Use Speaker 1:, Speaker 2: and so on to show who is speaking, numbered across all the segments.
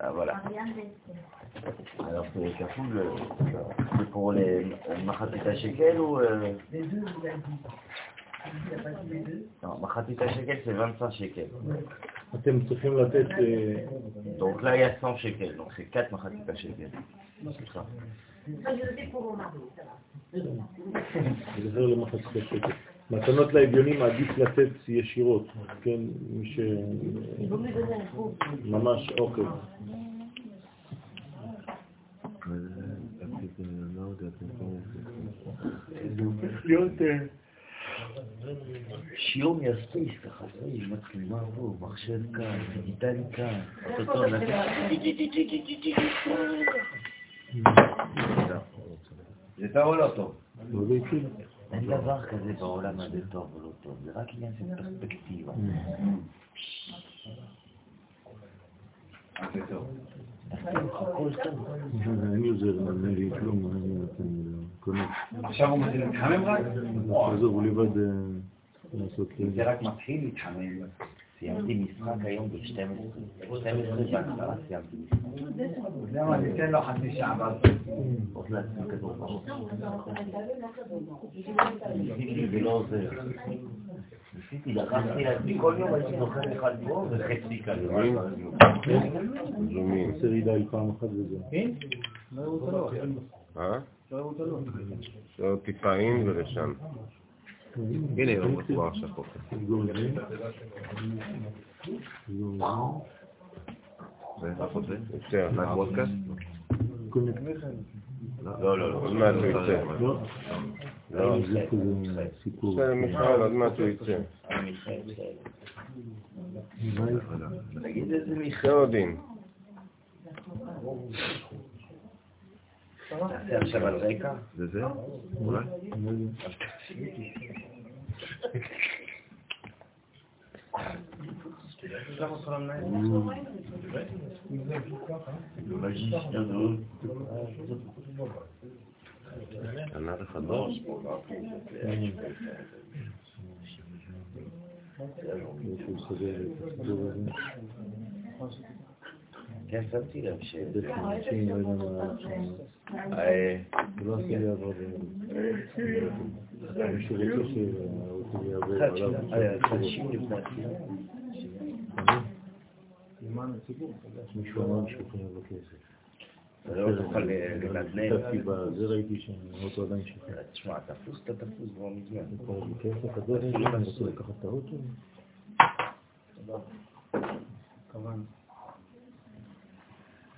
Speaker 1: Ah, voilà. Alors c'est Capoul, c'est pour les Machatita Shekel ou... Euh... Les deux, vous avez dit. Non, Machatita Shekel c'est 25 Shekel. Donc là il y a 100 Shekel, donc c'est 4 Machatita Shekel. C'est ça.
Speaker 2: מתנות לאביונים עדיף לתת ישירות, כן, מי ש... ממש אוכל.
Speaker 1: שיעור מהספייס ככה, יש מצלמה פה, מחשב כאן, דיגיטלי כאן, אותו זה טוב או לא טוב? אין דבר כזה בעולם הזה טוב או לא טוב, זה רק עניין של פרספקטיבה. זה טוב.
Speaker 2: אני עוזר, אין לי כלום, אני נותן קונה.
Speaker 1: עכשיו הוא מתחיל להתחמם רק?
Speaker 2: עזוב, הוא לבד לעשות...
Speaker 1: זה רק מתחיל להתחמם. סיימתי משחק היום ב-12. ב-12 בהתחלה סיימתי משחק. למה, ניתן לו חצי שעה ואז... עוד לעצמי כדור בראש. ניסיתי ולא עוזר. ניסיתי, לקחתי לעצמי כל יום, הייתי נוחת אחד יום וחצי כזה.
Speaker 2: זומין. עושה רידה פעם אחת וזהו.
Speaker 3: כן? לא הראו אותו
Speaker 4: אה?
Speaker 3: לא הראו אותו
Speaker 4: לא, טיפה אין ולשם. הנה, הוא כבר. יוצא, מה וודקאסט?
Speaker 1: לא, לא, לא.
Speaker 4: עוד מעט הוא יצא.
Speaker 2: לא, זה כזה סיפור.
Speaker 4: בסדר, מיכאל, עוד מעט הוא יצא.
Speaker 1: תגיד איזה מיכאל.
Speaker 4: זה עוד אין.
Speaker 1: תעשה עכשיו על רקע.
Speaker 4: זה זה? אולי? ענה לך דור?
Speaker 1: כן, שמתי לב ש...
Speaker 2: לא.
Speaker 1: אה,
Speaker 2: לא עשה לי עבוד. מי שרוצה שרוצה לי עבוד עליו.
Speaker 1: אה.
Speaker 2: מישהו אמר שהוא חייב בכסף.
Speaker 1: אתה לא תוכל לנדנד.
Speaker 2: כתבתי בזה ראיתי שהאוטו עדיין שוכר.
Speaker 1: תשמע, תפוס, אתה תפוס כבר מזמן.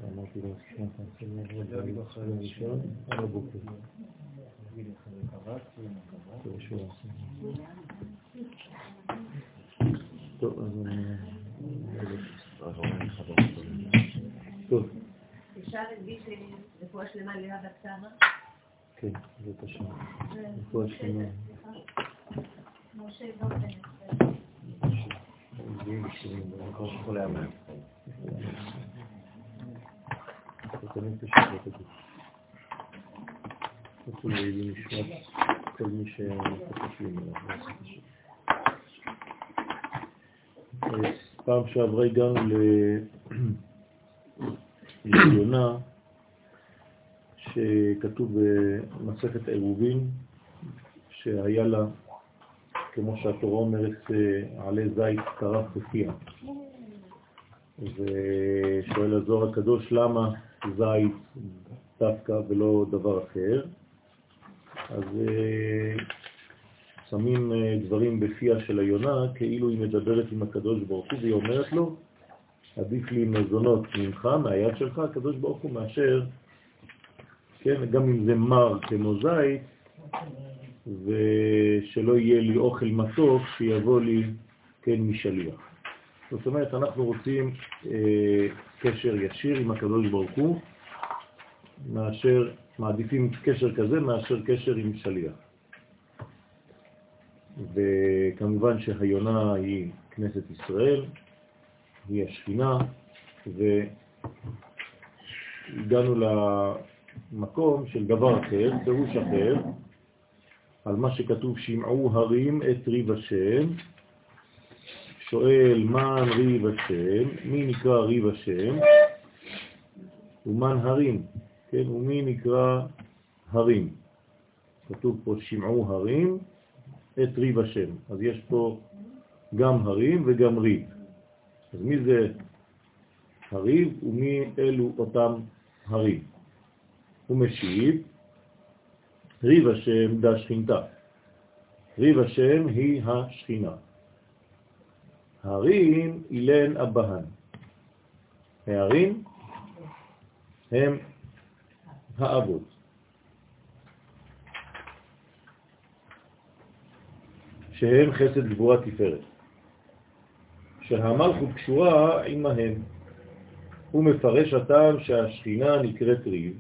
Speaker 2: אמרתי לו, תשמע, ראשון על הבוקר. עושה. טוב, אז אני... טוב,
Speaker 5: את בישי רפואה שלמה ליד הקצרה.
Speaker 2: כן, זאת השם. רפואה שלמה.
Speaker 5: משה
Speaker 2: השם. פעם שעברה הגענו ליונה שכתוב במסכת עירובין שהיה לה, כמו שהתורה אומרת, עלי זית טרף בפיה. ושואל הזוהר הקדוש למה זית דווקא ולא דבר אחר. אז שמים דברים בפיה של היונה כאילו היא מדברת עם הקדוש ברוך הוא והיא אומרת לו עדיף לי מזונות ממך, מהיד שלך, הקדוש ברוך הוא מאשר, כן, גם אם זה מר כמו זית ושלא יהיה לי אוכל מתוק שיבוא לי, כן, משליח. זאת אומרת, אנחנו רוצים אה, קשר ישיר עם הקדוש ברוך הוא, מאשר מעדיפים קשר כזה מאשר קשר עם שליח. וכמובן שהיונה היא כנסת ישראל, היא השכינה, והגענו למקום של דבר אחר, פירוש אחר, על מה שכתוב שמעו הרים את ריב השם, שואל מן ריב השם, מי נקרא ריב השם? ומן הרים, כן, ומי נקרא הרים? כתוב פה שמעו הרים את ריב השם. אז יש פה גם הרים וגם ריב. אז מי זה הריב ומי אלו אותם הרים? הוא משיב, ריב השם דה שכינתה. ריב השם היא השכינה. הרים אילן אבהן. הערים הם האבות. שהם חסד גבורה תפארת. שהמלכות קשורה עמהם. הוא מפרש הטעם שהשכינה נקראת ריב,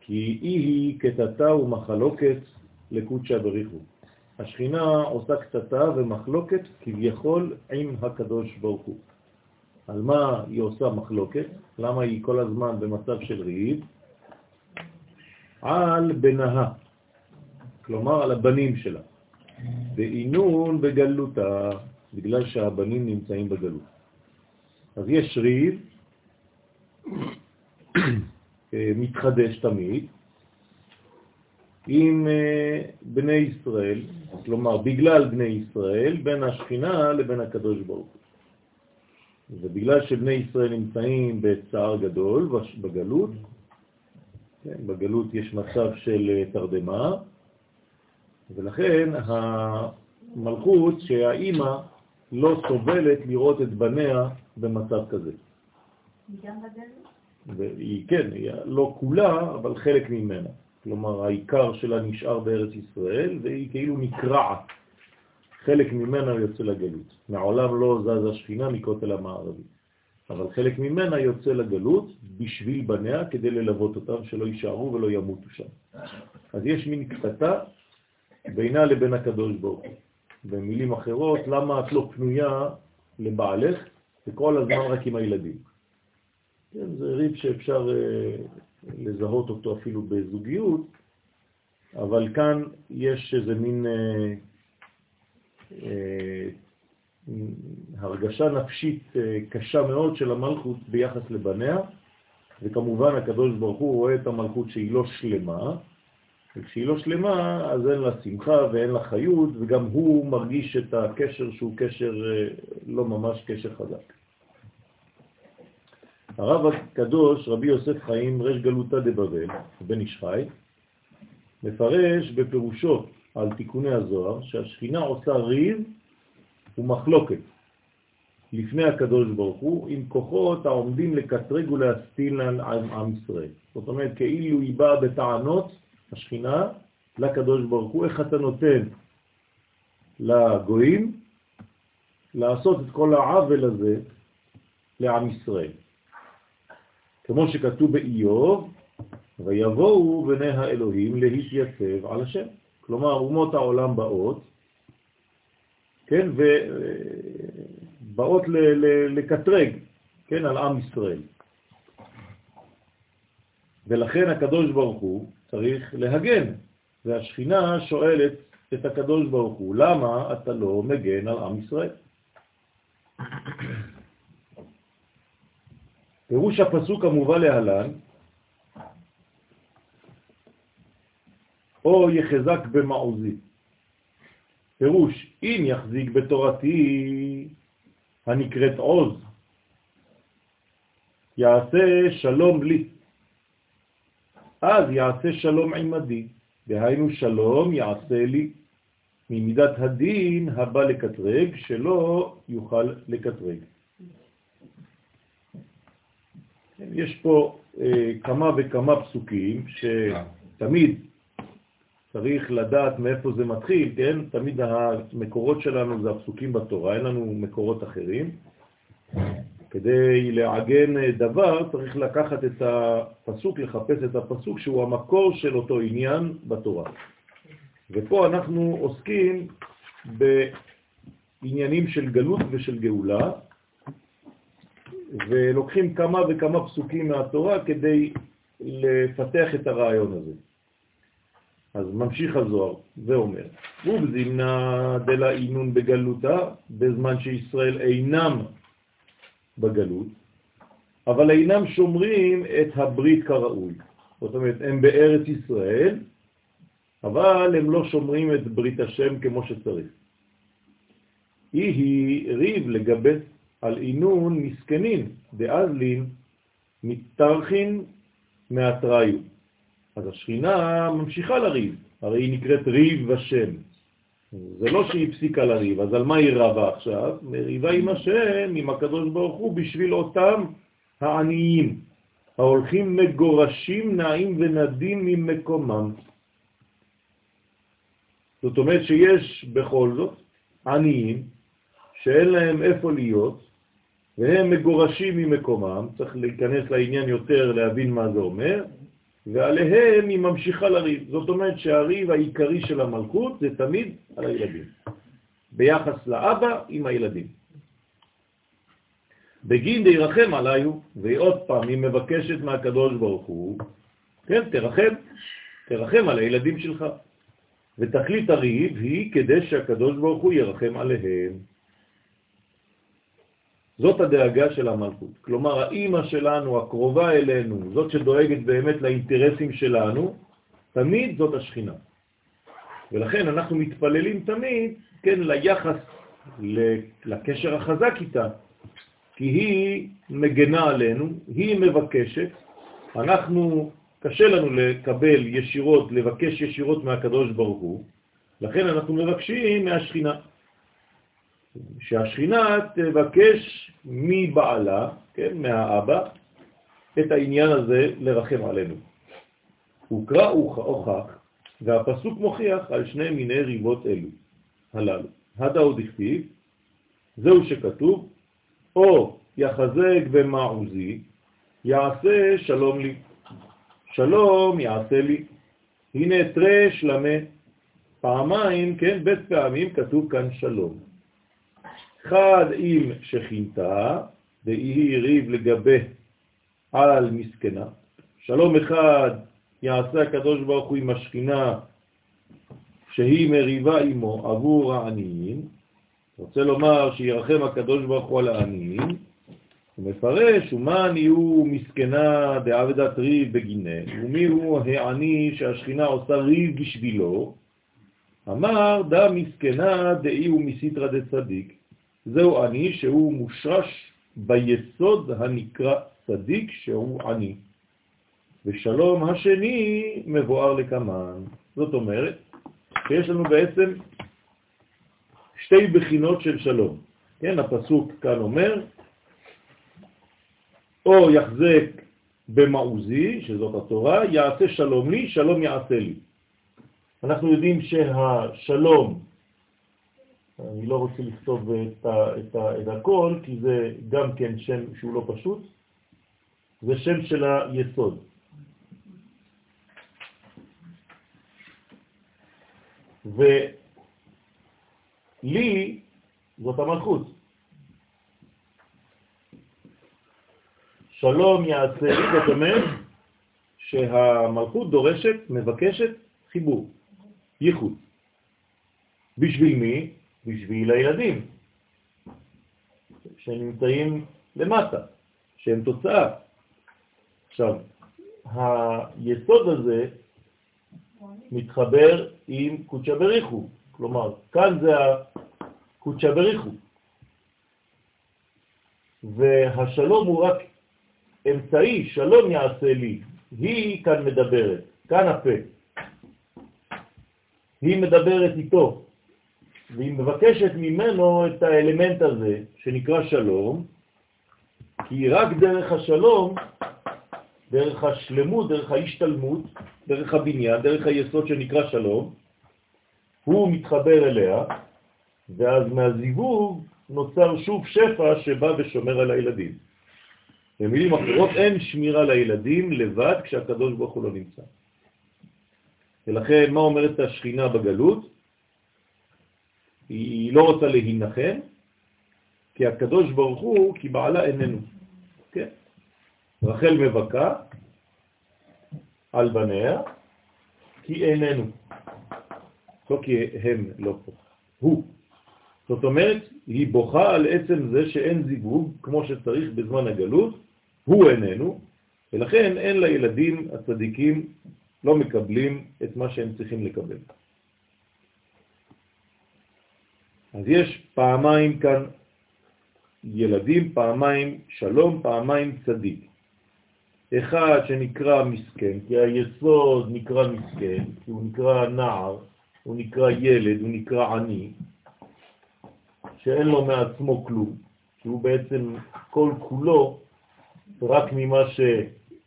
Speaker 2: כי היא היא קטטה ומחלוקת לקודשא בריחו. השכינה עושה קטטה ומחלוקת כביכול עם הקדוש ברוך הוא. על מה היא עושה מחלוקת? למה היא כל הזמן במצב של ריב? על בנהה, כלומר על הבנים שלה. ועינון בגלותה, בגלל שהבנים נמצאים בגלות. אז יש ריב, אה, מתחדש תמיד, עם אה, בני ישראל, כלומר בגלל בני ישראל, בין השכינה לבין הקדוש ברוך הוא. ובגלל שבני ישראל נמצאים בצער גדול בגלות, כן, בגלות יש מצב של אה, תרדמה, ולכן המלכות שהאימא לא סובלת לראות את בניה במצב כזה. והיא, כן, היא לא כולה, אבל חלק ממנה. כלומר, העיקר שלה נשאר בארץ ישראל, והיא כאילו נקרעת. חלק ממנה יוצא לגלות. מעולם לא זז השכינה מכותל המערבי. אבל חלק ממנה יוצא לגלות בשביל בניה, כדי ללוות אותם, שלא יישארו ולא ימותו שם. אז יש מין קטטה בינה לבין הקדוש ברוך הוא. במילים אחרות, למה את לא פנויה לבעלך וכל הזמן רק עם הילדים? כן, זה ריב שאפשר אה, לזהות אותו אפילו בזוגיות, אבל כאן יש איזה מין אה, אה, הרגשה נפשית אה, קשה מאוד של המלכות ביחס לבניה, וכמובן הקדוש ברוך הוא רואה את המלכות שהיא לא שלמה, וכשהיא לא שלמה אז אין לה שמחה ואין לה חיות, וגם הוא מרגיש את הקשר שהוא קשר אה, לא ממש קשר חזק. הרב הקדוש, רבי יוסף חיים, רש גלותא דבבל, בן איש חי, מפרש בפירושו על תיקוני הזוהר שהשכינה עושה ריב ומחלוקת לפני הקדוש ברוך הוא עם כוחות העומדים לקטרג ולהסתיל על עם ישראל. זאת אומרת, כאילו היא באה בטענות, השכינה, לקדוש ברוך הוא, איך אתה נותן לגויים לעשות את כל העוול הזה לעם ישראל. כמו שכתוב באיוב, ויבואו בני האלוהים להתייצב על השם. כלומר, אומות העולם באות, כן, ובאות לקטרג, כן, על עם ישראל. ולכן הקדוש ברוך הוא צריך להגן, והשכינה שואלת את הקדוש ברוך הוא, למה אתה לא מגן על עם ישראל? פירוש הפסוק המובא להלן, או יחזק במעוזי. פירוש, אם יחזיק בתורתי הנקראת עוז, יעשה שלום לי, אז יעשה שלום עמדי, דהיינו שלום יעשה לי, ממידת הדין הבא לקטרג, שלא יוכל לקטרג. יש פה אה, כמה וכמה פסוקים שתמיד צריך לדעת מאיפה זה מתחיל, כן? תמיד המקורות שלנו זה הפסוקים בתורה, אין לנו מקורות אחרים. כדי לעגן דבר צריך לקחת את הפסוק, לחפש את הפסוק שהוא המקור של אותו עניין בתורה. ופה אנחנו עוסקים בעניינים של גלות ושל גאולה, ולוקחים כמה וכמה פסוקים מהתורה כדי לפתח את הרעיון הזה. אז ממשיך הזוהר ואומר, ובזימנה דלה אינון בגלותה, בזמן שישראל אינם בגלות, אבל אינם שומרים את הברית כראוי. זאת אומרת, הם בארץ ישראל, אבל הם לא שומרים את ברית השם כמו שצריך. היא היא ריב לגבי על אינון מסכנין, דאזלין, מתארכין מהתראיו. אז השכינה ממשיכה לריב, הרי היא נקראת ריב השם. זה לא שהיא הפסיקה לריב, אז על מה היא רבה עכשיו? מריבה עם השם, עם הקדוש ברוך הוא, בשביל אותם העניים, ההולכים מגורשים, נעים ונדים ממקומם. זאת אומרת שיש בכל זאת עניים שאין להם איפה להיות, והם מגורשים ממקומם, צריך להיכנס לעניין יותר להבין מה זה אומר, ועליהם היא ממשיכה לריב. זאת אומרת שהריב העיקרי של המלכות זה תמיד על הילדים, ביחס לאבא עם הילדים. בגין דירחם עליו, ועוד פעם היא מבקשת מהקדוש ברוך הוא, כן, תרחם, תרחם על הילדים שלך. ותכלית הריב היא כדי שהקדוש ברוך הוא ירחם עליהם. זאת הדאגה של המלכות. כלומר, האימא שלנו, הקרובה אלינו, זאת שדואגת באמת לאינטרסים שלנו, תמיד זאת השכינה. ולכן אנחנו מתפללים תמיד, כן, ליחס, לקשר החזק איתה, כי היא מגנה עלינו, היא מבקשת, אנחנו, קשה לנו לקבל ישירות, לבקש ישירות מהקדוש ברוך הוא, לכן אנחנו מבקשים מהשכינה. שהשכינה תבקש מבעלה, כן, מהאבא, את העניין הזה לרחם עלינו. הוקרא הוכח, והפסוק מוכיח על שני מיני ריבות אלו, הללו. הדה עוד הכתיב, זהו שכתוב, או יחזק במעוזי, יעשה שלום לי. שלום יעשה לי. הנה תרי שלמה. פעמיים, כן, בית פעמים כתוב כאן שלום. חד עם שכינתה, והיא ריב לגבי על מסכנה. שלום אחד יעשה הקדוש ברוך הוא עם השכינה שהיא מריבה עמו עבור העניים. רוצה לומר שירחם הקדוש ברוך הוא על העניים. הוא מפרש, ומאני הוא מסכנה דעבדת ריב בגינה, ומי הוא העני שהשכינה עושה ריב בשבילו? אמר דה מסכנה דאי הוא מסיתרא דצדיק. זהו אני שהוא מושרש ביסוד הנקרא צדיק שהוא אני. ושלום השני מבואר לכמן. זאת אומרת שיש לנו בעצם שתי בחינות של שלום. כן, הפסוק כאן אומר, או יחזק במעוזי, שזאת התורה, יעשה שלום לי, שלום יעשה לי. אנחנו יודעים שהשלום אני לא רוצה לכתוב את, ה, את, ה, את הכל, כי זה גם כן שם שהוא לא פשוט, זה שם של היסוד. ולי זאת המלכות. שלום יעשה לי, זאת אומרת שהמלכות דורשת, מבקשת חיבור, ייחוד. בשביל מי? בשביל הילדים שנמצאים למטה, שהם תוצאה. עכשיו, היסוד הזה מתחבר עם קודשא בריחו, כלומר, כאן זה הקודשא בריחו, והשלום הוא רק אמצעי, שלום יעשה לי, היא כאן מדברת, כאן הפה, היא מדברת איתו, והיא מבקשת ממנו את האלמנט הזה שנקרא שלום, כי רק דרך השלום, דרך השלמות, דרך ההשתלמות, דרך הבניין, דרך היסוד שנקרא שלום, הוא מתחבר אליה, ואז מהזיווג נוצר שוב שפע שבא ושומר על הילדים. במילים אחרות, אין שמירה לילדים לבד כשהקדוש ברוך הוא לא נמצא. ולכן, מה אומרת השכינה בגלות? היא לא רוצה להינחם, כי הקדוש ברוך הוא, כי בעלה איננו. כן? רחל מבכה על בניה, כי איננו. לא כי הם לא פה, הוא. זאת אומרת, היא בוכה על עצם זה שאין זיווג כמו שצריך בזמן הגלות, הוא איננו, ולכן אין לילדים הצדיקים לא מקבלים את מה שהם צריכים לקבל. אז יש פעמיים כאן ילדים, פעמיים שלום, פעמיים צדיק. אחד שנקרא מסכן, כי היסוד נקרא מסכן, כי הוא נקרא נער, הוא נקרא ילד, הוא נקרא עני, שאין לו מעצמו כלום, שהוא בעצם כל כולו רק ממה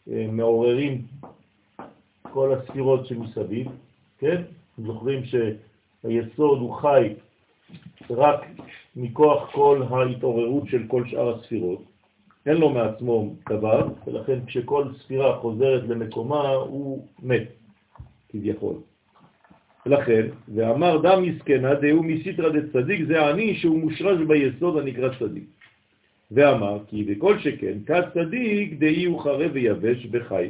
Speaker 2: שמעוררים כל הספירות שמסביב, כן? זוכרים שהיסוד הוא חי רק מכוח כל ההתעוררות של כל שאר הספירות. אין לו מעצמו דבר, ולכן כשכל ספירה חוזרת למקומה הוא מת, כביכול. לכן, ואמר דם מסכנה דהו מסיתרא דצדיק, זה אני שהוא מושרש ביסוד הנקרא צדיק. ואמר כי בכל שכן, כצדיק דהי הוא חרב ויבש וחי.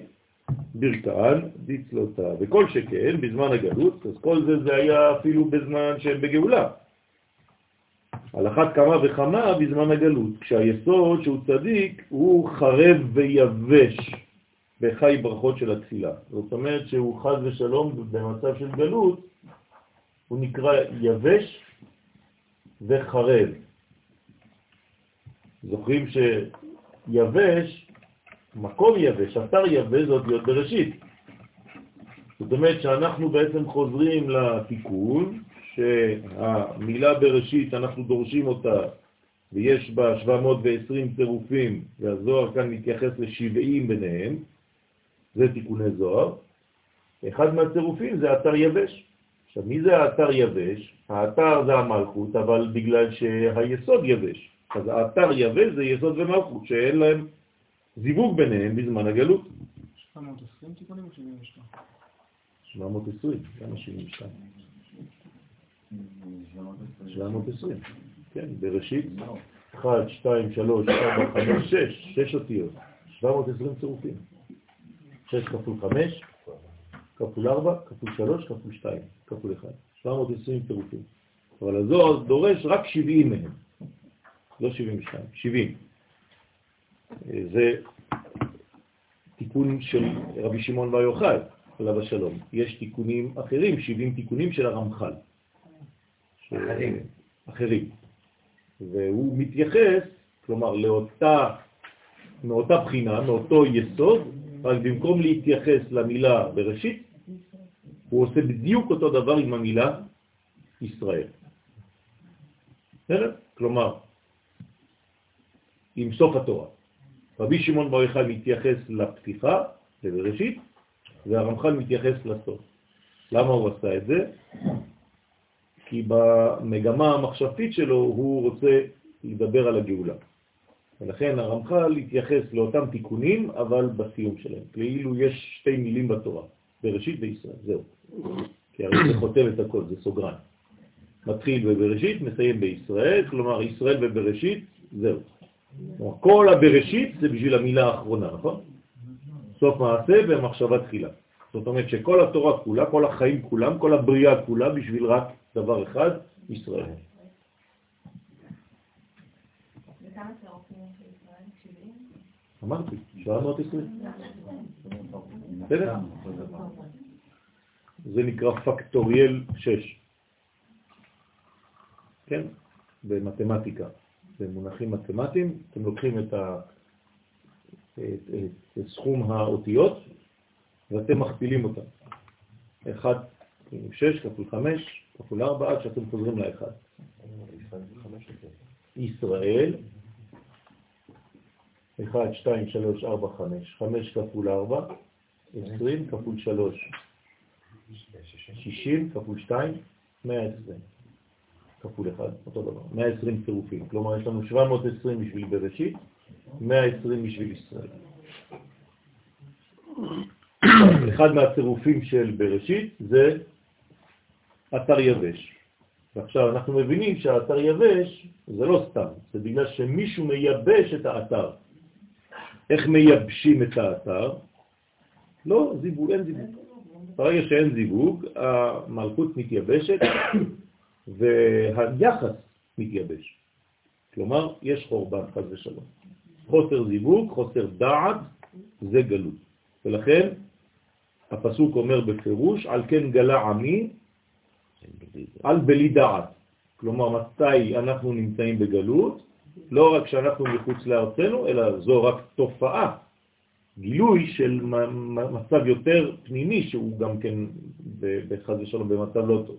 Speaker 2: ברכן דצלותה. וכל שכן, בזמן הגלות, אז כל זה זה היה אפילו בזמן שהם בגאולה. על אחת כמה וכמה בזמן הגלות, כשהיסוד שהוא צדיק הוא חרב ויבש בחי ברכות של התפילה. זאת אומרת שהוא חז ושלום במצב של גלות, הוא נקרא יבש וחרב. זוכרים שיבש, מקום יבש, אתר יבש זאת להיות בראשית. זאת אומרת שאנחנו בעצם חוזרים לתיקון, שהמילה בראשית אנחנו דורשים אותה ויש בה 720 צירופים והזוהר כאן מתייחס ל-70 ביניהם, זה תיקוני זוהר. אחד מהצירופים זה אתר יבש. עכשיו, מי זה האתר יבש? האתר זה המלכות, אבל בגלל שהיסוד יבש. אז האתר יבש זה יסוד ומלכות, שאין להם זיווג ביניהם בזמן הגלות.
Speaker 3: 720 תיקונים או 72?
Speaker 2: 720, למה 72? 720, כן, בראשית 1, 2, 3, 4, 5, 6, 6 אותיות, 720 צירופים. 6 כפול 5, כפול 4, כפול 3, כפול 2, כפול 1. 720 צירופים. אבל הזוהר דורש רק 70 מהם, לא 72, 70. זה תיקון של רבי שמעון בר יוחאי, עליו השלום. יש תיקונים אחרים, 70 תיקונים של הרמח"ל.
Speaker 1: אחרים.
Speaker 2: אחרים. והוא מתייחס, כלומר, לאותה, מאותה בחינה, מאותו יסוד, רק במקום להתייחס למילה בראשית, הוא עושה בדיוק אותו דבר עם המילה ישראל. כלומר, עם סוף התורה. רבי שמעון בר יוחאי מתייחס לפתיחה, לבראשית, והרמח"ל מתייחס לסוף. למה הוא עשה את זה? כי במגמה המחשבתית שלו הוא רוצה לדבר על הגאולה. ולכן הרמח"ל התייחס לאותם תיקונים, אבל בסיום שלהם. כאילו יש שתי מילים בתורה, בראשית וישראל, זהו. כי הרי זה חותם את הכל, זה סוגרן. מתחיל בבראשית, מסיים בישראל, כלומר ישראל ובראשית, זהו. כל הבראשית זה בשביל המילה האחרונה, נכון? סוף מעשה ומחשבה תחילה. זאת אומרת שכל התורה כולה, כל החיים כולם, כל הבריאה כולה, בשביל רק דבר אחד, ישראל.
Speaker 5: וכמה צירופים של ישראל? 70?
Speaker 2: אמרתי, 720. בסדר? זה נקרא פקטוריאל 6. כן? במתמטיקה. במונחים מתמטיים, אתם לוקחים את, ה... את, את סכום האותיות ואתם מכפילים אותם. 1 6 כפול 5 כפול 4 עד שאתם חוזרים ל-1. ישראל, 1, 2, 3, 4, 5, 5 כפול 4, 20 כפול 3, 60 כפול 2, 120. כפול 1, אותו דבר, 120 צירופים. כלומר, יש לנו 720 בשביל בראשית, 120 בשביל ישראל. אחד מהצירופים של בראשית זה אתר יבש. ועכשיו אנחנו מבינים שהאתר יבש זה לא סתם, זה בגלל שמישהו מייבש את האתר. איך מייבשים את האתר? לא, זיווג, אין זיווג. ברגע שאין זיווג, המלכות מתייבשת והיחס מתייבש. כלומר, יש חורבן, חז ושלום. חוסר זיווג, חוסר דעת, זה גלות. ולכן הפסוק אומר בפירוש, על כן גלה עמי על בלי דעת. כלומר, מתי אנחנו נמצאים בגלות? לא רק שאנחנו מחוץ לארצנו, אלא זו רק תופעה, גילוי של מצב יותר פנימי, שהוא גם כן, בחז ושלום, במצב לא טוב,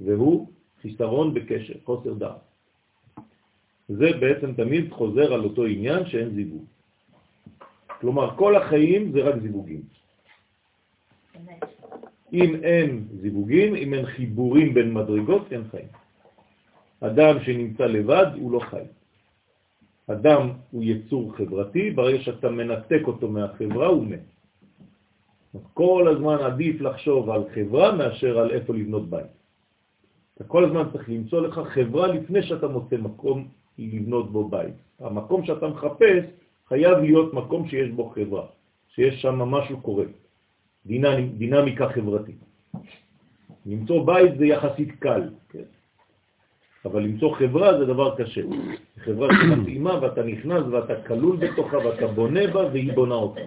Speaker 2: והוא חיסרון בקשר, חוסר דעת. זה בעצם תמיד חוזר על אותו עניין שאין זיווג. כלומר, כל החיים זה רק זיווגים. אם אין זיווגים, אם אין חיבורים בין מדרגות, אין חיים. אדם שנמצא לבד הוא לא חי. אדם הוא יצור חברתי, ברגע שאתה מנתק אותו מהחברה הוא מת. כל הזמן עדיף לחשוב על חברה מאשר על איפה לבנות בית. אתה כל הזמן צריך למצוא לך חברה לפני שאתה מוצא מקום לבנות בו בית. המקום שאתה מחפש חייב להיות מקום שיש בו חברה, שיש שם משהו קורה. דינמיקה חברתית. למצוא בית זה יחסית קל, כן? אבל למצוא חברה זה דבר קשה. חברה שמתאימה ואתה נכנס ואתה כלול בתוכה ואתה בונה בה והיא בונה אותה.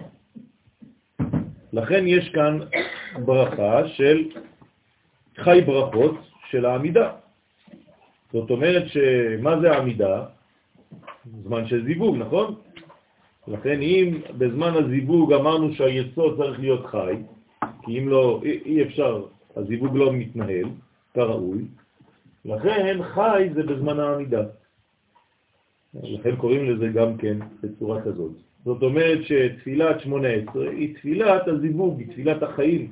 Speaker 2: לכן יש כאן ברכה של חי ברכות של העמידה. זאת אומרת שמה זה העמידה? זמן של זיווג, נכון? לכן אם בזמן הזיווג אמרנו שהיסוד צריך להיות חי, כי אם לא, אי, אפשר, הזיווג לא מתנהל כראוי, לכן חי זה בזמן העמידה. לכן קוראים לזה גם כן בצורה כזאת. זאת אומרת שתפילת 18 היא תפילת הזיווג, היא תפילת החיים.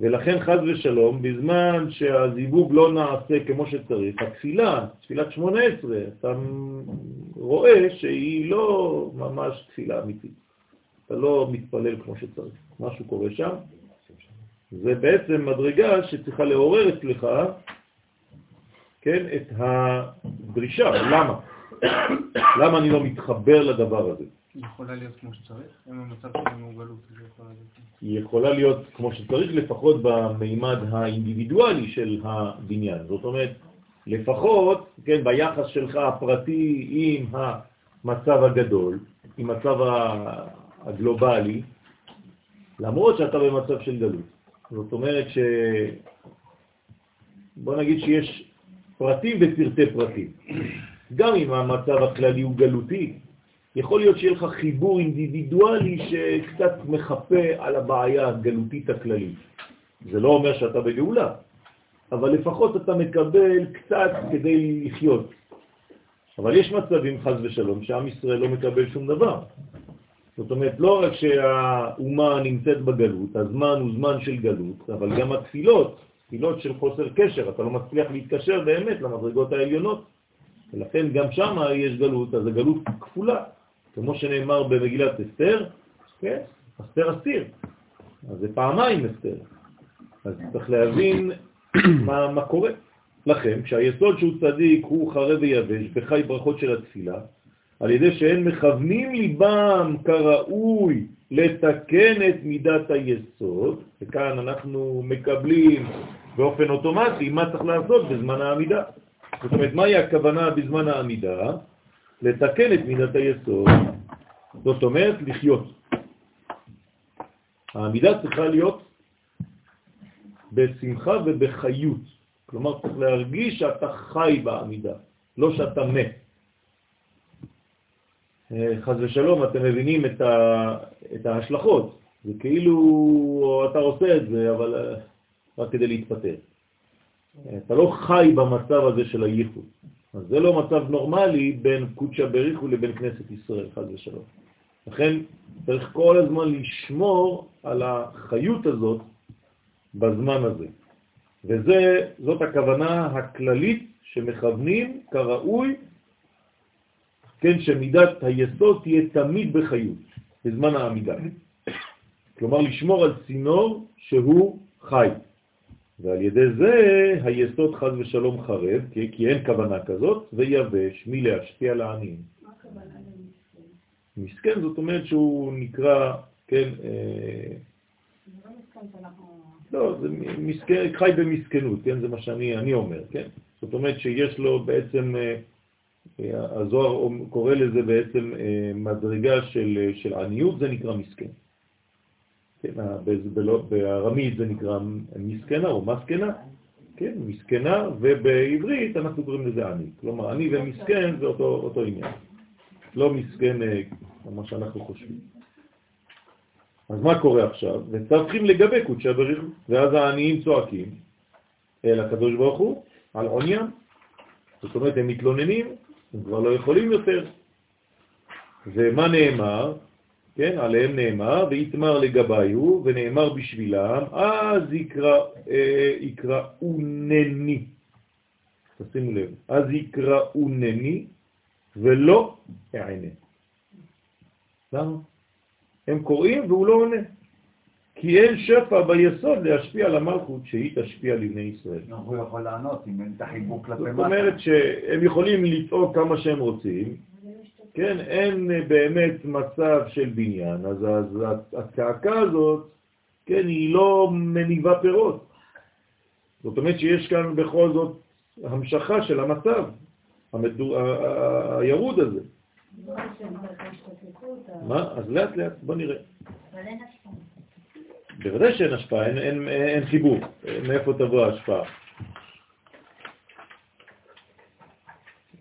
Speaker 2: ולכן חז ושלום, בזמן שהזיווג לא נעשה כמו שצריך, התפילה, תפילת 18, אתה רואה שהיא לא ממש תפילה אמיתית. אתה לא מתפלל כמו שצריך. משהו קורה שם. זה בעצם מדרגה שצריכה לעורר אצלך, כן, את הדרישה. למה? למה אני לא מתחבר לדבר הזה?
Speaker 3: יכולה להיות כמו שצריך? אם המצב גלות, היא יכולה להיות...
Speaker 2: היא יכולה להיות כמו שצריך, לפחות במימד האינדיבידואלי של הבניין. זאת אומרת, לפחות, כן, ביחס שלך הפרטי עם המצב הגדול, עם מצב הגלובלי, למרות שאתה במצב של גלות. זאת אומרת ש... בוא נגיד שיש פרטים ופרטי פרטים. גם אם המצב הכללי הוא גלותי, יכול להיות שיהיה לך חיבור אינדיבידואלי שקצת מחפה על הבעיה הגלותית הכללית. זה לא אומר שאתה בגאולה, אבל לפחות אתה מקבל קצת כדי לחיות. אבל יש מצבים, חז ושלום, שעם ישראל לא מקבל שום דבר. זאת אומרת, לא רק שהאומה נמצאת בגלות, הזמן הוא זמן של גלות, אבל גם התפילות, תפילות של חוסר קשר, אתה לא מצליח להתקשר באמת למדרגות העליונות, ולכן גם שם יש גלות, אז הגלות כפולה. כמו שנאמר במגילת אסתר, כן? אסתר אסתיר. אז זה פעמיים אסתר. אז צריך להבין מה, מה קורה. לכם, כשהיסוד שהוא צדיק הוא חרב ויבש בחי ברכות של התפילה, על ידי שהם מכוונים ליבם כראוי לתקן את מידת היסוד, וכאן אנחנו מקבלים באופן אוטומטי מה צריך לעשות בזמן העמידה. זאת אומרת, מהי הכוונה בזמן העמידה? לתקן את מידת היסוד, זאת אומרת לחיות. העמידה צריכה להיות בשמחה ובחיות. כלומר, צריך להרגיש שאתה חי בעמידה, לא שאתה מת. אה, חז ושלום, אתם מבינים את, ה, את ההשלכות. זה כאילו אתה עושה את זה, אבל אה, רק כדי להתפטר. אתה לא חי במצב הזה של הייחוד. אז זה לא מצב נורמלי בין קודשא בריחו לבין כנסת ישראל, חד ושלום. לכן צריך כל הזמן לשמור על החיות הזאת בזמן הזה. וזאת הכוונה הכללית שמכוונים כראוי, כן, שמידת היסוד תהיה תמיד בחיות, בזמן העמידה. כלומר, לשמור על צינור שהוא חי. ועל ידי זה היסוד חז ושלום חרב, כי, כי אין כוונה כזאת, ויבש מלהשפיע לעניים.
Speaker 5: מה הכוונה למסכן?
Speaker 2: מסכן זאת אומרת שהוא נקרא, כן, אה,
Speaker 5: לא מסכן שאנחנו...
Speaker 2: לא, זה מסכן, חי במסכנות, כן, זה מה שאני אני אומר, כן? זאת אומרת שיש לו בעצם, אה, אה, הזוהר קורא לזה בעצם אה, מדרגה של, של עניות, זה נקרא מסכן. כן, בארמית זה נקרא מסכנה או מסכנה, כן, מסכנה, ובעברית אנחנו קוראים לזה עני. כלומר, עני ומסכן זה אותו, אותו עניין. לא מסכן אה, כמו שאנחנו חושבים. אז מה קורה עכשיו? וצריכים לגבי קודשא בריחו, ואז העניים צועקים אל הקדוש ברוך הוא על עוניים. זאת אומרת, הם מתלוננים, הם כבר לא יכולים יותר. ומה נאמר? כן, עליהם נאמר, ויתמר לגביו, ונאמר בשבילם, אז יקרא, אה, יקראונני. תשימו לב, אז יקראונני, ולא אענה. למה? הם קוראים והוא לא עונה. כי אין שפע ביסוד להשפיע על המלכות שהיא תשפיע לבני ישראל.
Speaker 1: איך הוא יכול לענות אם אין את החיבור כלפי
Speaker 2: זאת
Speaker 1: מטה?
Speaker 2: אומרת שהם יכולים לצעוק כמה שהם רוצים, כן, אין באמת מצב של בניין, אז, אז הצעקה הזאת, כן, היא לא מניבה פירות. זאת אומרת שיש כאן בכל זאת המשכה של המצב, המדור, הירוד הזה. מה? אז לאט לאט, בוא נראה. בוודאי שאין השפעה, אין, אין, אין חיבור. מאיפה תבוא ההשפעה?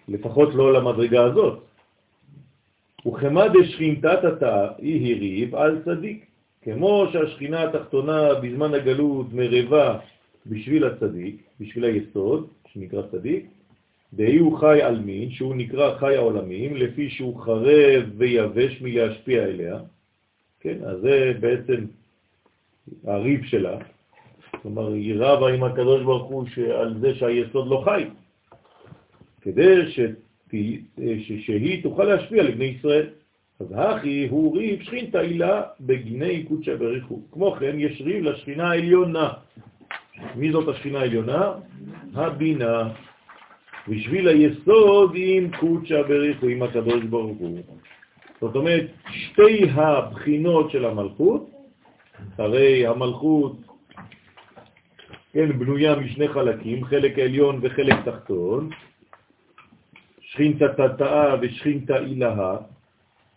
Speaker 2: לפחות לא למדרגה הזאת. וכמה דשכינתא תתא היא הריב על צדיק. כמו שהשכינה התחתונה בזמן הגלות מרבה בשביל הצדיק, בשביל היסוד, שנקרא צדיק, דהי הוא חי על מין, שהוא נקרא חי העולמים, לפי שהוא חרב ויבש מלהשפיע אליה. כן, אז זה בעצם הריב שלה, כלומר היא רבה עם הקדוש ברוך הוא על זה שהיסוד לא חי, כדי ש, שהיא תוכל להשפיע לבני ישראל. אז הכי הוא ריב שכינתא הילה בגיני קודשא בריחו. כמו כן יש ריב לשכינה העליונה. מי זאת השכינה העליונה? הבינה. בשביל היסוד עם קודשא בריחו, עם הקדוש ברוך הוא. זאת אומרת, שתי הבחינות של המלכות, הרי המלכות, כן, בנויה משני חלקים, חלק עליון וחלק תחתון, שכינתא תתאה ושכינתא אילהה,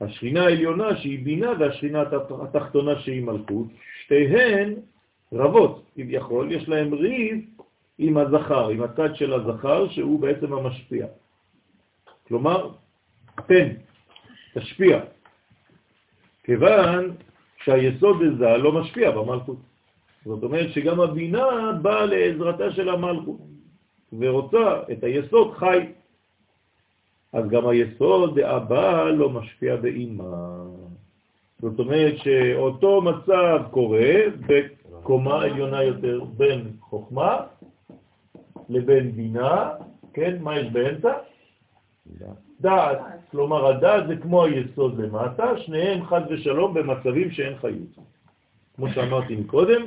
Speaker 2: השכינה העליונה שהיא בינה והשכינה התח- התחתונה שהיא מלכות, שתיהן רבות כביכול, יש להם ריב עם הזכר, עם הצד של הזכר שהוא בעצם המשפיע. כלומר, תן, תשפיע. כיוון שהיסוד הזה לא משפיע במלכות. זאת אומרת שגם הבינה באה לעזרתה של המלכות ורוצה את היסוד חי. אז גם היסוד הבא לא משפיע באימה. זאת אומרת שאותו מצב קורה בקומה עליונה יותר בין חוכמה לבין בינה, כן, מה יש באמצע? דעת, כלומר הדעת זה כמו היסוד למטה, שניהם חד ושלום במצבים שאין חיות. כמו שאמרתי מקודם,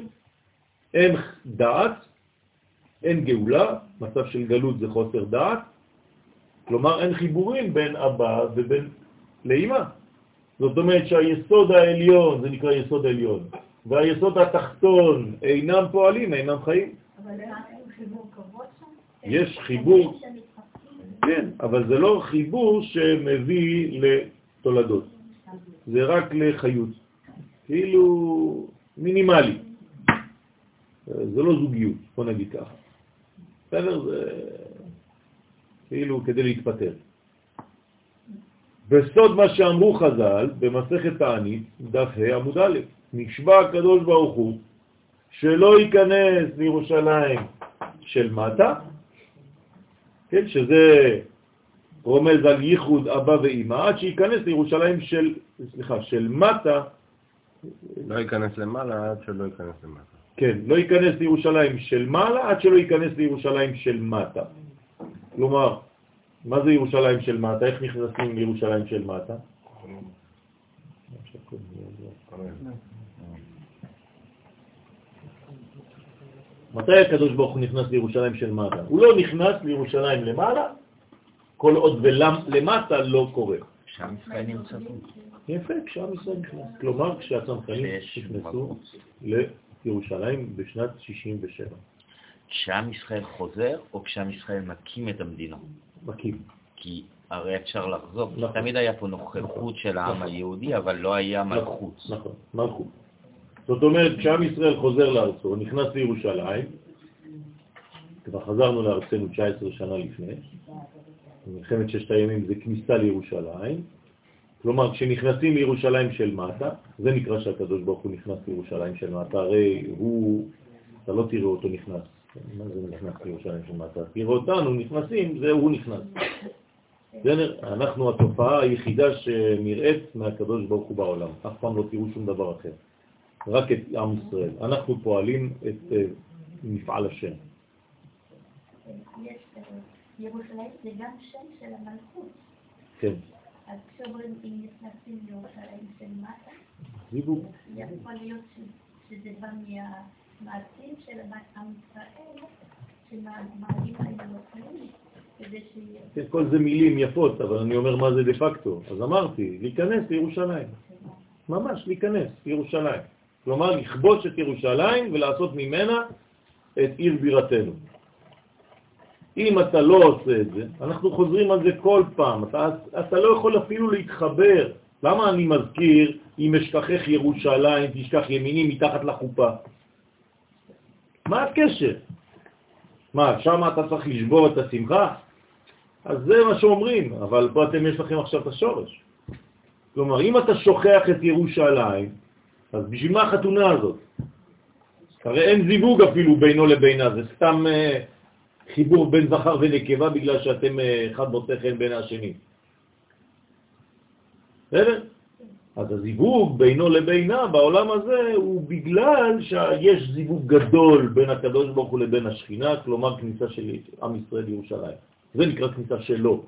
Speaker 2: אין דעת, אין גאולה, מצב של גלות זה חוסר דעת, כלומר אין חיבורים בין אבא ובין לאמא. זאת אומרת שהיסוד העליון, זה נקרא יסוד עליון, והיסוד התחתון אינם פועלים, אינם חיים.
Speaker 5: אבל אין חיבור כבוד שם?
Speaker 2: יש חיבור, כן, אבל זה לא חיבור שמביא לתולדות, זה רק לחיות, כאילו מינימלי. זה לא זוגיות, בוא נגיד ככה. בסדר? זה כאילו כדי להתפטר. בסוד מה שאמרו חז"ל במסכת תענית, דף ה' עמוד א', נשבע הקדוש ברוך הוא שלא ייכנס לירושלים של מטה, כן, שזה רומז על ייחוד אבא ואמא, עד שייכנס לירושלים של, סליחה, של מטה,
Speaker 4: לא ייכנס למעלה עד שלא ייכנס למטה.
Speaker 2: כן, לא ייכנס לירושלים של מעלה עד שלא ייכנס לירושלים של מטה. כלומר, מה זה ירושלים של מטה? איך נכנסים לירושלים של מטה? מתי הקדוש ברוך הוא נכנס לירושלים של מטה? הוא לא נכנס לירושלים למעלה, כל עוד ולמטה לא קורה.
Speaker 1: ישראל נמצא פה.
Speaker 2: יפה, כשעם ישראל נכנס. כלומר, כשהצנחנים נכנסו לירושלים בשנת 67.
Speaker 1: כשעם ישראל חוזר, או כשעם ישראל מקים את המדינה?
Speaker 2: מקים.
Speaker 1: כי הרי אפשר לחזור,
Speaker 2: נכון.
Speaker 1: תמיד היה פה נוכחות של העם היהודי, אבל לא היה מלכות.
Speaker 2: נכון, מלכות. זאת אומרת, כשעם ישראל חוזר לארצו, נכנס לירושלים, כבר חזרנו לארצנו 19 שנה לפני, מלחמת ששת הימים זה כניסה לירושלים, כלומר, כשנכנסים לירושלים של מטה, זה נקרא שהקדוש ברוך הוא נכנס לירושלים של מטה, הרי הוא, אתה לא תראה אותו נכנס. מה זה נכנס לירושלים של מטה? תראה אותנו נכנסים, זה הוא נכנס. אנחנו התופעה היחידה שנראית מהקדוש ברוך הוא בעולם. אף פעם לא תראו שום דבר אחר. רק את עם ישראל. אנחנו פועלים את אה, מפעל השם.
Speaker 6: אה, ירושלים זה גם שם של המלכות.
Speaker 2: כן.
Speaker 6: אז כשאומרים אם נכנסים לירושלים של מטה. יכול להיות שזה בא מהמעשים של עם ישראל, שמעלים שיהיה...
Speaker 2: כן, כל זה מילים יפות, אבל אני אומר מה זה דה פקטו. אז אמרתי, להיכנס לירושלים. ממש, להיכנס לירושלים. כלומר, לכבוש את ירושלים ולעשות ממנה את עיר בירתנו. אם אתה לא עושה את זה, אנחנו חוזרים על זה כל פעם, אתה, אתה לא יכול אפילו להתחבר. למה אני מזכיר, אם אשכחך ירושלים, תשכח ימיני מתחת לחופה? מה הקשר? מה, שם אתה צריך לשבור את השמחה? אז זה מה שאומרים, אבל פה אתם יש לכם עכשיו את השורש. כלומר, אם אתה שוכח את ירושלים, אז בשביל מה החתונה הזאת? הרי אין זיווג אפילו בינו לבינה, זה סתם אה, חיבור בין זכר ונקבה בגלל שאתם אה, אחד מוצא חן בין השני. בסדר? אז הזיווג בינו לבינה בעולם הזה הוא בגלל שיש זיווג גדול בין הקדוש ברוך הוא לבין השכינה, כלומר כניסה של עם ישראל לירושלים. זה נקרא כניסה שלו.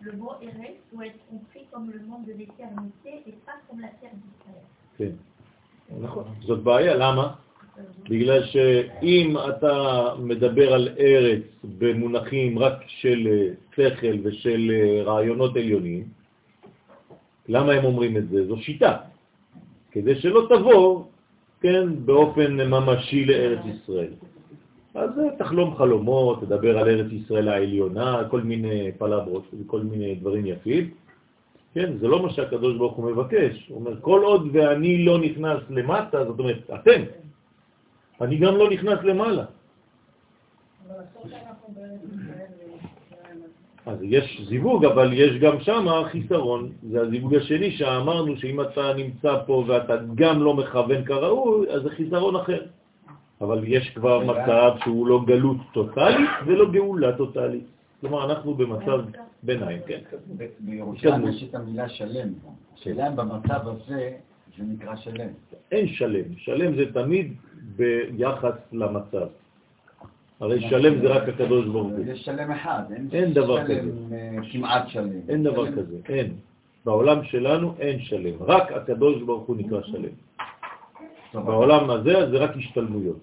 Speaker 6: le mot Eretz doit être compris comme le monde de l'éternité et pas comme la terre d'Israël.
Speaker 2: כן, נכון. זאת בעיה, למה? בגלל שאם אתה מדבר על ארץ במונחים רק של אה, שכל ושל אה, רעיונות עליונים, למה הם אומרים את זה? זו שיטה. כדי שלא תבוא, כן, באופן ממשי לארץ ישראל. אז תחלום חלומות, תדבר על ארץ ישראל העליונה, כל מיני פלברות וכל מיני דברים יפים. כן, זה לא מה שהקדוש ברוך הוא מבקש. הוא אומר, כל עוד ואני לא נכנס למטה, זאת אומרת, אתם, אני גם לא נכנס למעלה. אז יש זיווג, אבל יש גם שם חיסרון. זה הזיווג השני שאמרנו שאם אתה נמצא פה ואתה גם לא מכוון כראוי, אז זה חיסרון אחר. אבל יש כבר מצב שהוא לא גלות טוטלית ולא גאולה טוטלית. כלומר, אנחנו במצב ביניים, כן.
Speaker 7: בירושלים יש את המילה שלם. שלם במצב הזה זה נקרא שלם.
Speaker 2: אין שלם. שלם זה תמיד ביחס למצב. הרי שלם זה רק הקדוש ברוך הוא.
Speaker 7: יש שלם אחד,
Speaker 2: אין דבר כזה.
Speaker 7: אה, כמעט שלם.
Speaker 2: אין דבר. כזה, אין. בעולם שלנו אין שלם. רק הקדוש ברוך הוא נקרא שלם. בעולם הזה זה רק השתלמויות.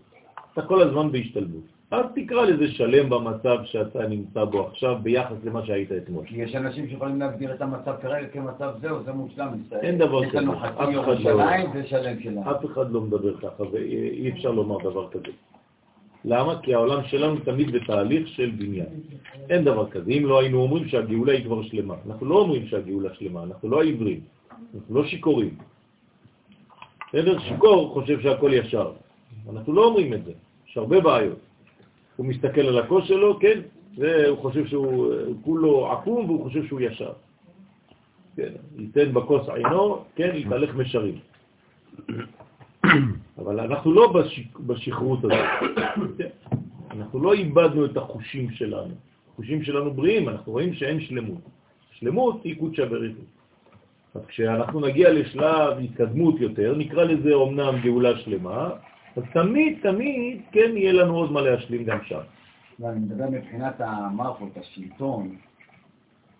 Speaker 2: אתה כל הזמן בהשתלמות. אז תקרא לזה שלם במצב שאתה נמצא בו עכשיו ביחס למה שהיית אתמול.
Speaker 7: יש אנשים שיכולים להגדיר את המצב כרגע כמצב זהו, זה מושלם.
Speaker 2: אין דבר
Speaker 7: יש לנו
Speaker 2: כזה.
Speaker 7: חצי
Speaker 2: לא-
Speaker 7: ירושלים זה שלם שלנו.
Speaker 2: אף אחד לא מדבר ככה ואי אפשר לומר דבר כזה. למה? כי העולם שלנו תמיד בתהליך של בניין. אין דבר כזה. אם לא היינו אומרים שהגאולה היא כבר שלמה. אנחנו לא אומרים שהגאולה שלמה, אנחנו לא עיוורים, אנחנו לא שיכורים. בסדר? שיכור חושב שהכל ישר. אנחנו לא אומרים את זה. יש הרבה בעיות. הוא מסתכל על הכוס שלו, כן, והוא חושב שהוא כולו עקום והוא חושב שהוא ישר. כן, ייתן בכוס עינו, כן, יתהלך משרים. אבל אנחנו לא בשכרות הזאת. אנחנו לא איבדנו את החושים שלנו. החושים שלנו בריאים, אנחנו רואים שאין שלמות. שלמות היא קודשא בריחו. אז כשאנחנו נגיע לשלב התקדמות יותר, נקרא לזה אומנם גאולה שלמה, אז תמיד, תמיד, כן, יהיה לנו עוד מה להשלים גם שם.
Speaker 7: ואני מדבר מבחינת המלכות, השלטון,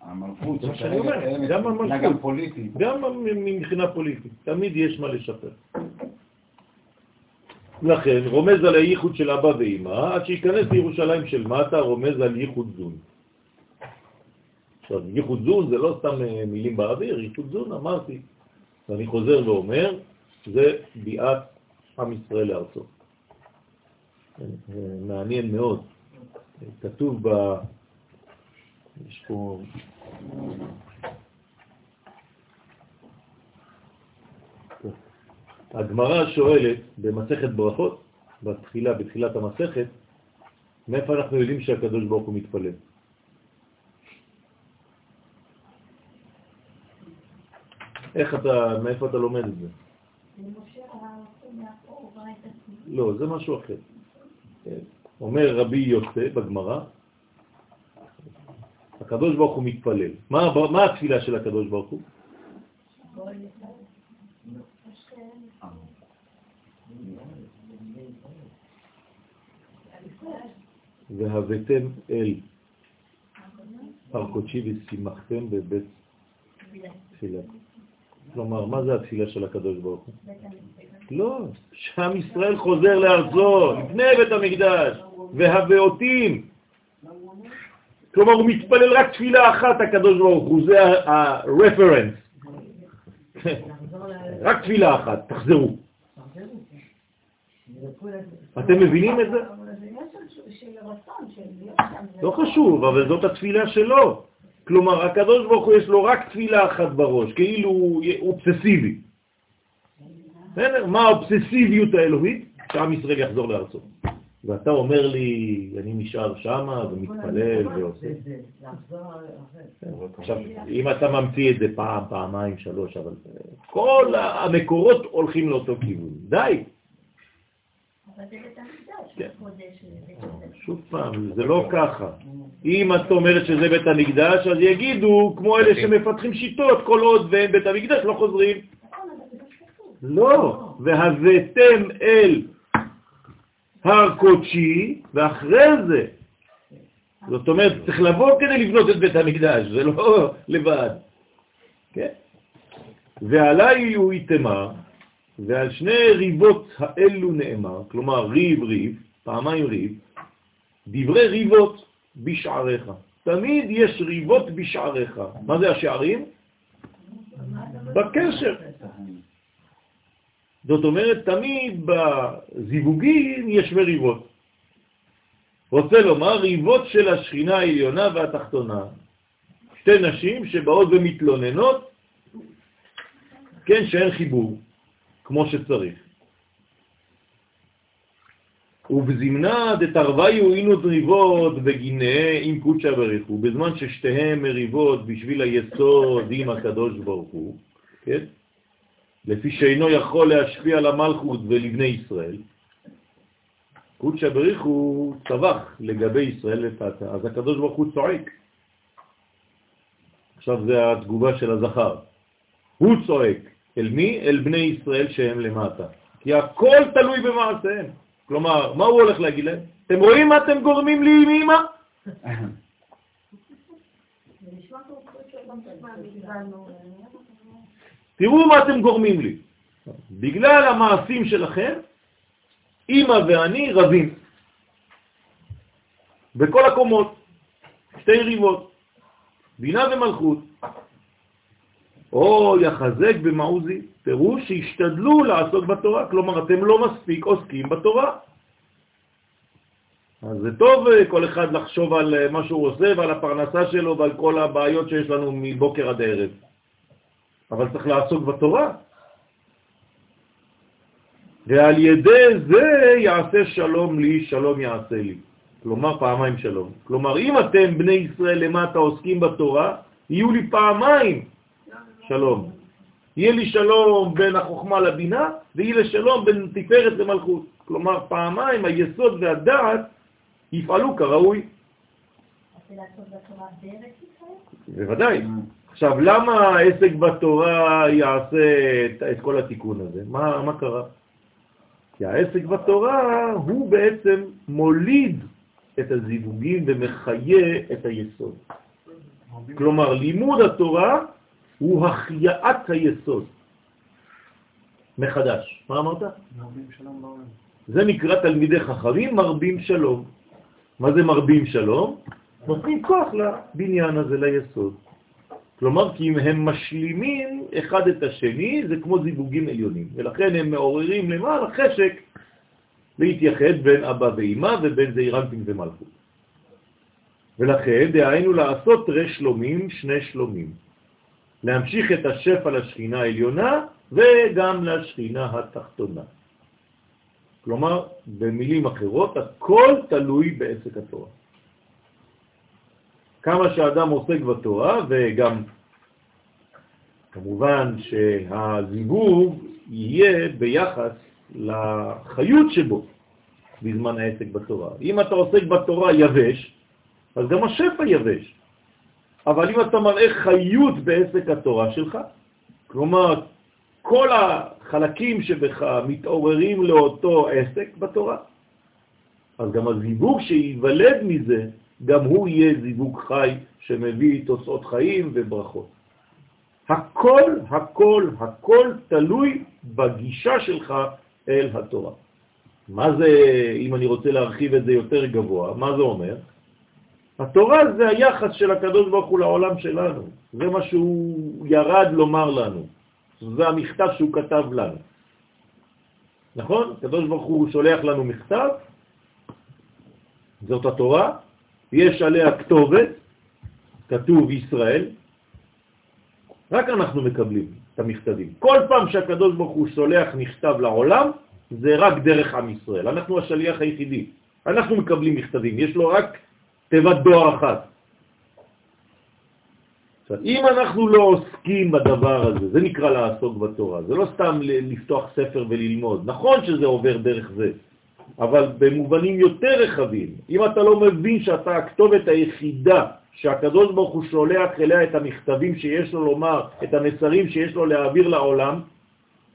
Speaker 7: המלכות,
Speaker 2: זה מה שאני אומר,
Speaker 7: קיימת
Speaker 2: גם המלכות.
Speaker 7: גם פוליטית.
Speaker 2: גם מבחינה פוליטית, תמיד יש מה לשפר. לכן רומז על הייחוד של אבא ואמא, עד שיכנס לירושלים של מטה רומז על ייחוד זון. עכשיו, ייחוד זון זה לא סתם אה, מילים באוויר, ייחוד זון אמרתי, ואני חוזר ואומר, זה ביאת עם ישראל לארצו. מעניין מאוד. כתוב ב... יש פה... הגמרא שואלת במסכת ברכות, בתחילה, בתחילת המסכת, מאיפה אנחנו יודעים שהקדוש ברוך הוא מתפלל? איך אתה, מאיפה אתה לומד את זה? לא, זה משהו אחר. אומר רבי יוסף בגמרא, הקדוש ברוך הוא מתפלל. מה, מה התפילה של הקדוש ברוך הוא? והבאתם אל הר קודשי ושימחתם בבית תפילה. כלומר, מה זה התפילה של הקדוש ברוך הוא? לא, שעם ישראל חוזר לארצו, לפני בית המקדש, והבאותים. כלומר, הוא מתפלל רק תפילה אחת, הקדוש ברוך הוא, זה ה-reference. רק תפילה אחת, תחזרו. אתם מבינים את. זה לא חשוב, אבל זאת התפילה שלו. כלומר, הקדוש ברוך הוא יש לו רק תפילה אחת בראש, כאילו הוא אובססיבי. בסדר? מה האובססיביות האלוהית? שעם ישראל יחזור לארצו. ואתה אומר לי, אני נשאר שמה ומתפלל ועושה. עכשיו, אם אתה ממציא את זה פעם, פעמיים, שלוש, אבל אה, כל המקורות הולכים לאותו כיוון. די. כן.
Speaker 6: המקדש.
Speaker 2: שוב פעם, זה לא ככה. אם את אומרת שזה בית המקדש, אז יגידו, כמו אלה שמפתחים שיטות, כל עוד ואין בית המקדש, לא חוזרים.
Speaker 6: נכון, אבל זה מה שכתוב.
Speaker 2: לא, והבאתם אל הר קודשי, ואחרי זה, זאת אומרת, צריך לבוא כדי לבנות את בית המקדש, זה לא לבד. כן? ועליי הוא יתמה, ועל שני ריבות האלו נאמר, כלומר ריב ריב, פעמיים ריב, דברי ריבות בשעריך. תמיד יש ריבות בשעריך. מה זה השערים? בקשר. זאת אומרת, תמיד בזיווגים יש מריבות. רוצה לומר, ריבות של השכינה העליונה והתחתונה. שתי נשים שבאות ומתלוננות, כן, שאין חיבור, כמו שצריך. ובזמנה דתרוויו אינו ריבות וגינה עם קודשא בריחו, בזמן ששתיהם מריבות בשביל היסוד עם הקדוש ברוך הוא, כן? לפי שאינו יכול להשפיע על המלכות ולבני ישראל, קודשא בריחו צבח לגבי ישראל לפתע, אז הקדוש ברוך הוא צועק. עכשיו זה התגובה של הזכר. הוא צועק. אל מי? אל בני ישראל שהם למטה. כי הכל תלוי במעשיהם. כלומר, מה הוא הולך להגיד להם? אתם רואים מה אתם גורמים לי עם אמא?
Speaker 6: זה נשמע כמו קודש גם מה בגללנו.
Speaker 2: תראו מה אתם גורמים לי. בגלל המעשים שלכם, אמא ואני רבים. בכל הקומות, שתי ריבות, בינה ומלכות. או יחזק במעוזי, פירוש שהשתדלו לעסוק בתורה, כלומר אתם לא מספיק עוסקים בתורה. אז זה טוב אה, כל אחד לחשוב על אה, מה שהוא עושה ועל הפרנסה שלו ועל כל הבעיות שיש לנו מבוקר עד ערב. אבל צריך לעסוק בתורה. ועל ידי זה יעשה שלום לי, שלום יעשה לי. כלומר פעמיים שלום. כלומר, אם אתם בני ישראל למטה עוסקים בתורה, יהיו לי פעמיים שלום. יהיה לי שלום בין החוכמה לבינה, ויהיה לי שלום בין תפארת למלכות. כלומר, פעמיים היסוד והדעת יפעלו כראוי.
Speaker 6: רוצה לעשות בתורה בארץ ישראל?
Speaker 2: בוודאי. עכשיו, למה העסק בתורה יעשה את, את כל התיקון הזה? מה, מה קרה? כי העסק בתורה הוא בעצם מוליד את הזיווגים ומחיה את היסוד. כלומר, לימוד התורה הוא החייאת היסוד מחדש. מה אמרת?
Speaker 3: מרבים שלום בעולם.
Speaker 2: זה נקרא תלמידי חכמים מרבים שלום. מה זה מרבים שלום? נותנים כוח לבניין הזה, ליסוד. כלומר, כי אם הם משלימים אחד את השני, זה כמו זיווגים עליונים, ולכן הם מעוררים למעלה חשק להתייחד בין אבא ואמא ובין זעירנטים ומלכות. ולכן דהיינו לעשות תרי שלומים, שני שלומים. להמשיך את השפע לשכינה העליונה וגם לשכינה התחתונה. כלומר, במילים אחרות, הכל תלוי בעסק התורה. כמה שאדם עוסק בתורה, וגם כמובן שהזיווג יהיה ביחס לחיות שבו בזמן העסק בתורה. אם אתה עוסק בתורה יבש, אז גם השפע יבש. אבל אם אתה מראה חיות בעסק התורה שלך, כלומר, כל החלקים שבך מתעוררים לאותו עסק בתורה, אז גם הזיווג שיוולד מזה, גם הוא יהיה זיווג חי שמביא תוצאות חיים וברכות. הכל, הכל, הכל תלוי בגישה שלך אל התורה. מה זה, אם אני רוצה להרחיב את זה יותר גבוה, מה זה אומר? התורה זה היחס של הקדוש ברוך הוא לעולם שלנו. זה מה שהוא ירד לומר לנו. זה המכתב שהוא כתב לנו. נכון? הקדוש ברוך הוא שולח לנו מכתב, זאת התורה, יש עליה כתובת, כתוב ישראל, רק אנחנו מקבלים את המכתבים. כל פעם שהקדוש ברוך הוא שולח מכתב לעולם, זה רק דרך עם ישראל. אנחנו השליח היחידי. אנחנו מקבלים מכתבים, יש לו רק תיבת דואר אחת. עכשיו, אם אנחנו לא עוסקים בדבר הזה, זה נקרא לעסוק בתורה, זה לא סתם לפתוח ספר וללמוד. נכון שזה עובר דרך זה, אבל במובנים יותר רחבים. אם אתה לא מבין שאתה הכתובת היחידה שהקדוש ברוך הוא שולח אליה את המכתבים שיש לו לומר, את המסרים שיש לו להעביר לעולם,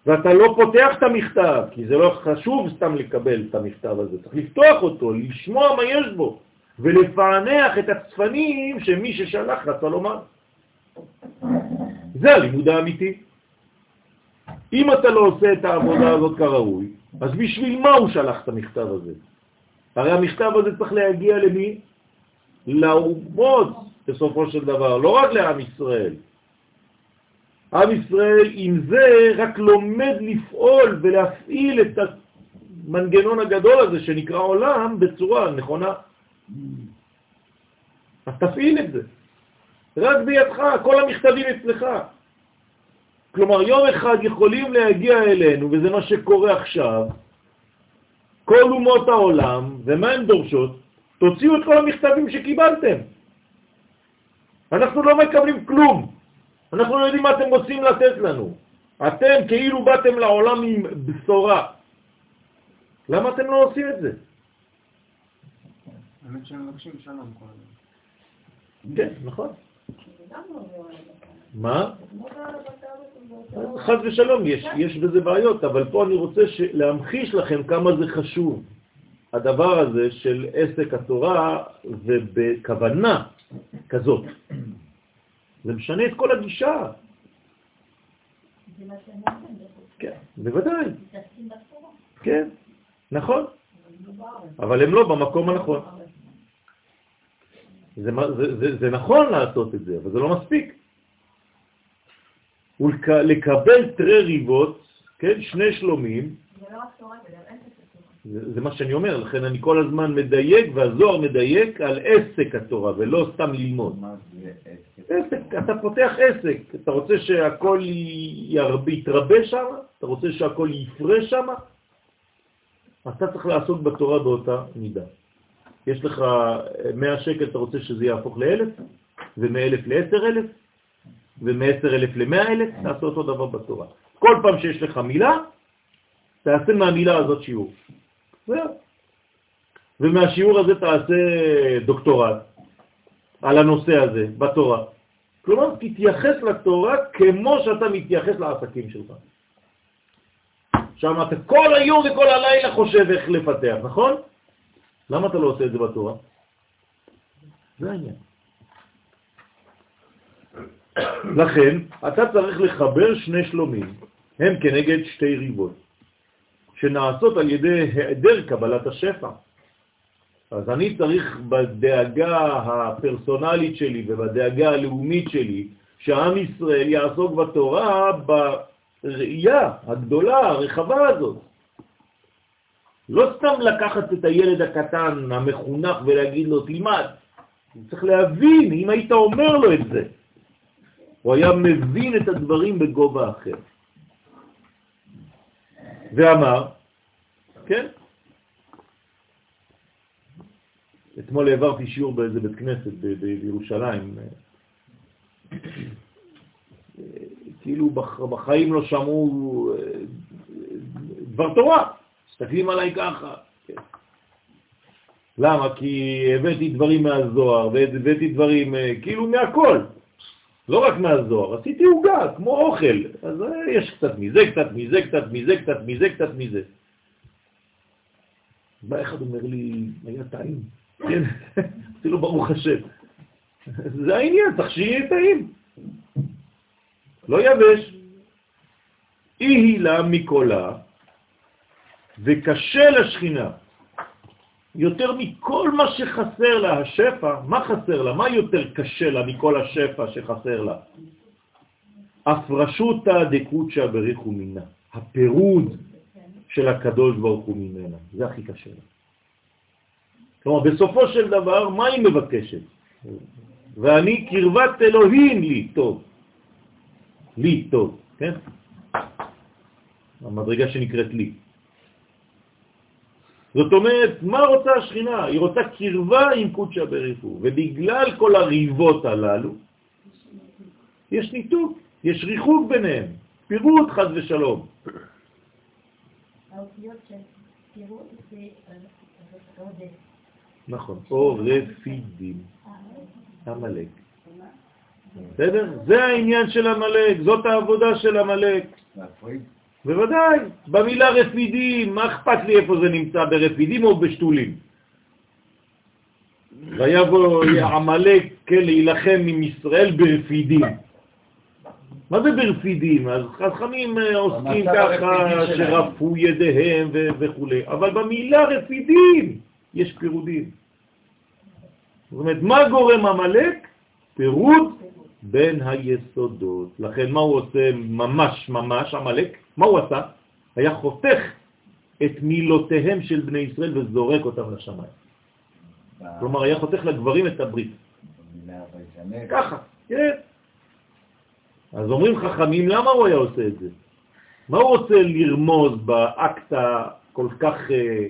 Speaker 2: ואתה לא פותח את המכתב, כי זה לא חשוב סתם לקבל את המכתב הזה, צריך לפתוח אותו, לשמוע מה יש בו, ולפענח את הצפנים שמי ששלח רצה לומר. זה הלימוד האמיתי. אם אתה לא עושה את העבודה הזאת כראוי, אז בשביל מה הוא שלח את המכתב הזה? הרי המכתב הזה צריך להגיע למי? לאומות בסופו של דבר, לא רק לעם ישראל. עם ישראל עם זה רק לומד לפעול ולהפעיל את המנגנון הגדול הזה שנקרא עולם בצורה נכונה. אז תפעיל את זה. רק בידך, כל המכתבים אצלך. כלומר, יום אחד יכולים להגיע אלינו, וזה מה שקורה עכשיו, כל אומות העולם, ומה הן דורשות? תוציאו את כל המכתבים שקיבלתם. אנחנו לא מקבלים כלום. אנחנו לא יודעים מה אתם רוצים לתת לנו. אתם כאילו באתם לעולם עם בשורה. למה אתם לא עושים את זה?
Speaker 3: האמת שהם מבקשים שלום כל הזמן.
Speaker 2: כן, נכון. מה? חז ושלום, יש, יש בזה בעיות, אבל פה אני רוצה להמחיש לכם כמה זה חשוב, הדבר הזה של עסק התורה ובכוונה כזאת. זה משנה את כל הגישה. כן, בוודאי. כן, נכון. אבל הם לא במקום הנכון. זה, זה, זה, זה נכון לעשות את זה, אבל זה לא מספיק. ולקבל תרי ריבות, כן, שני שלומים, זה, זה מה שאני אומר, לכן אני כל הזמן מדייק, והזוהר מדייק על עסק התורה, ולא סתם ללמוד.
Speaker 7: מה זה עסק?
Speaker 2: עסק, אתה פותח עסק, אתה רוצה שהכל יתרבה שם? אתה רוצה שהכל יפרה שם? אתה צריך לעסוק בתורה באותה מידה. יש לך 100 שקל, אתה רוצה שזה יהפוך לאלף, ומאלף לעשר אלף, ומעשר אלף למאה אלף, תעשה אותו דבר בתורה. כל פעם שיש לך מילה, תעשה מהמילה הזאת שיעור. זהו. ומהשיעור הזה תעשה דוקטורט על הנושא הזה בתורה. כלומר, תתייחס לתורה כמו שאתה מתייחס לעסקים שלך. שם אתה כל היום וכל הלילה חושב איך לפתח, נכון? למה אתה לא עושה את זה בתורה? זה העניין. לכן, אתה צריך לחבר שני שלומים, הם כנגד שתי ריבות, שנעשות על ידי היעדר קבלת השפע. אז אני צריך בדאגה הפרסונלית שלי ובדאגה הלאומית שלי, שעם ישראל יעסוק בתורה בראייה הגדולה, הרחבה הזאת. לא סתם לקחת את הילד הקטן, המחונך, ולהגיד לו, תלמד. צריך להבין, אם היית אומר לו את זה, הוא היה מבין את הדברים בגובה אחר. ואמר, כן, אתמול העברתי שיעור באיזה בית כנסת בירושלים. כאילו בחיים לא שמעו אה, דבר תורה, מסתכלים עליי ככה. כן. למה? כי הבאתי דברים מהזוהר, והבאתי דברים אה, כאילו מהכל, לא רק מהזוהר, עשיתי עוגה, כמו אוכל, אז אה, יש קצת מזה, קצת מזה, קצת מזה, קצת מזה, קצת מזה. בא אחד אומר לי, היה טעים. כן, אפילו ברוך השם. זה העניין, צריך טעים. לא יבש. אי הילה מקולה, וקשה לשכינה. יותר מכל מה שחסר לה, השפע, מה חסר לה? מה יותר קשה לה מכל השפע שחסר לה? הפרשותה דקוצ'ה בריחו מינה. הפירוד של הקדוש ברוך הוא ממנה. זה הכי קשה לה. כלומר, בסופו של דבר, מה היא מבקשת? ואני קרבת אלוהים לי טוב. לי טוב, כן? המדרגה שנקראת לי. זאת אומרת, מה רוצה השכינה? היא רוצה קרבה עם קודשא בריחו, ובגלל כל הריבות הללו, יש ניתוק, יש ריחוק ביניהם, פירוט חד ושלום. נכון, או רפידים, המלאק. בסדר? זה העניין של המלאק, זאת העבודה של המלאק. בוודאי, במילה רפידים, מה אכפת לי איפה זה נמצא, ברפידים או בשתולים? ויבוא עמלק כן, להילחם עם ישראל ברפידים. מה זה ברפידים? אז חכמים אה, עוסקים ככה שרפו ידיהם וכו', אבל במילה רפידים יש פירודים. זאת אומרת, מה גורם המלאק? פירוד בין היסודות. לכן מה הוא עושה ממש ממש, המלאק? מה הוא עשה? היה חותך את מילותיהם של בני ישראל וזורק אותם לשמיים. כלומר, היה חותך לגברים את הברית. ככה, כן. אז אומרים חכמים, למה הוא היה עושה את זה? מה הוא רוצה לרמוז באקט הכל כך אה,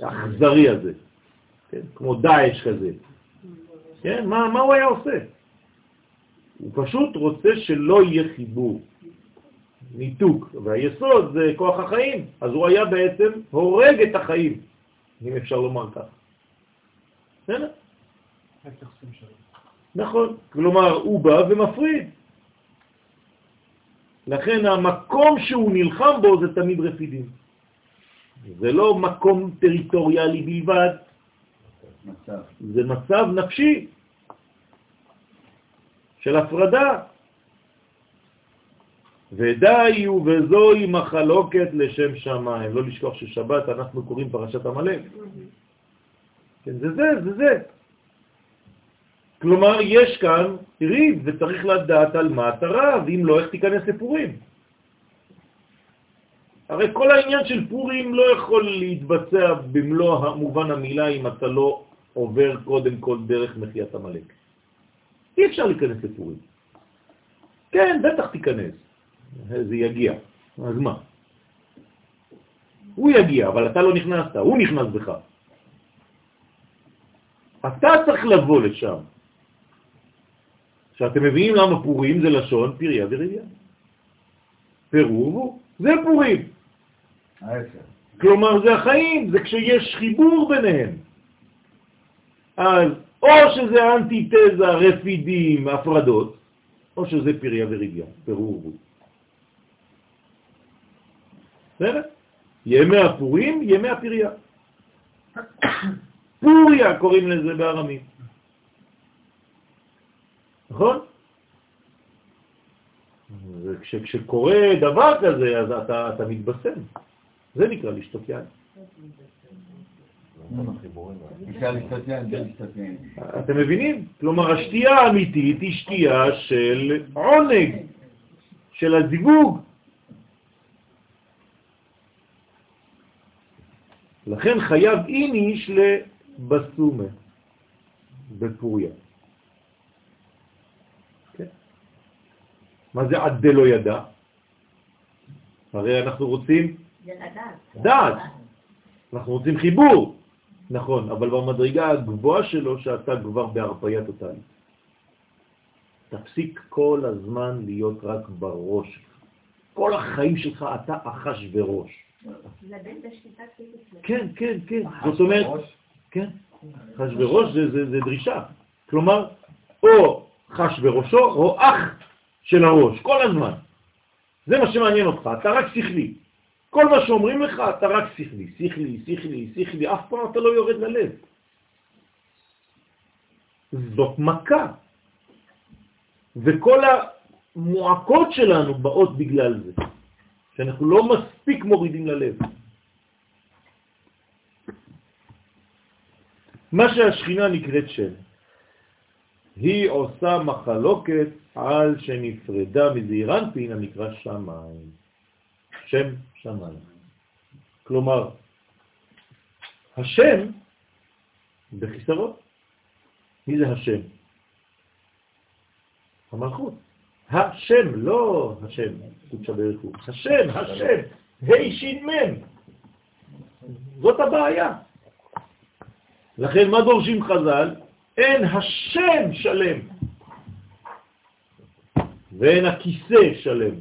Speaker 2: האכזרי הזה, כן? כמו דאעש כזה. כן? מה, מה הוא היה עושה? הוא פשוט רוצה שלא יהיה חיבור, ניתוק, והיסוד זה כוח החיים, אז הוא היה בעצם הורג את החיים, אם אפשר לומר כך. בסדר? נכון, כלומר הוא בא ומפריד. לכן המקום שהוא נלחם בו זה תמיד רפידים. זה לא מקום טריטוריאלי בלבד, מצב. זה מצב נפשי של הפרדה. ודי ובזוהי מחלוקת לשם שמיים. לא לשכוח ששבת אנחנו קוראים פרשת המלאק. כן, זה זה, זה זה. כלומר, יש כאן ריב וצריך לדעת על מה אתה רב, אם לא, איך תיכנס לפורים. הרי כל העניין של פורים לא יכול להתבצע במלוא המובן המילה אם אתה לא עובר קודם כל דרך מחיית המלאק. אי אפשר להיכנס לפורים. כן, בטח תיכנס. זה יגיע. אז מה? הוא יגיע, אבל אתה לא נכנסת, הוא נכנס בך. אתה צריך לבוא לשם. כשאתם מביאים למה פורים זה לשון פריה ורבייה. פירור, זה פורים. כלומר, זה החיים, זה כשיש חיבור ביניהם. אז או שזה אנטיתזה, רפידים, הפרדות, או שזה פריה וריביה, פירור. בסדר? ימי הפורים, ימי הפריה. פוריה קוראים לזה בארמית. נכון? וכשקורה דבר כזה, אז אתה, אתה מתבשם. זה נקרא לשתות יין. אתם מבינים? כלומר, השתייה האמיתית היא שתייה של עונג, של הזיווג. לכן חייב איניש לבסומה בפוריה. כן? מה זה עד דלא ידע? הרי אנחנו רוצים דעת. אנחנו רוצים חיבור. נכון, אבל במדרגה הגבוהה שלו שאתה כבר בהרפאיה טוטלית. תפסיק כל הזמן להיות רק בראש. כל החיים שלך אתה אחש וראש. כן, כן, כן. זאת אומרת, כן, חש וראש זה, זה, זה דרישה. כלומר, או חש בראשו או אח של הראש, כל הזמן. זה מה שמעניין אותך, אתה רק שכלי. כל מה שאומרים לך, אתה רק שכלי, שכלי, שכלי, שכלי, אף פעם אתה לא יורד ללב. זאת מכה. וכל המועקות שלנו באות בגלל זה, שאנחנו לא מספיק מורידים ללב. מה שהשכינה נקראת שם, היא עושה מחלוקת על שנפרדה מזעירנפין הנקרא שמיים. שם שמיים. כלומר, השם בחיסרות. מי זה השם? המלכות. השם, לא השם, קודשא ברכו. השם, השם, ה' מם. זאת הבעיה. לכן מה דורשים חז"ל? אין השם שלם, ואין הכיסא שלם,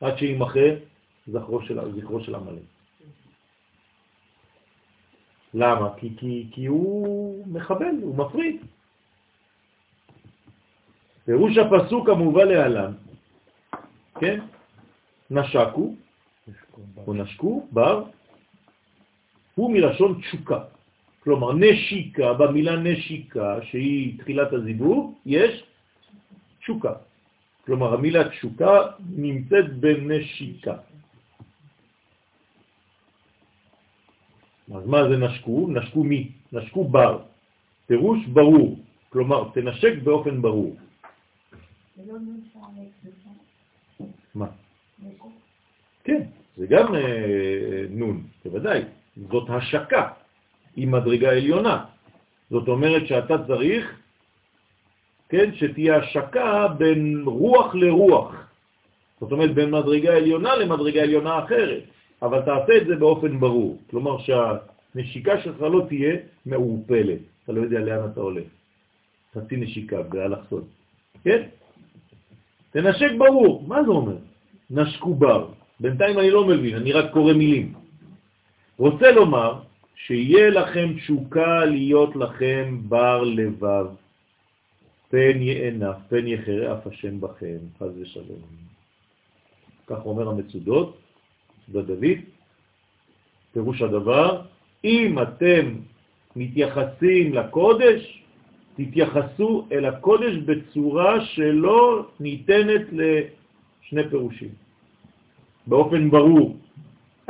Speaker 2: עד שימחה זכרו של, זכרו של המלא. למה? כי, כי, כי הוא מחבל, הוא מפריד. פירוש הפסוק המובא להלן, כן? נשקו, או נשקו, בר, הוא מלשון תשוקה. כלומר, נשיקה, במילה נשיקה, שהיא תחילת הזיבור, יש תשוקה. כלומר, המילה תשוקה נמצאת בנשיקה. אז מה זה נשקו? נשקו מי? נשקו בר. פירוש ברור, כלומר, תנשק באופן ברור. מה? כן, זה גם אה, נון, בוודאי. זאת השקה, היא מדרגה עליונה. זאת אומרת שאתה צריך, כן, שתהיה השקה בין רוח לרוח. זאת אומרת, בין מדרגה עליונה למדרגה עליונה אחרת. אבל תעשה את זה באופן ברור. כלומר שהנשיקה שלך לא תהיה מעורפלת, אתה לא יודע לאן אתה הולך. חצי נשיקה באלכסון. כן? תנשק ברור. מה זה אומר? נשקו בר. בינתיים אני לא מבין, אני רק קורא מילים. רוצה לומר שיהיה לכם תשוקה להיות לכם בר לבב, פן יענף, פן יחרה אף השם בכם, חז ושלום. כך אומר המצודות, דוד, פירוש הדבר, אם אתם מתייחסים לקודש, תתייחסו אל הקודש בצורה שלא ניתנת לשני פירושים, באופן ברור.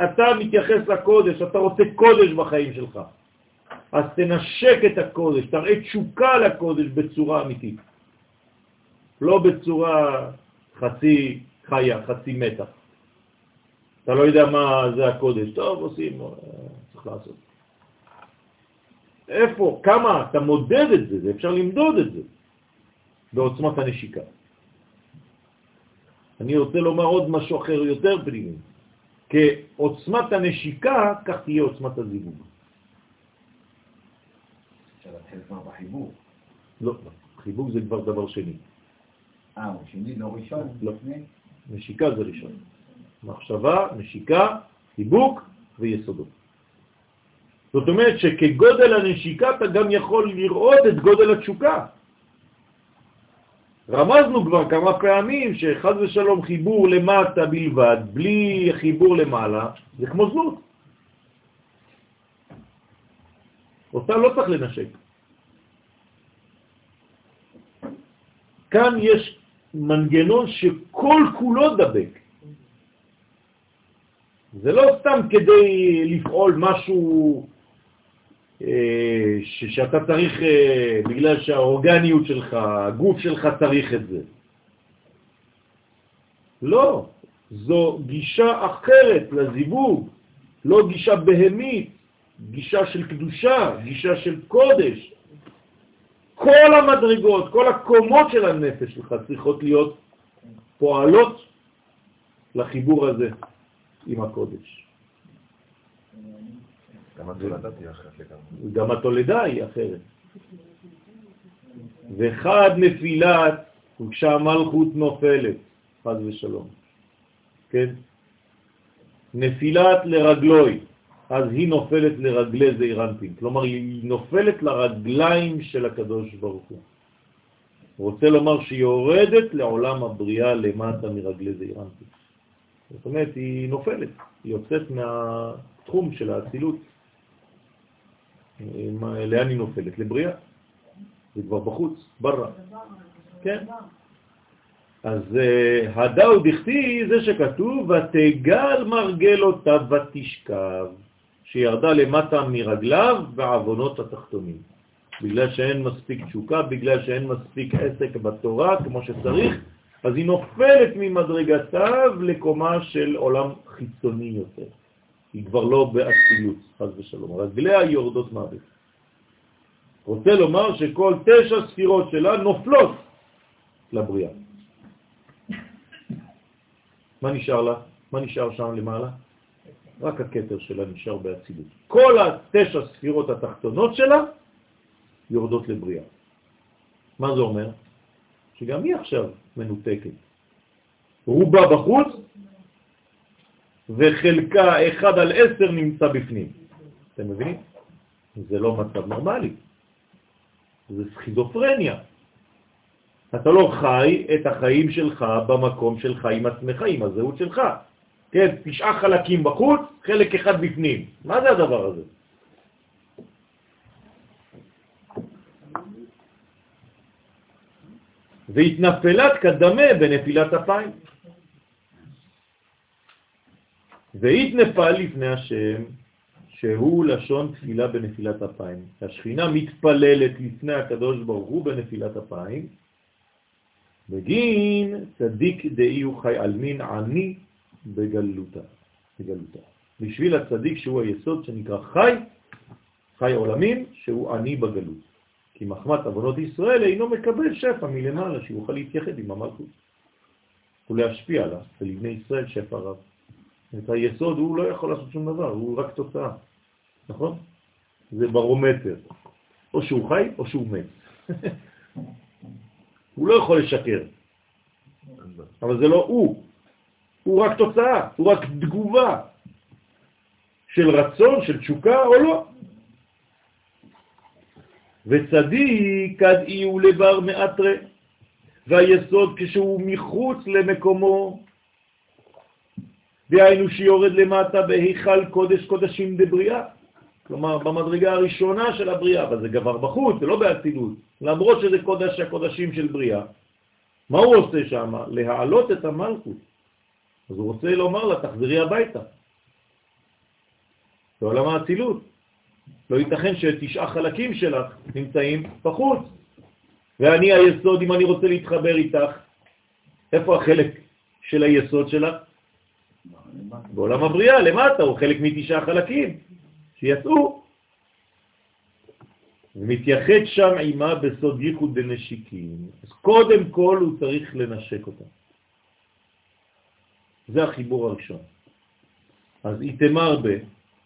Speaker 2: אתה מתייחס לקודש, אתה רוצה קודש בחיים שלך. אז תנשק את הקודש, תראה תשוקה לקודש בצורה אמיתית. לא בצורה חצי חיה, חצי מתח. אתה לא יודע מה זה הקודש, טוב, עושים, אה, צריך לעשות. איפה, כמה, אתה מודד את זה, אפשר למדוד את זה בעוצמת הנשיקה. אני רוצה לומר עוד משהו אחר יותר פנימי. כעוצמת הנשיקה, כך תהיה עוצמת הזיווג.
Speaker 7: אפשר להתחיל כבר בחיבור.
Speaker 2: לא, חיבור זה כבר דבר שני.
Speaker 7: אה, הוא שני, לא ראשון?
Speaker 2: לא. נשיקה זה ראשון. מחשבה, נשיקה, חיבוק ויסודות. זאת אומרת שכגודל הנשיקה אתה גם יכול לראות את גודל התשוקה. רמזנו כבר כמה פעמים שחז ושלום חיבור למטה בלבד, בלי חיבור למעלה, זה כמו זנות. אותה לא צריך לנשק. כאן יש מנגנון שכל כולו דבק. זה לא סתם כדי לפעול משהו שאתה צריך, אה, בגלל שהאורגניות שלך, הגוף שלך צריך את זה. לא, זו גישה אחרת לזיווג, לא גישה בהמית, גישה של קדושה, גישה של קודש. כל המדרגות, כל הקומות של הנפש שלך צריכות להיות פועלות לחיבור הזה עם הקודש.
Speaker 4: גם התולדה אחרת לגמרי.
Speaker 2: גם התולדה היא אחרת. וחד נפילת, וכשהמלכות נופלת, חד ושלום. כן? נפילת לרגלוי, אז היא נופלת לרגלי זעירנטים. כלומר, היא נופלת לרגליים של הקדוש ברוך הוא. רוצה לומר שהיא יורדת לעולם הבריאה למטה מרגלי זעירנטים. זאת אומרת, היא נופלת, היא יוצאת מהתחום של האצילות. לאן היא נופלת? לבריאה. זה כבר בחוץ, ברא. כן. אז אה, הדאו דכתי זה שכתוב, ותגל מרגל אותה ותשכב, שירדה למטה מרגליו בעוונות התחתונים. בגלל שאין מספיק תשוקה, בגלל שאין מספיק עסק בתורה כמו שצריך, אז היא נופלת ממדרגתיו לקומה של עולם חיצוני יותר. היא כבר לא באצילות, חז ושלום. רגליה יורדות מוות. רוצה לומר שכל תשע ספירות שלה נופלות לבריאה. מה נשאר לה? מה נשאר שם למעלה? רק הכתר שלה נשאר באצילות. כל התשע ספירות התחתונות שלה יורדות לבריאה. מה זה אומר? שגם היא עכשיו מנותקת. רובה בחוץ וחלקה אחד על עשר נמצא בפנים. אתם מבינים? זה לא מצב נורמלי. זה סכיזופרניה. אתה לא חי את החיים שלך במקום שלך עם עצמך, עם הזהות שלך. כן, תשעה חלקים בחוץ, חלק אחד בפנים. מה זה הדבר הזה? והתנפלת כדמה בנפילת אפיים. והתנפל לפני השם, שהוא לשון תפילה בנפילת אפיים. השכינה מתפללת לפני הקדוש ברוך הוא בנפילת אפיים. בגין צדיק דאי הוא חי עלמין עני בגלותה. בגלותה. בשביל הצדיק שהוא היסוד שנקרא חי, חי עולמים, שהוא עני בגלות. כי מחמת עוונות ישראל אינו מקבל שפע מלמעלה, שיוכל להתייחד עם המלכות ולהשפיע עליו, ולבני ישראל שפע רב. את היסוד הוא לא יכול לעשות שום דבר, הוא רק תוצאה, נכון? זה ברומטר. או שהוא חי או שהוא מת. הוא לא יכול לשקר. אבל זה לא הוא. הוא רק תוצאה, הוא רק תגובה של רצון, של תשוקה או לא. וצדיק עד אי הוא לבר מאתרה, והיסוד כשהוא מחוץ למקומו, דהיינו שיורד למטה בהיכל קודש קודשים דבריאה, כלומר במדרגה הראשונה של הבריאה, אבל זה גבר בחוץ, זה לא באצילות, למרות שזה קודש הקודשים של בריאה. מה הוא עושה שם? להעלות את המלכות. אז הוא רוצה לומר לה, תחזרי הביתה. זה עולם האצילות. לא ייתכן שתשעה חלקים שלך נמצאים בחוץ. ואני היסוד, אם אני רוצה להתחבר איתך, איפה החלק של היסוד שלך? בעולם הבריאה, למטה, הוא חלק מתשעה חלקים שיצאו. ומתייחד שם עימה בסוד ייחוד דנשיקים. אז קודם כל הוא צריך לנשק אותה. זה החיבור הראשון. אז איתמר ב,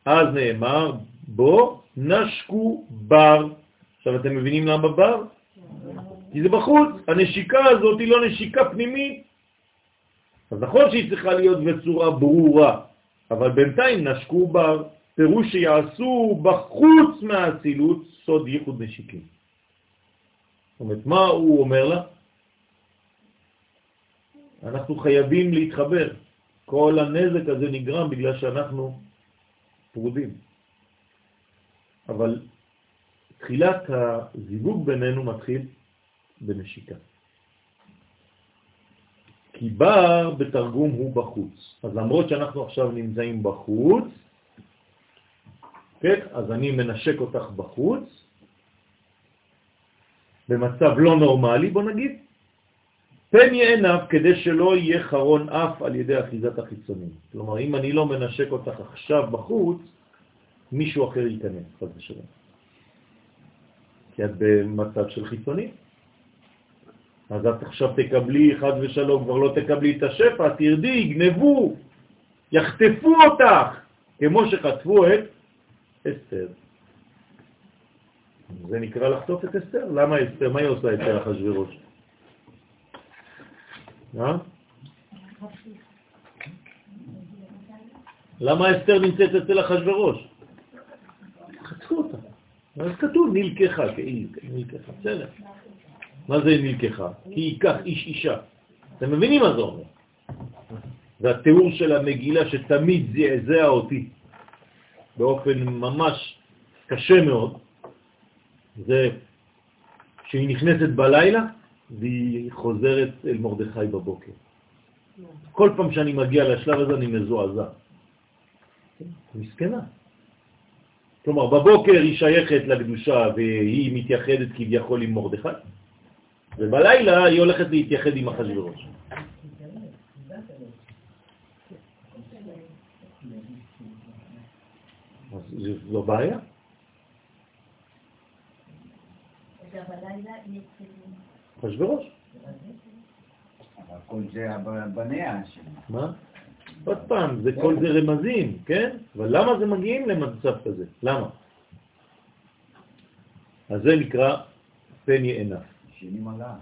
Speaker 2: אז נאמר בו נשקו בר. עכשיו אתם מבינים למה בר? כי זה בחוץ, הנשיקה הזאת היא לא נשיקה פנימית. אז נכון שהיא צריכה להיות בצורה ברורה, אבל בינתיים נשקו בר, פירוש שיעשו בחוץ מהאצילות סוד ייחוד נשיקים. זאת אומרת, מה הוא אומר לה? אנחנו חייבים להתחבר. כל הנזק הזה נגרם בגלל שאנחנו פרודים. אבל תחילת הזיווג בינינו מתחיל בנשיקה. כי בר בתרגום הוא בחוץ. אז למרות שאנחנו עכשיו נמצאים בחוץ, כן, אז אני מנשק אותך בחוץ, במצב לא נורמלי, בוא נגיד, פן יענב כדי שלא יהיה חרון אף על ידי אחיזת החיצונים. כלומר, אם אני לא מנשק אותך עכשיו בחוץ, מישהו אחר ייכנס, חס ושלום. כי את במצב של חיצוני. אז את עכשיו תקבלי, חד ושלום, כבר לא תקבלי את השפע, תרדי, יגנבו, יחטפו אותך, כמו שחטפו את אסתר. זה נקרא לחטוף את אסתר. למה אסתר? מה היא עושה אצל אחשוורוש? מה? למה אסתר נמצאת אצל אחשוורוש? חטפו אותה. אז כתוב נלקחה, כאילו, נלקחה, בסדר. מה זה נלקחה? כי ייקח איש אישה. אתם מבינים מה זה אומר? זה התיאור של המגילה שתמיד זעזע אותי באופן ממש קשה מאוד. זה שהיא נכנסת בלילה והיא חוזרת אל מרדכי בבוקר. כל פעם שאני מגיע לשלב הזה אני מזועזע. מסכנה. כלומר, בבוקר היא שייכת לקדושה והיא מתייחדת כביכול עם מרדכי, ובלילה היא הולכת להתייחד עם אחשוורוש. זו בעיה. אחשוורוש.
Speaker 7: כל זה בניה שלה.
Speaker 2: מה? עוד פעם, זה כל זה רמזים, כן? אבל למה זה מגיעים למצב כזה? למה? אז זה נקרא פן יענה.
Speaker 7: שינים עלה.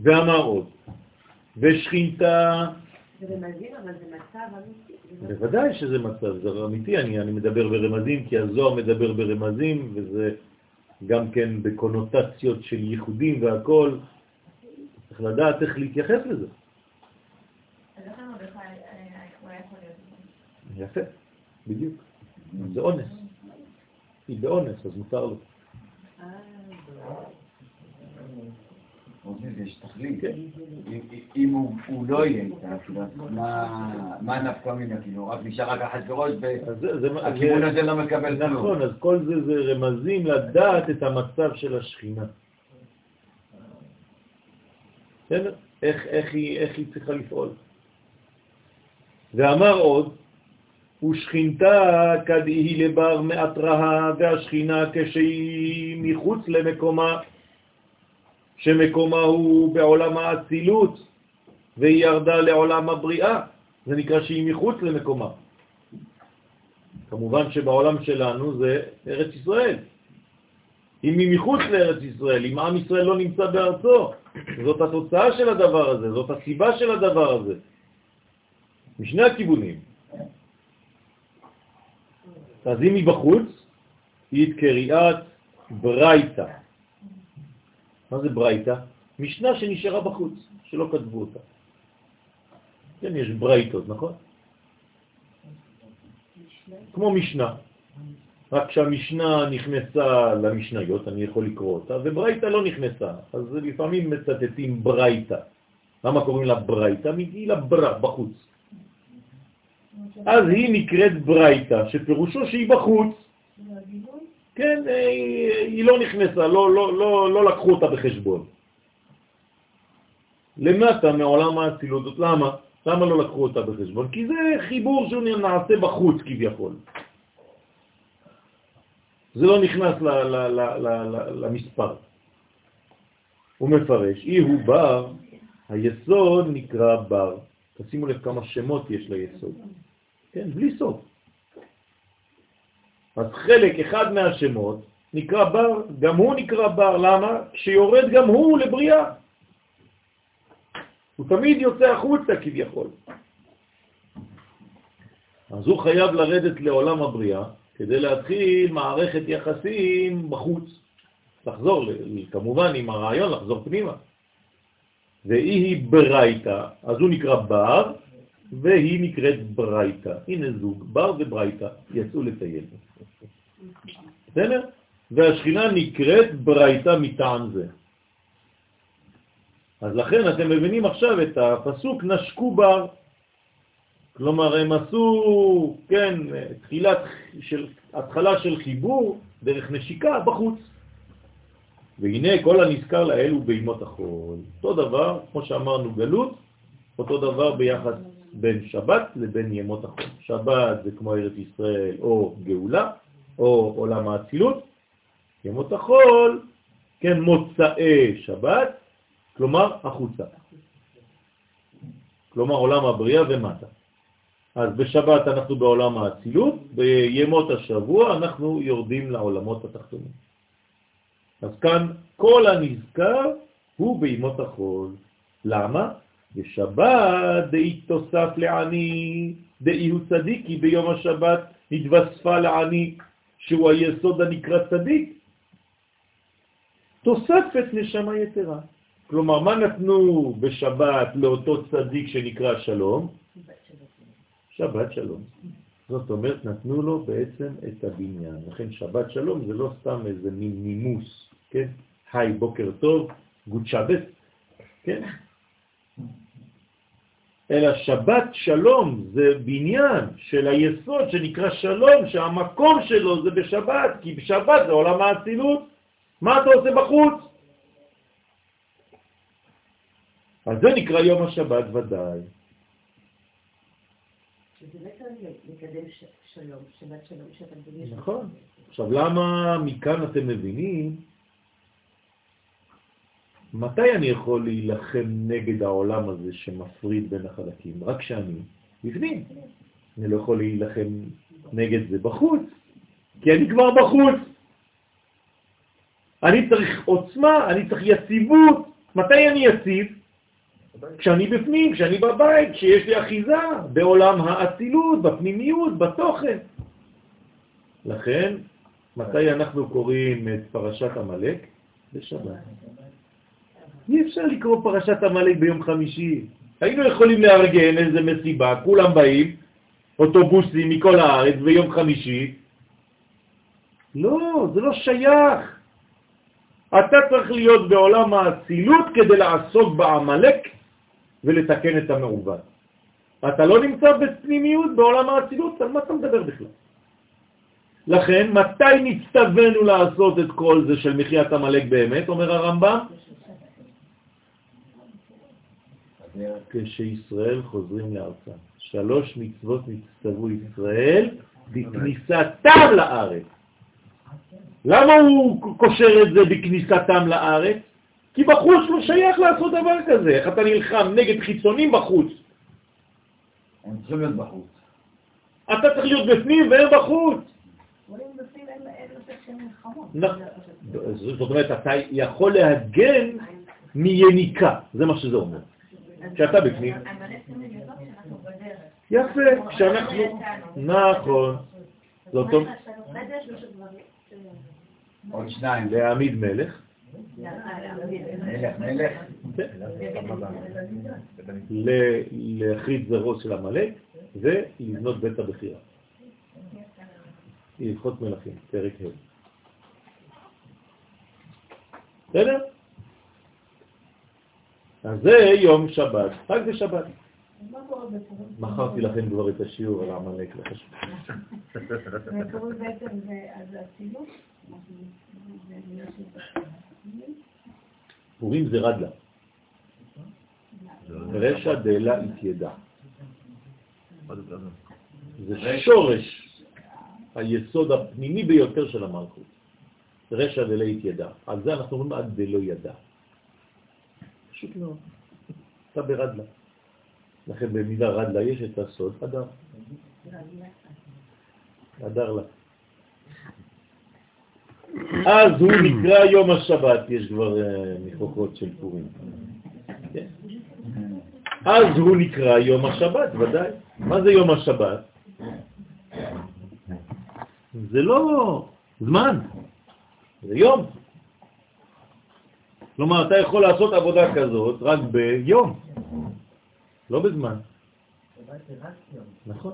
Speaker 2: ואמר עוד, ושכינתה...
Speaker 5: זה רמזים, אבל זה מצב אמיתי.
Speaker 2: בוודאי שזה מצב, זה אמיתי, אני, אני מדבר ברמזים, כי הזוהר מדבר ברמזים, וזה גם כן בקונוטציות של ייחודים והכל. צריך לדעת איך להתייחס לזה. יפה, בדיוק. זה אונס. היא באונס, אז מותר לו.
Speaker 7: יש תכלית. אם הוא לא יהיה איתה, מה נפקא מינה? כאילו, רק נשאר רק אחשוורוש והכיוון הזה לא מקבל כלום.
Speaker 2: נכון, אז כל זה זה רמזים לדעת את המצב של השכינה. בסדר? איך היא צריכה לפעול. ואמר עוד, ושכינתה כדהי לבר מאתרהה, והשכינה כשהיא מחוץ למקומה, שמקומה הוא בעולם האצילות, והיא ירדה לעולם הבריאה, זה נקרא שהיא מחוץ למקומה. כמובן שבעולם שלנו זה ארץ ישראל. אם היא מחוץ לארץ ישראל, אם עם ישראל לא נמצא בארצו, זאת התוצאה של הדבר הזה, זאת הסיבה של הדבר הזה. משני הכיוונים. אז אם היא בחוץ, היא קריאת ברייתא. מה זה ברייתא? משנה שנשארה בחוץ, שלא כתבו אותה. כן, יש ברייתות, נכון? כמו משנה. רק שהמשנה נכנסה למשניות, אני יכול לקרוא אותה, וברייתא לא נכנסה. אז לפעמים מצטטים ברייתא. למה קוראים לה ברייתא? היא לברה, בחוץ. אז היא נקראת ברייתא, שפירושו שהיא בחוץ. כן, היא, היא לא נכנסה, לא, לא, לא, לא לקחו אותה בחשבון. למטה מעולם האצילות, למה? למה לא לקחו אותה בחשבון? כי זה חיבור שהוא נעשה בחוץ כביכול. זה לא נכנס ל, ל, ל, ל, ל, למספר. הוא מפרש, אי הוא בר, היסוד נקרא בר. תשימו לב כמה שמות יש ליסוד. כן, בלי סוף. אז חלק אחד מהשמות נקרא בר, גם הוא נקרא בר, למה? כשיורד גם הוא לבריאה. הוא תמיד יוצא החוצה כביכול. אז הוא חייב לרדת לעולם הבריאה כדי להתחיל מערכת יחסים בחוץ. לחזור, כמובן עם הרעיון לחזור פנימה. והיא היא ברייתא, אז הוא נקרא בר, והיא נקראת ברייתא. הנה זוג, בר וברייתא, יצאו לטייל. בסדר? והשכינה נקראת ברייתא מטעם זה. אז לכן אתם מבינים עכשיו את הפסוק נשקו בר. כלומר, הם עשו, כן, תחילת של, התחלה של חיבור דרך נשיקה בחוץ. והנה כל הנזכר לאל הוא בימות החול. אותו דבר, כמו שאמרנו, גלות, אותו דבר ביחס בין שבת לבין ימות החול. שבת זה כמו ארץ ישראל או גאולה, או עולם האצילות. ימות החול, כן, מוצאי שבת, כלומר החוצה. כלומר עולם הבריאה ומטה. אז בשבת אנחנו בעולם האצילות, בימות השבוע אנחנו יורדים לעולמות התחתונים. אז כאן כל הנזכר הוא בימות החול. למה? בשבת דאי תוסף לעני, דאי הוא צדיקי ביום השבת התווספה לעני, שהוא היסוד הנקרא צדיק, תוספת נשמה יתרה. כלומר, מה נתנו בשבת לאותו צדיק שנקרא שלום? שבת שלום. זאת אומרת, נתנו לו בעצם את הבניין. לכן שבת שלום זה לא סתם איזה מין נימוס, כן? היי, בוקר טוב, גוד שבת, כן? אלא שבת שלום זה בניין של היסוד שנקרא שלום, שהמקום שלו זה בשבת, כי בשבת זה עולם האצילות. מה אתה עושה בחוץ? אז זה נקרא יום השבת ודאי. נכון. עכשיו, למה מכאן אתם מבינים מתי אני יכול להילחם נגד העולם הזה שמפריד בין החלקים? רק כשאני בפנים. אני לא יכול להילחם נגד זה בחוץ, כי אני כבר בחוץ. אני צריך עוצמה, אני צריך יציבות. מתי אני יציב? כשאני בפנים, כשאני בבית, כשיש לי אחיזה בעולם האצילות, בפנימיות, בתוכן. לכן, מתי אנחנו קוראים את פרשת המלאק? בשבת. אי אפשר לקרוא פרשת המלאק ביום חמישי. היינו יכולים לארגן איזה מסיבה, כולם באים, אוטובוסים מכל הארץ ביום חמישי. לא, זה לא שייך. אתה צריך להיות בעולם האצילות כדי לעסוק בעמלק ולתקן את המעוות. אתה לא נמצא בפנימיות בעולם האצילות, על מה אתה מדבר בכלל? לכן, מתי נצטווינו לעשות את כל זה של מחיית המלאק באמת, אומר הרמב"ם? כשישראל חוזרים לארצם. שלוש מצוות נצטוו ישראל בכניסתם לארץ. למה הוא קושר את זה בכניסתם לארץ? כי בחוץ לא שייך לעשות דבר כזה. איך אתה נלחם נגד חיצונים בחוץ?
Speaker 7: הם צריכים להיות בחוץ.
Speaker 2: אתה צריך להיות בפנים והם בחוץ. זאת אומרת, אתה יכול להגן מיניקה, זה מה שזה אומר. כשאתה בפנים. יפה, כשאנחנו... נכון. זאת אומרת...
Speaker 7: עוד שניים.
Speaker 2: להעמיד מלך.
Speaker 7: מלך, מלך.
Speaker 2: להחריד זרעו של המלך ולבנות בית הבחירה. הלכות מלכים, פרק ה'. בסדר? אז זה יום שבת, רק בשבת. מכרתי לכם כבר את השיעור על העמלק לחשוב. פורים זה רדלה. רשע דלה התיידע. זה שורש היסוד הפנימי ביותר של המלכות. רשע דלה התיידע. על זה אנחנו אומרים עד דלא ידע. פשוט מאוד. אתה ברדלה. לכן במידה רדלה יש את הסוד אדר. אדר לה. אז הוא נקרא יום השבת, יש כבר אה, מחוקות של פורים. כן. אז הוא נקרא יום השבת, ודאי. מה זה יום השבת? זה לא זמן, זה יום. כלומר, אתה יכול לעשות עבודה כזאת רק ביום, לא בזמן. נכון,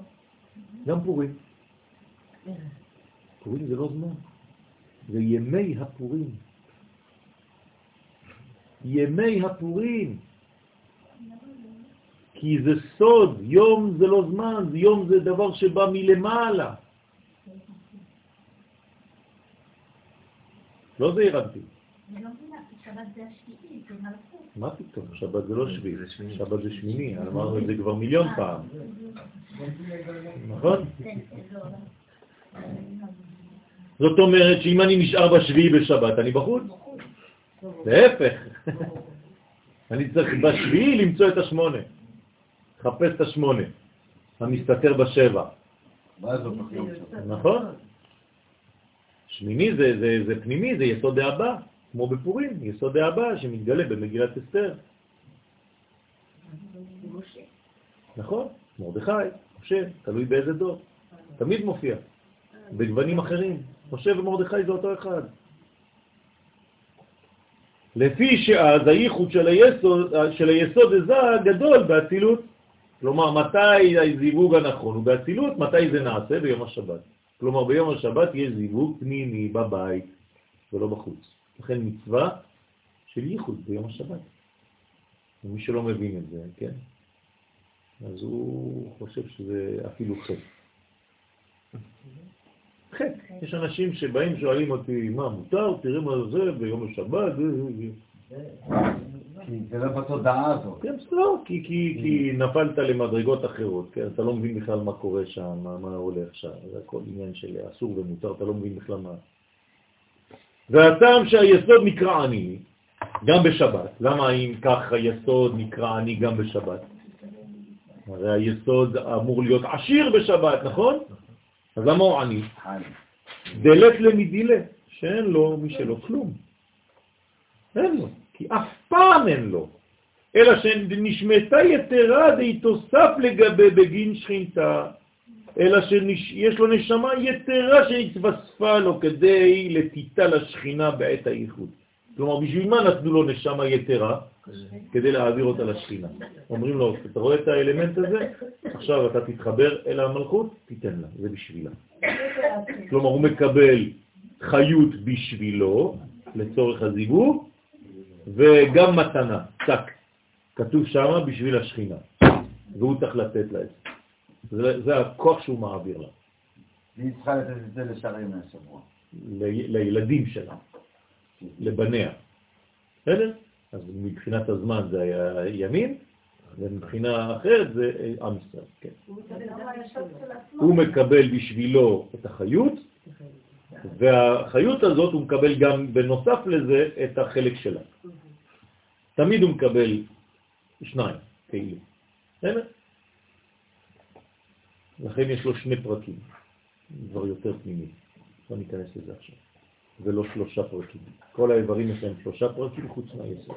Speaker 2: גם פורים. פורים זה לא זמן, זה ימי הפורים. ימי הפורים. כי זה סוד, יום זה לא זמן, יום זה דבר שבא מלמעלה. לא זה הרמתי. מה פתאום? שבת זה לא שביעי, שבת זה שמיני, אמרנו את זה כבר מיליון פעם. נכון? זאת אומרת שאם אני נשאר בשביעי בשבת, אני בחוץ. להפך. אני צריך בשביעי למצוא את השמונה. חפש את השמונה, המסתתר בשבע. נכון? שמיני זה, זה, זה פנימי, זה יסוד האבא, כמו בפורים, יסוד האבא שמתגלה במגילת אסתר. נכון, מרדכי, משה, תלוי באיזה דור. תמיד מופיע, בגוונים אחרים. משה ומרדכי זה אותו אחד. לפי שאז הייחוד של היסוד, של היסוד הזה גדול באצילות. כלומר, מתי הזיווג הנכון הוא באצילות, מתי זה נעשה? ביום השבת. כלומר, ביום השבת יש זיווג פנימי בבית ולא בחוץ. לכן מצווה של ייחוד ביום השבת. ומי שלא מבין את זה, כן? אז הוא חושב שזה אפילו חטא. חטא. יש אנשים שבאים, שואלים אותי, מה, מותר? תראה מה זה ביום השבת?
Speaker 7: כי זה לא בתודעה הזאת.
Speaker 2: כן, לא, כי, כי, כי נפלת למדרגות אחרות, כן? אתה לא מבין בכלל מה קורה שם, מה, מה הולך שם, זה הכל עניין של אסור ומותר, אתה לא מבין בכלל מה. והטעם שהיסוד נקרא עני, גם בשבת. למה אם כך היסוד נקרא עני גם בשבת? הרי היסוד אמור להיות עשיר בשבת, נכון? אז למה הוא עני? דלת למדילה, שאין לו מי שלא כלום. אין לו. כי אף פעם אין לו, אלא שנשמתה יתרה די תוסף לגבי בגין שכינתה, אלא שיש לו נשמה יתרה שהתווספה לו כדי לטיטה לשכינה בעת הייחוד. כלומר, בשביל מה נתנו לו נשמה יתרה? כדי להעביר אותה לשכינה. אומרים לו, אתה רואה את האלמנט הזה? עכשיו אתה תתחבר אל המלכות, תיתן לה, זה בשבילה. כלומר, הוא מקבל חיות בשבילו, לצורך הזיווג, וגם מתנה, צק. כתוב שם בשביל השכינה, והוא צריך לתת לה את זה. זה הכוח שהוא מעביר לה.
Speaker 7: והיא צריכה לתת את זה לשערי מהשבוע.
Speaker 2: לילדים שלה, לבניה. בסדר? אז מבחינת הזמן זה היה ימין, ומבחינה אחרת זה עם ישראל, כן. הוא מקבל בשבילו את החיות, והחיות הזאת הוא מקבל גם בנוסף לזה את החלק שלה. תמיד הוא מקבל שניים, כאילו. לכן יש לו שני פרקים, כבר יותר פנימי. לא ניכנס לזה עכשיו. ולא שלושה פרקים. כל האיברים יש להם שלושה פרקים חוץ מהיסוד.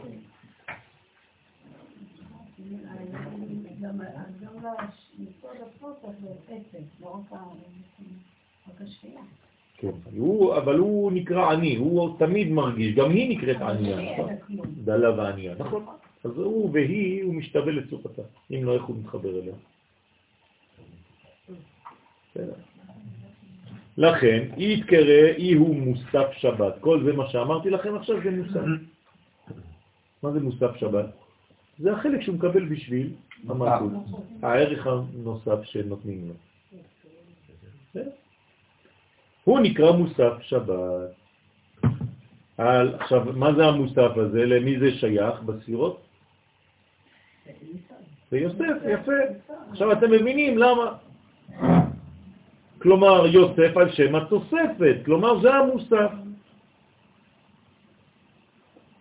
Speaker 2: כן, הוא, אבל הוא נקרא עני, הוא תמיד מרגיש, גם היא נקראת ענייה, נכון? דלה וענייה, נכון? אז הוא והיא, הוא משתווה לצורתה, אם לא איך הוא מתחבר אליה. לכן, אי יתקרא, אי הוא מוסף שבת. כל זה מה שאמרתי לכם עכשיו זה מוסף. מה זה מוסף שבת? זה החלק שהוא מקבל בשביל המלכות, הערך הנוסף שנותנים לו. הוא נקרא מוסף שבת. על, עכשיו, מה זה המוסף הזה? למי זה שייך בספירות? זה יוסף, יפה. עכשיו אתם מבינים למה. כלומר, יוסף על שם התוספת, כלומר זה המוסף.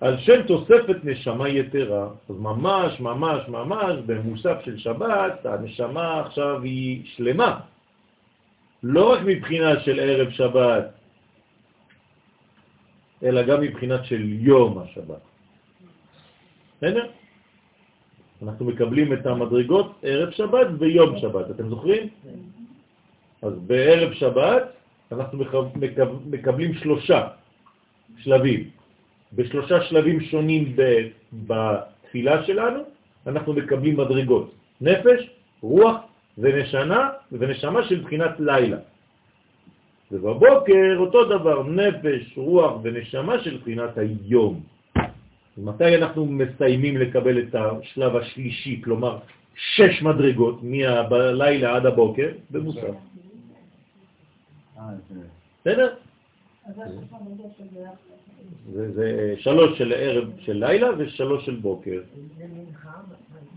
Speaker 2: על שם תוספת נשמה יתרה, אז ממש ממש ממש במוסף של שבת, הנשמה עכשיו היא שלמה, לא רק מבחינה של ערב שבת, אלא גם מבחינת של יום השבת. בסדר? אנחנו מקבלים את המדרגות ערב שבת ויום שבת, אתם זוכרים? אז בערב שבת אנחנו מקבלים שלושה שלבים. בשלושה שלבים שונים בתפילה שלנו, אנחנו מקבלים מדרגות. נפש, רוח ונשנה, ונשמה של בחינת לילה. ובבוקר אותו דבר, נפש, רוח ונשמה של בחינת היום. מתי אנחנו מסיימים לקבל את השלב השלישי, כלומר שש מדרגות מהלילה עד הבוקר? במוסר. בסדר? זה שלוש של ערב של לילה ושלוש של בוקר.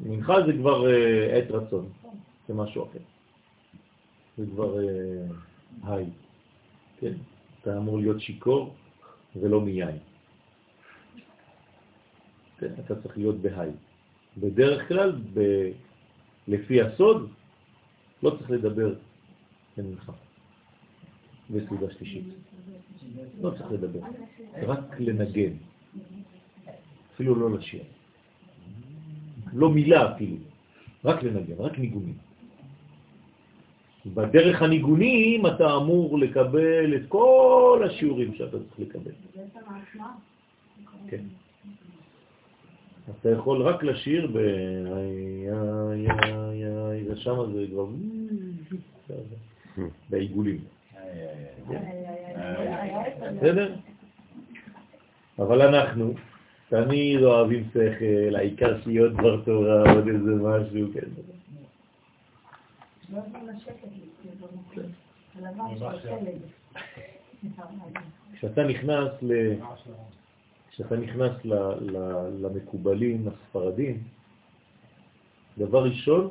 Speaker 2: מנחה זה כבר אה, עת רצון, זה משהו אחר. זה כבר אה, היי. כן, אתה אמור להיות שיקור ולא מיין. כן, אתה צריך להיות בהיי. בדרך כלל, ב... לפי הסוד, לא צריך לדבר במנחה בסעודה שלישית. לא צריך לדבר, רק לנגן. אפילו לא לשיר. לא מילה אפילו, רק לנגן, רק ניגונים. בדרך הניגונים אתה אמור לקבל את כל השיעורים שאתה צריך לקבל. כן. אתה יכול רק לשיר ב... ושם זה כבר... בעיגולים. בסדר? אבל אנחנו תמיד אוהבים שכל, העיקר שיהיה דבר תורה, עוד איזה משהו כזה. כשאתה נכנס ל... כשאתה נכנס ל... ל... למקובלים הספרדים, דבר ראשון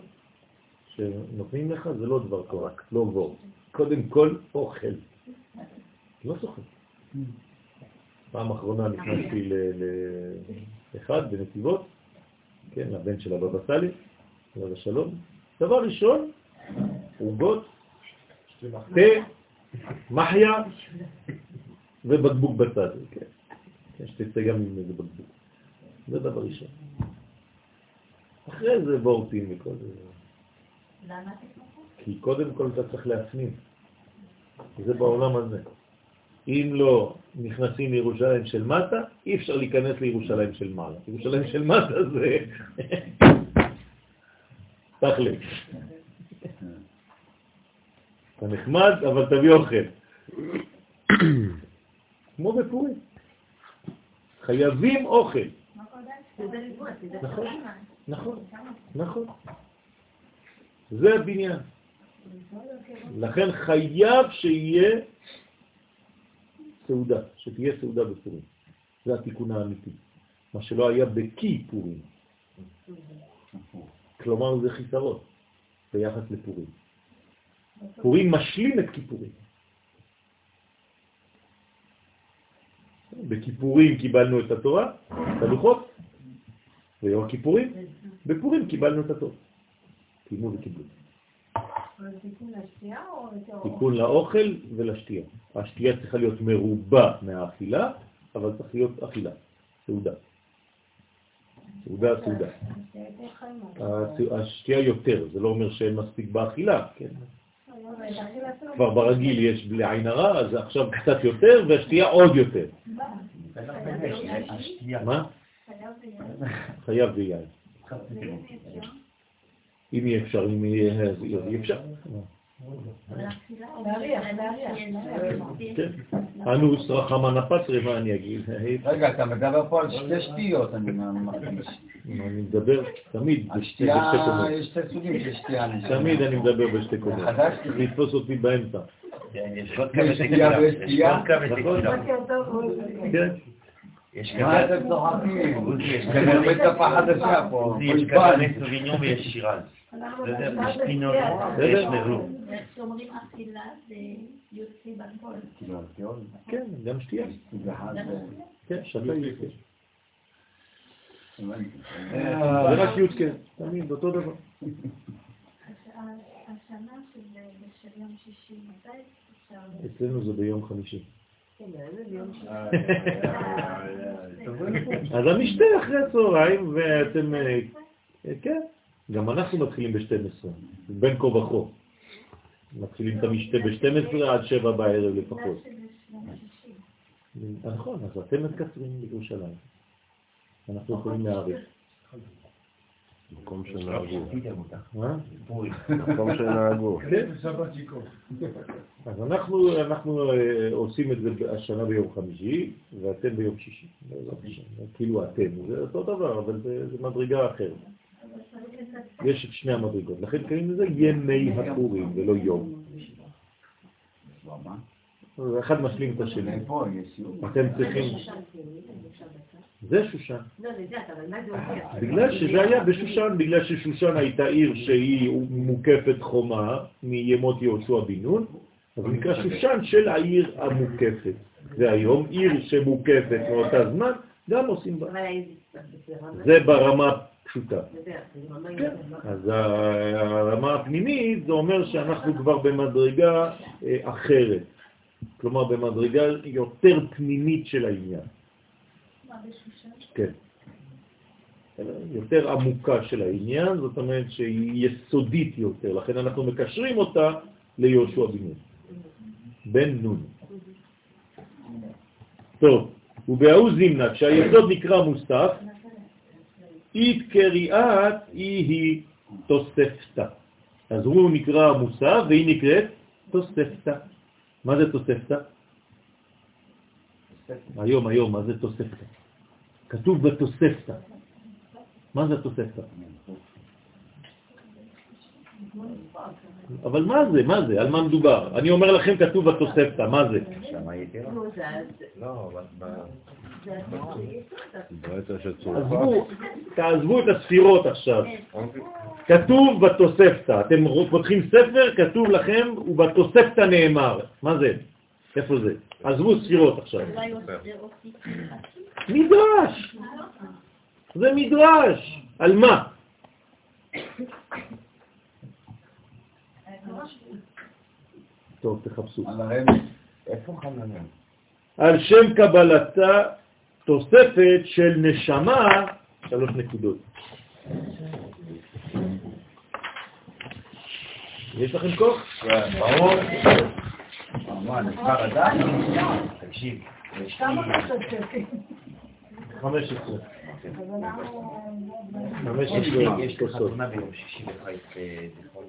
Speaker 2: שנותנים לך זה לא דבר תורה, לא בור. קודם כל אוכל. לא זוכר. פעם אחרונה נכנסתי לאחד בנתיבות, כן, הבן של הבבא סאלי, עליו השלום. דבר ראשון, עוגות, תה, מחיה ובקבוק בצד. כן, כן שתצא גם עם איזה בקבוק. זה דבר ראשון. אחרי זה וורטים וכל זה. למה? כי קודם כל אתה צריך להפנים. זה בעולם הזה. אם לא נכנסים לירושלים של מטה, אי אפשר להיכנס לירושלים של מעלה. ירושלים של מטה זה תכל'ס. אתה נחמד, אבל תביא אוכל. כמו בפורים. חייבים אוכל. נכון, נכון, נכון. זה הבניין. לכן חייב שיהיה סעודה, שתהיה סעודה בפורים. זה התיקון האמיתי. מה שלא היה בכיפורים. כלומר זה חיסרות ביחס לפורים. פורים משלים את כיפורים. בכיפורים קיבלנו את התורה, את הלוחות, ביום הכיפורים, בפורים קיבלנו את התורה. קיימו וקיבלו. תיקון לאוכל ולשתייה. השתייה צריכה להיות מרובה מהאכילה, אבל צריך להיות אכילה, סעודה. סעודה, סעודה. השתייה יותר, זה לא אומר שאין מספיק באכילה, כן? כבר ברגיל יש בלי עין הרע, אז עכשיו קצת יותר, והשתייה עוד יותר. מה? חייב ויין. אם יהיה אפשר, אם יהיה אפשר. כן. אנוס רחמן הפצרי, מה אני אגיד?
Speaker 7: רגע, אתה מדבר פה על שתי שטיות, אני מרגיש.
Speaker 2: אני מדבר תמיד בשתי קומות.
Speaker 7: יש שתי סוגים של שתייה.
Speaker 2: תמיד אני מדבר בשתי קומות. לתפוס אותי באמצע.
Speaker 7: יש וודקה ושתייה.
Speaker 2: כן.
Speaker 7: יש מה אתם צוחקים? יש כנראה שפה חדשה פה.
Speaker 1: יש כנראה סוביניון ויש שירז. יש פינול ויש מרלו.
Speaker 6: כשאומרים אכילה זה יוצא בכל.
Speaker 2: כן, גם שתייה. כן, שתה יוצא. זה רק יוצא, תמיד, אותו דבר.
Speaker 6: השנה של יום שישי, מתי אפשר...
Speaker 2: אצלנו זה ביום חמישי. אז המשתה אחרי הצהריים, ואתם... כן, גם אנחנו מתחילים ב-12, בין כה וכה. מתחילים את המשתה ב-12 עד 7 בערב לפחות. נכון, אז אתם מקצרים בירושלים. אנחנו יכולים להעריך.
Speaker 4: מקום שנהגו.
Speaker 2: מה?
Speaker 4: מקום שנהגו.
Speaker 2: אז אנחנו, אנחנו אה, עושים את זה השנה ביום חמישי, ואתם ביום שישי. כאילו אתם, זה אותו דבר, אבל זה, זה מדרגה אחרת. יש את שני המדרגות, לכן קוראים לזה ימי הפורים ולא יום. אחד משלים את השני. אתם צריכים... זה שושן. בגלל שזה היה בשושן, בגלל ששושן הייתה עיר שהיא מוקפת חומה מימות יהושע בן נון, אז נקרא שושן של העיר המוקפת. והיום עיר שמוקפת מאותה זמן, גם עושים בה. זה ברמה פשוטה. כן. אז הרמה הפנימית זה אומר שאנחנו כבר במדרגה אה, אחרת. כלומר במדרגה יותר פנימית של העניין. כן. יותר עמוקה של העניין, זאת אומרת שהיא יסודית יותר, לכן אנחנו מקשרים אותה ליהושע בן נון. בן נון. טוב, ובהאו זימנה, כשהיסוד נקרא מוסתף, אית קריאת היא היא תוספתא. אז הוא נקרא מוסף והיא נקראת תוספתא. מה זה תוספתא? היום, היום, מה זה תוספתא? כתוב בתוספתא. מה זה התוספתא? אבל מה זה? מה זה? על מה מדובר? אני אומר לכם כתוב בתוספתא, מה זה? עזבו, תעזבו את הספירות עכשיו. כתוב בתוספתא, אתם פותחים ספר, כתוב לכם, ובתוספתא נאמר. מה זה? איפה זה? עזבו ספירות עכשיו. מדרש! זה מדרש! על מה? טוב, תחפשו. על שם קבלתה תוספת של נשמה, שלוש נקודות. יש לכם כוח?
Speaker 7: כן, ברור. מה, נבחר עדיין? תקשיב.
Speaker 2: כמה חמש עשרה. חמש עשרה
Speaker 1: יש לך חתונה ביום שישי בחיפה בזיכרון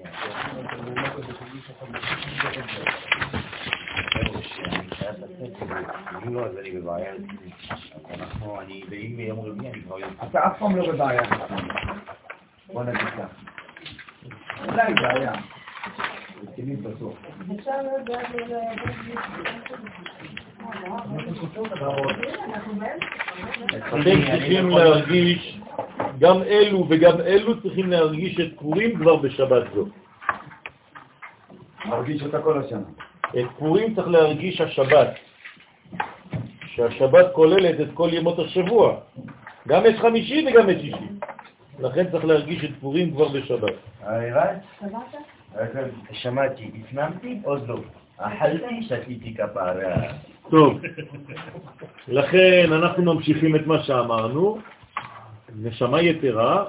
Speaker 1: אם לא, אז אני בבעיה. אנחנו, אני, ואם ביום רביעי אני כבר...
Speaker 7: אתה אף פעם לא בבעיה. בוא נגיד כך. אולי בעיה. רצינית בסוף.
Speaker 2: אתם צריכים להרגיש, גם אלו וגם אלו צריכים להרגיש את פורים כבר בשבת זו.
Speaker 7: מרגיש אותה כל השנה.
Speaker 2: את פורים צריך להרגיש השבת, שהשבת כוללת את כל ימות השבוע, גם את חמישי וגם את שישי. לכן צריך להרגיש את פורים כבר בשבת.
Speaker 1: שמעתי, הפנמתי, עוד לא. אכלתי, שתיתי כפרה.
Speaker 2: טוב, לכן אנחנו ממשיכים את מה שאמרנו, נשמה יתרה,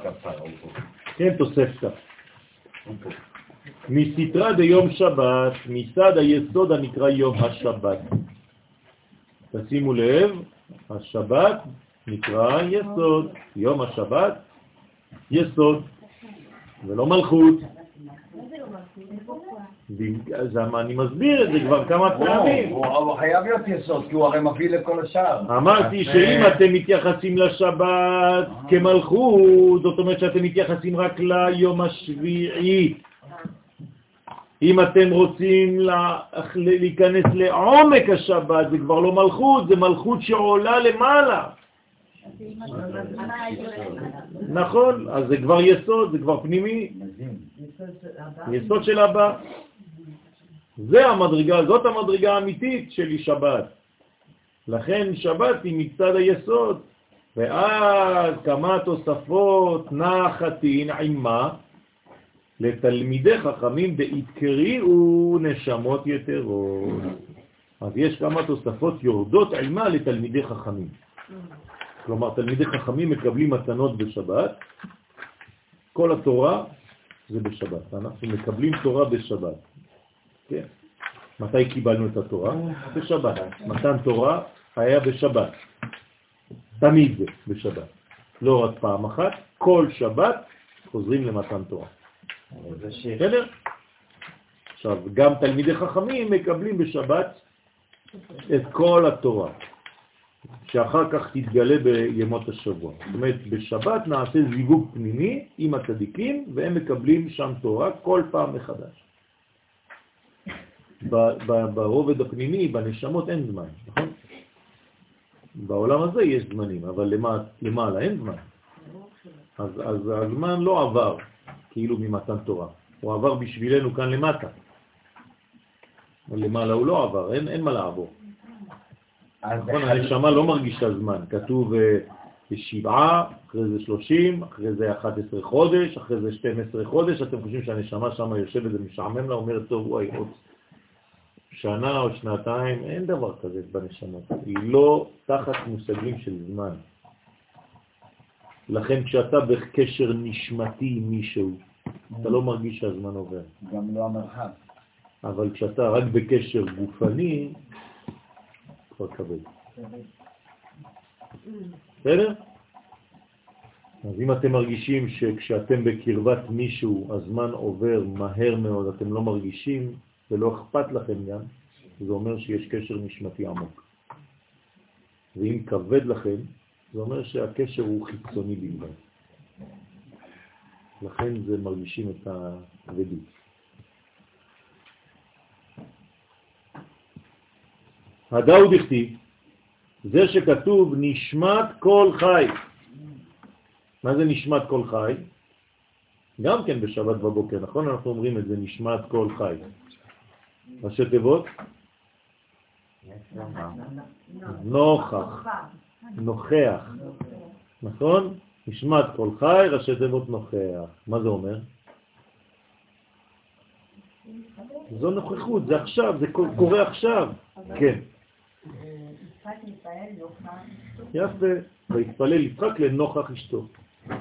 Speaker 2: כן, תוספתא. מסתרה דיום שבת, מסד היסוד הנקרא יום השבת. תשימו לב, השבת נקרא יסוד, יום השבת יסוד, ולא מלכות. אז אני מסביר את זה כבר כמה פעמים.
Speaker 7: הוא חייב להיות יסוד, כי הוא הרי מביא לכל השאר.
Speaker 2: אמרתי שאם אתם מתייחסים לשבת כמלכות, זאת אומרת שאתם מתייחסים רק ליום השביעי. אם אתם רוצים להיכנס לעומק השבת, זה כבר לא מלכות, זה מלכות שעולה למעלה. נכון, אז זה כבר יסוד, זה כבר פנימי. יסוד של הבא. זה המדרגה, זאת המדרגה האמיתית שלי שבת. לכן שבת היא מצד היסוד. ואז כמה תוספות נחתין עימה לתלמידי חכמים בהתקריאו נשמות יתרות. אז יש כמה תוספות יורדות עימה לתלמידי חכמים. כלומר, תלמידי חכמים מקבלים מתנות בשבת, כל התורה זה בשבת. אנחנו מקבלים תורה בשבת. כן. מתי קיבלנו את התורה? בשבת. מתן תורה היה בשבת. תמיד בשבת. לא רק פעם אחת, כל שבת חוזרים למתן תורה. בסדר? עכשיו, גם תלמידי חכמים מקבלים בשבת את כל התורה, שאחר כך תתגלה בימות השבוע. זאת אומרת, בשבת נעשה זיווג פנימי עם הצדיקים, והם מקבלים שם תורה כל פעם מחדש. ברובד הפנימי, בנשמות, אין זמן, נכון? בעולם הזה יש זמנים, אבל למעלה אין זמן. אז, אז הזמן לא עבר כאילו ממתן תורה, הוא עבר בשבילנו כאן למטה. למעלה הוא לא עבר, אין, אין מה לעבור. נכון, הנשמה לא מרגישה זמן, כתוב אה, שבעה, אחרי זה שלושים, אחרי זה 11 חודש, אחרי זה 12 חודש, אתם חושבים שהנשמה שם יושבת ומשעמם לה, אומרת, טוב, וואי, עוד שנה או שנתיים, אין דבר כזה בנשמות. היא לא תחת מושגים של זמן. לכן כשאתה בקשר נשמתי עם מישהו, אתה לא מרגיש שהזמן עובר.
Speaker 7: גם לא המרחב.
Speaker 2: אבל כשאתה רק בקשר גופני, כבר כבד. בסדר? אז אם אתם מרגישים שכשאתם בקרבת מישהו הזמן עובר מהר מאוד, אתם לא מרגישים, ולא אכפת לכם גם, זה אומר שיש קשר נשמתי עמוק. ואם כבד לכם, זה אומר שהקשר הוא חיצוני בלבד. לכן זה מרגישים את הכבדות. הדאו דכתיב, זה שכתוב נשמת כל חי. מה זה נשמת כל חי? גם כן בשבת בבוקר, נכון? אנחנו אומרים את זה, נשמת כל חי. ראשי תיבות? נוכח, נוכח, נכון? נשמת כל חי, ראשי תיבות נוכח. מה זה אומר? זו נוכחות, זה עכשיו, זה קורה עכשיו. כן. יפה, והתפלל יצחק לנוכח אשתו.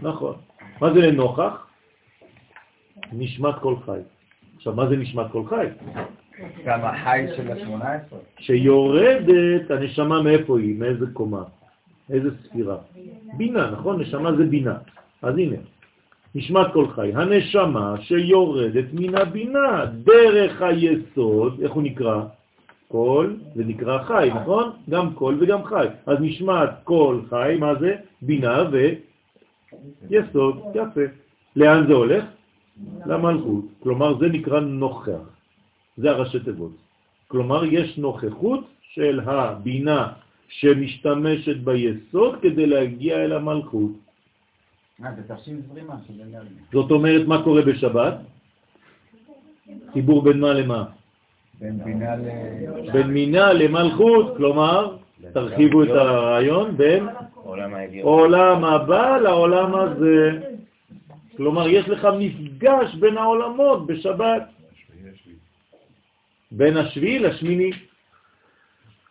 Speaker 2: נכון. מה זה לנוכח? נשמת כל חי. עכשיו, מה זה נשמת כל חי?
Speaker 7: גם החי של ה-18.
Speaker 2: שיורדת הנשמה מאיפה היא? מאיזה קומה? איזה ספירה? בינה, נכון? נשמה זה בינה. אז הנה, נשמת כל חי. הנשמה שיורדת מן הבינה דרך היסוד, איך הוא נקרא? כל, זה נקרא חי, נכון? גם כל וגם חי. אז נשמת כל חי, מה זה? בינה ויסוד, יפה. לאן זה הולך? למלכות. כלומר, זה נקרא נוכח. זה הראשי תיבות. כלומר, יש נוכחות של הבינה שמשתמשת ביסוד כדי להגיע אל המלכות.
Speaker 7: אנרגיה.
Speaker 2: זאת אומרת, מה קורה בשבת? חיבור בין מה למה?
Speaker 7: בין
Speaker 2: מינה למלכות, כלומר, תרחיבו את הרעיון בין עולם הבא לעולם הזה. כלומר, יש לך מפגש בין העולמות בשבת. בין השביעי לשמיני,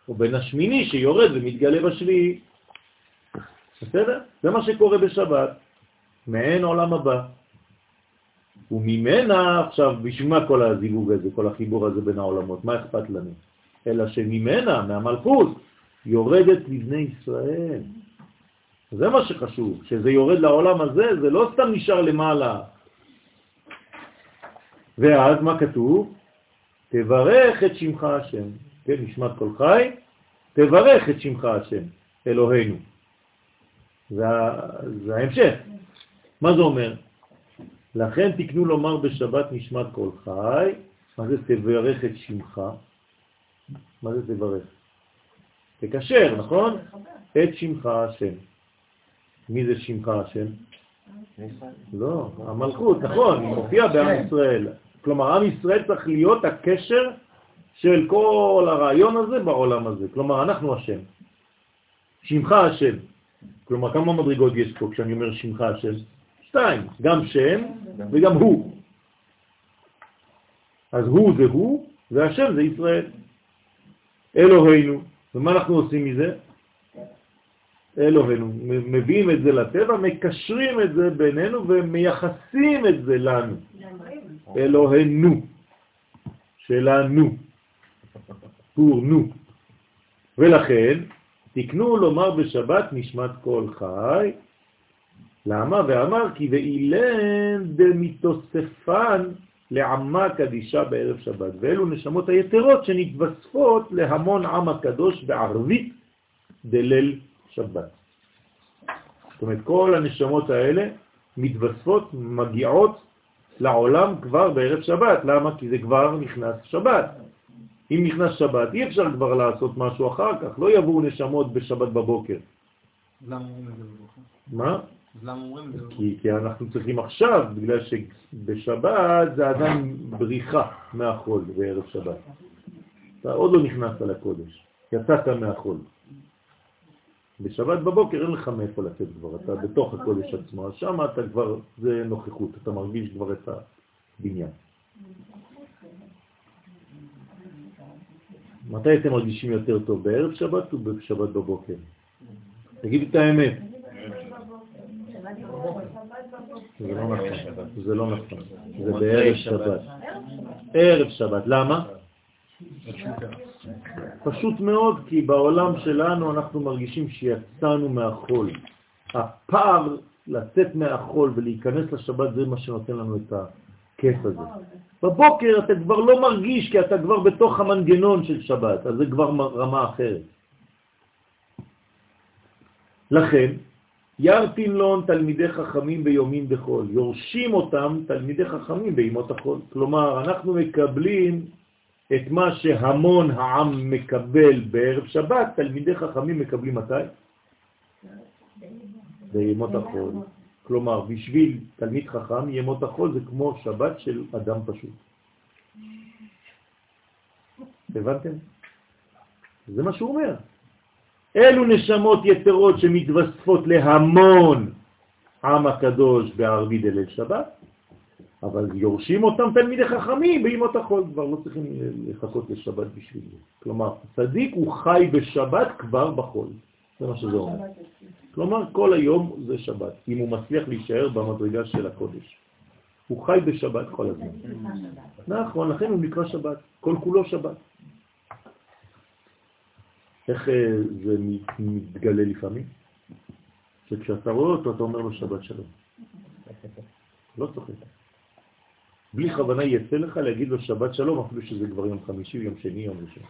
Speaker 2: או בין השמיני שיורד ומתגלה בשביעי. בסדר? זה מה שקורה בשבת, מעין עולם הבא. וממנה, עכשיו, בשביל מה כל הזיווג הזה, כל החיבור הזה בין העולמות? מה אכפת לנו? אלא שממנה, מהמלכות, יורדת לבני ישראל. זה מה שחשוב, שזה יורד לעולם הזה, זה לא סתם נשאר למעלה. ואז מה כתוב? תברך את שמך השם, כן, נשמת כל חי, תברך את שמך השם, אלוהינו. זה, זה ההמשך. מה זה אומר? לכן תקנו לומר בשבת נשמת כל חי, מה זה תברך את שמך? מה זה תברך? תקשר, נכון? את שמך השם. מי זה שמך השם? לא, המלכות, נכון, היא מופיעה בעם ישראל. כלומר, עם ישראל צריך להיות הקשר של כל הרעיון הזה בעולם הזה. כלומר, אנחנו השם. שמך השם. כלומר, כמה מדרגות יש פה כשאני אומר שמך השם? שתיים, גם שם וגם הוא. אז הוא זה הוא, והשם זה ישראל. אלוהינו. ומה אנחנו עושים מזה? אלוהינו. מביאים את זה לטבע, מקשרים את זה בינינו ומייחסים את זה לנו. אלוהינו, שלנו, פור נו. ולכן תקנו לומר בשבת נשמת כל חי. למה? ואמר כי ואילן דמיתוספן לעמה קדישה בערב שבת, ואלו נשמות היתרות שנתווספות להמון עם הקדוש בערבית דליל שבת. זאת אומרת, כל הנשמות האלה מתווספות, מגיעות לעולם כבר בערב שבת. למה? כי זה כבר נכנס שבת. אם נכנס שבת, אי אפשר כבר לעשות משהו אחר כך, לא יבואו נשמות בשבת בבוקר.
Speaker 3: למה אומרים את זה בבוקר?
Speaker 2: מה?
Speaker 3: אז למה אומרים את זה בבוקר?
Speaker 2: כי, כי אנחנו צריכים עכשיו, בגלל שבשבת זה עדיין בריחה מהחול בערב שבת. אתה עוד לא נכנסת לקודש, יצאת מהחול. בשבת בבוקר אין לך מאיפה לצאת כבר, אתה בתוך הקודש עצמו, אז שם אתה כבר, זה נוכחות, אתה מרגיש כבר את הבניין. מתי אתם מרגישים יותר טוב, בערב שבת או בשבת בבוקר? תגידו את האמת. זה לא נכון, זה לא נכון, זה בערב שבת. ערב שבת, למה? פשוט מאוד, כי בעולם שלנו אנחנו מרגישים שיצאנו מהחול. הפער לצאת מהחול ולהיכנס לשבת זה מה שנותן לנו את הכיף הזה. בבוקר אתה כבר לא מרגיש כי אתה כבר בתוך המנגנון של שבת, אז זה כבר רמה אחרת. לכן, ירתין לון תלמידי חכמים ביומים בחול, יורשים אותם תלמידי חכמים בימות החול. כלומר, אנחנו מקבלים את מה שהמון העם מקבל בערב שבת, תלמידי חכמים מקבלים מתי? בימות החול. כלומר, בשביל תלמיד חכם, ימות החול זה כמו שבת של אדם פשוט. הבנתם? זה מה שהוא אומר. אלו נשמות יתרות שמתווספות להמון עם הקדוש בערבי דליל שבת, אבל יורשים אותם תלמידי חכמים בימות החול, כבר לא צריכים לחכות לשבת בשביל זה. כלומר, צדיק הוא חי בשבת כבר בחול, זה מה שזה אומר. כלומר, כל היום זה שבת, אם הוא מצליח להישאר במדרגה של הקודש. הוא חי בשבת כל הזמן. נכון, לכן הוא נקרא שבת, כל כולו שבת. איך אה, זה מתגלה לפעמים? שכשאתה רואה אותו, אתה אומר לו שבת שלום. לא צוחק. בלי כוונה יצא לך להגיד לו שבת שלום, אפילו שזה כבר יום חמישי, יום שני, יום ראשון.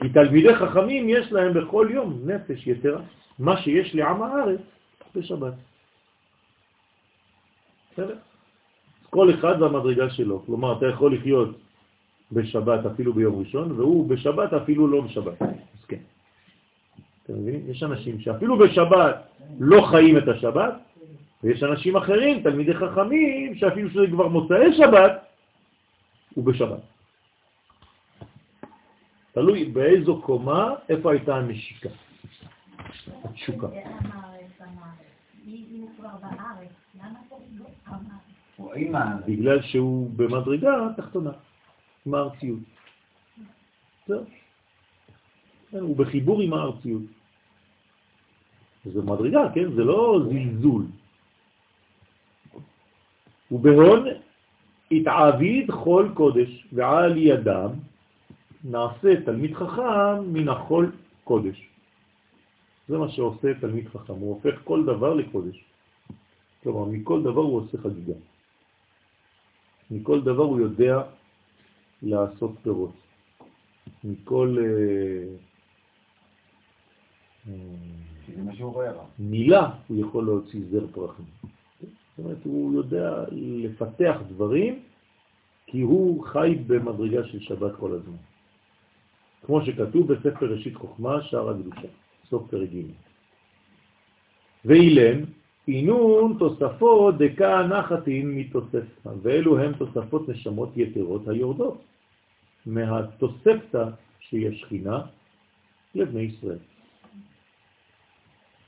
Speaker 2: כי תלמידי חכמים יש להם בכל יום נפש יתרה, מה שיש לעם הארץ בשבת. בסדר? כל אחד והמדרגה שלו. כלומר, אתה יכול לחיות בשבת אפילו ביום ראשון, והוא בשבת אפילו לא בשבת. אז כן. אתם מבינים? יש אנשים שאפילו בשבת לא חיים את השבת, ויש אנשים אחרים, תלמידי חכמים, שאפילו שזה כבר מוצאי שבת, הוא בשבת. תלוי באיזו קומה, איפה הייתה הנשיקה, התשוקה. בגלל שהוא במדרגה תחתונה, עם הארציות. הוא בחיבור עם הארציות. זה מדרגה, כן? זה לא זלזול. ובהון התעביד חול קודש, ועל ידם נעשה תלמיד חכם מן החול קודש. זה מה שעושה תלמיד חכם, הוא הופך כל דבר לקודש. כלומר, מכל דבר הוא עושה חגיגה. מכל דבר הוא יודע לעשות פירות. מכל אה, מילה הוא יכול להוציא זר פרחים. זאת אומרת, הוא יודע לפתח דברים כי הוא חי במדרגה של שבת כל הזמן. כמו שכתוב בספר ראשית חוכמה, שער הקדושה, סוף פרק ג'. ואילן, אינון תוספות דקה נחתין מתוספתא, ואלו הם תוספות נשמות יתרות היורדות מהתוספתא שהיא השכינה לבני ישראל.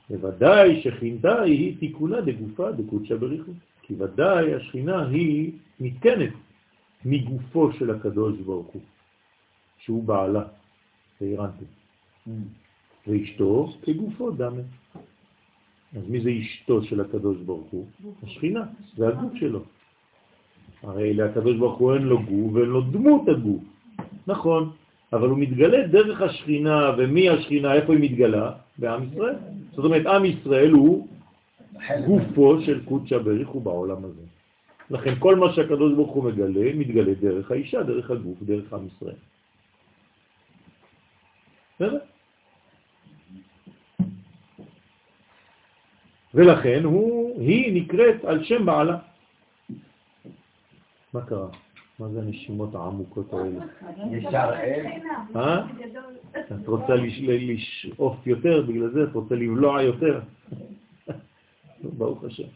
Speaker 2: בוודאי שכינתה היא תיקונה דגופה דקודשא בריחו, כי ודאי השכינה היא מתקנת מגופו של הקדוש ברוך הוא, שהוא בעלה, והרנתי. Mm. ואשתו כגופו דמה. אז מי זה אשתו של הקדוש ברוך הוא? השכינה, זה הגוף שלו. הרי לקדוש ברוך הוא אין לו גוף ואין לו דמות הגוף. נכון, אבל הוא מתגלה דרך השכינה, ומי השכינה, איפה היא מתגלה? בעם ישראל. זאת אומרת, עם ישראל הוא גופו של קודשא בריך הוא בעולם הזה. לכן כל מה שהקדוש ברוך הוא מגלה, מתגלה דרך האישה, דרך הגוף, דרך עם ישראל. בסדר? ולכן הוא, היא נקראת על שם בעלה. מה קרה? מה זה הנשימות העמוקות האלה?
Speaker 7: ישר אל.
Speaker 2: אה? את רוצה לשאוף יותר, בגלל זה את רוצה לבלוע יותר. ברוך השם.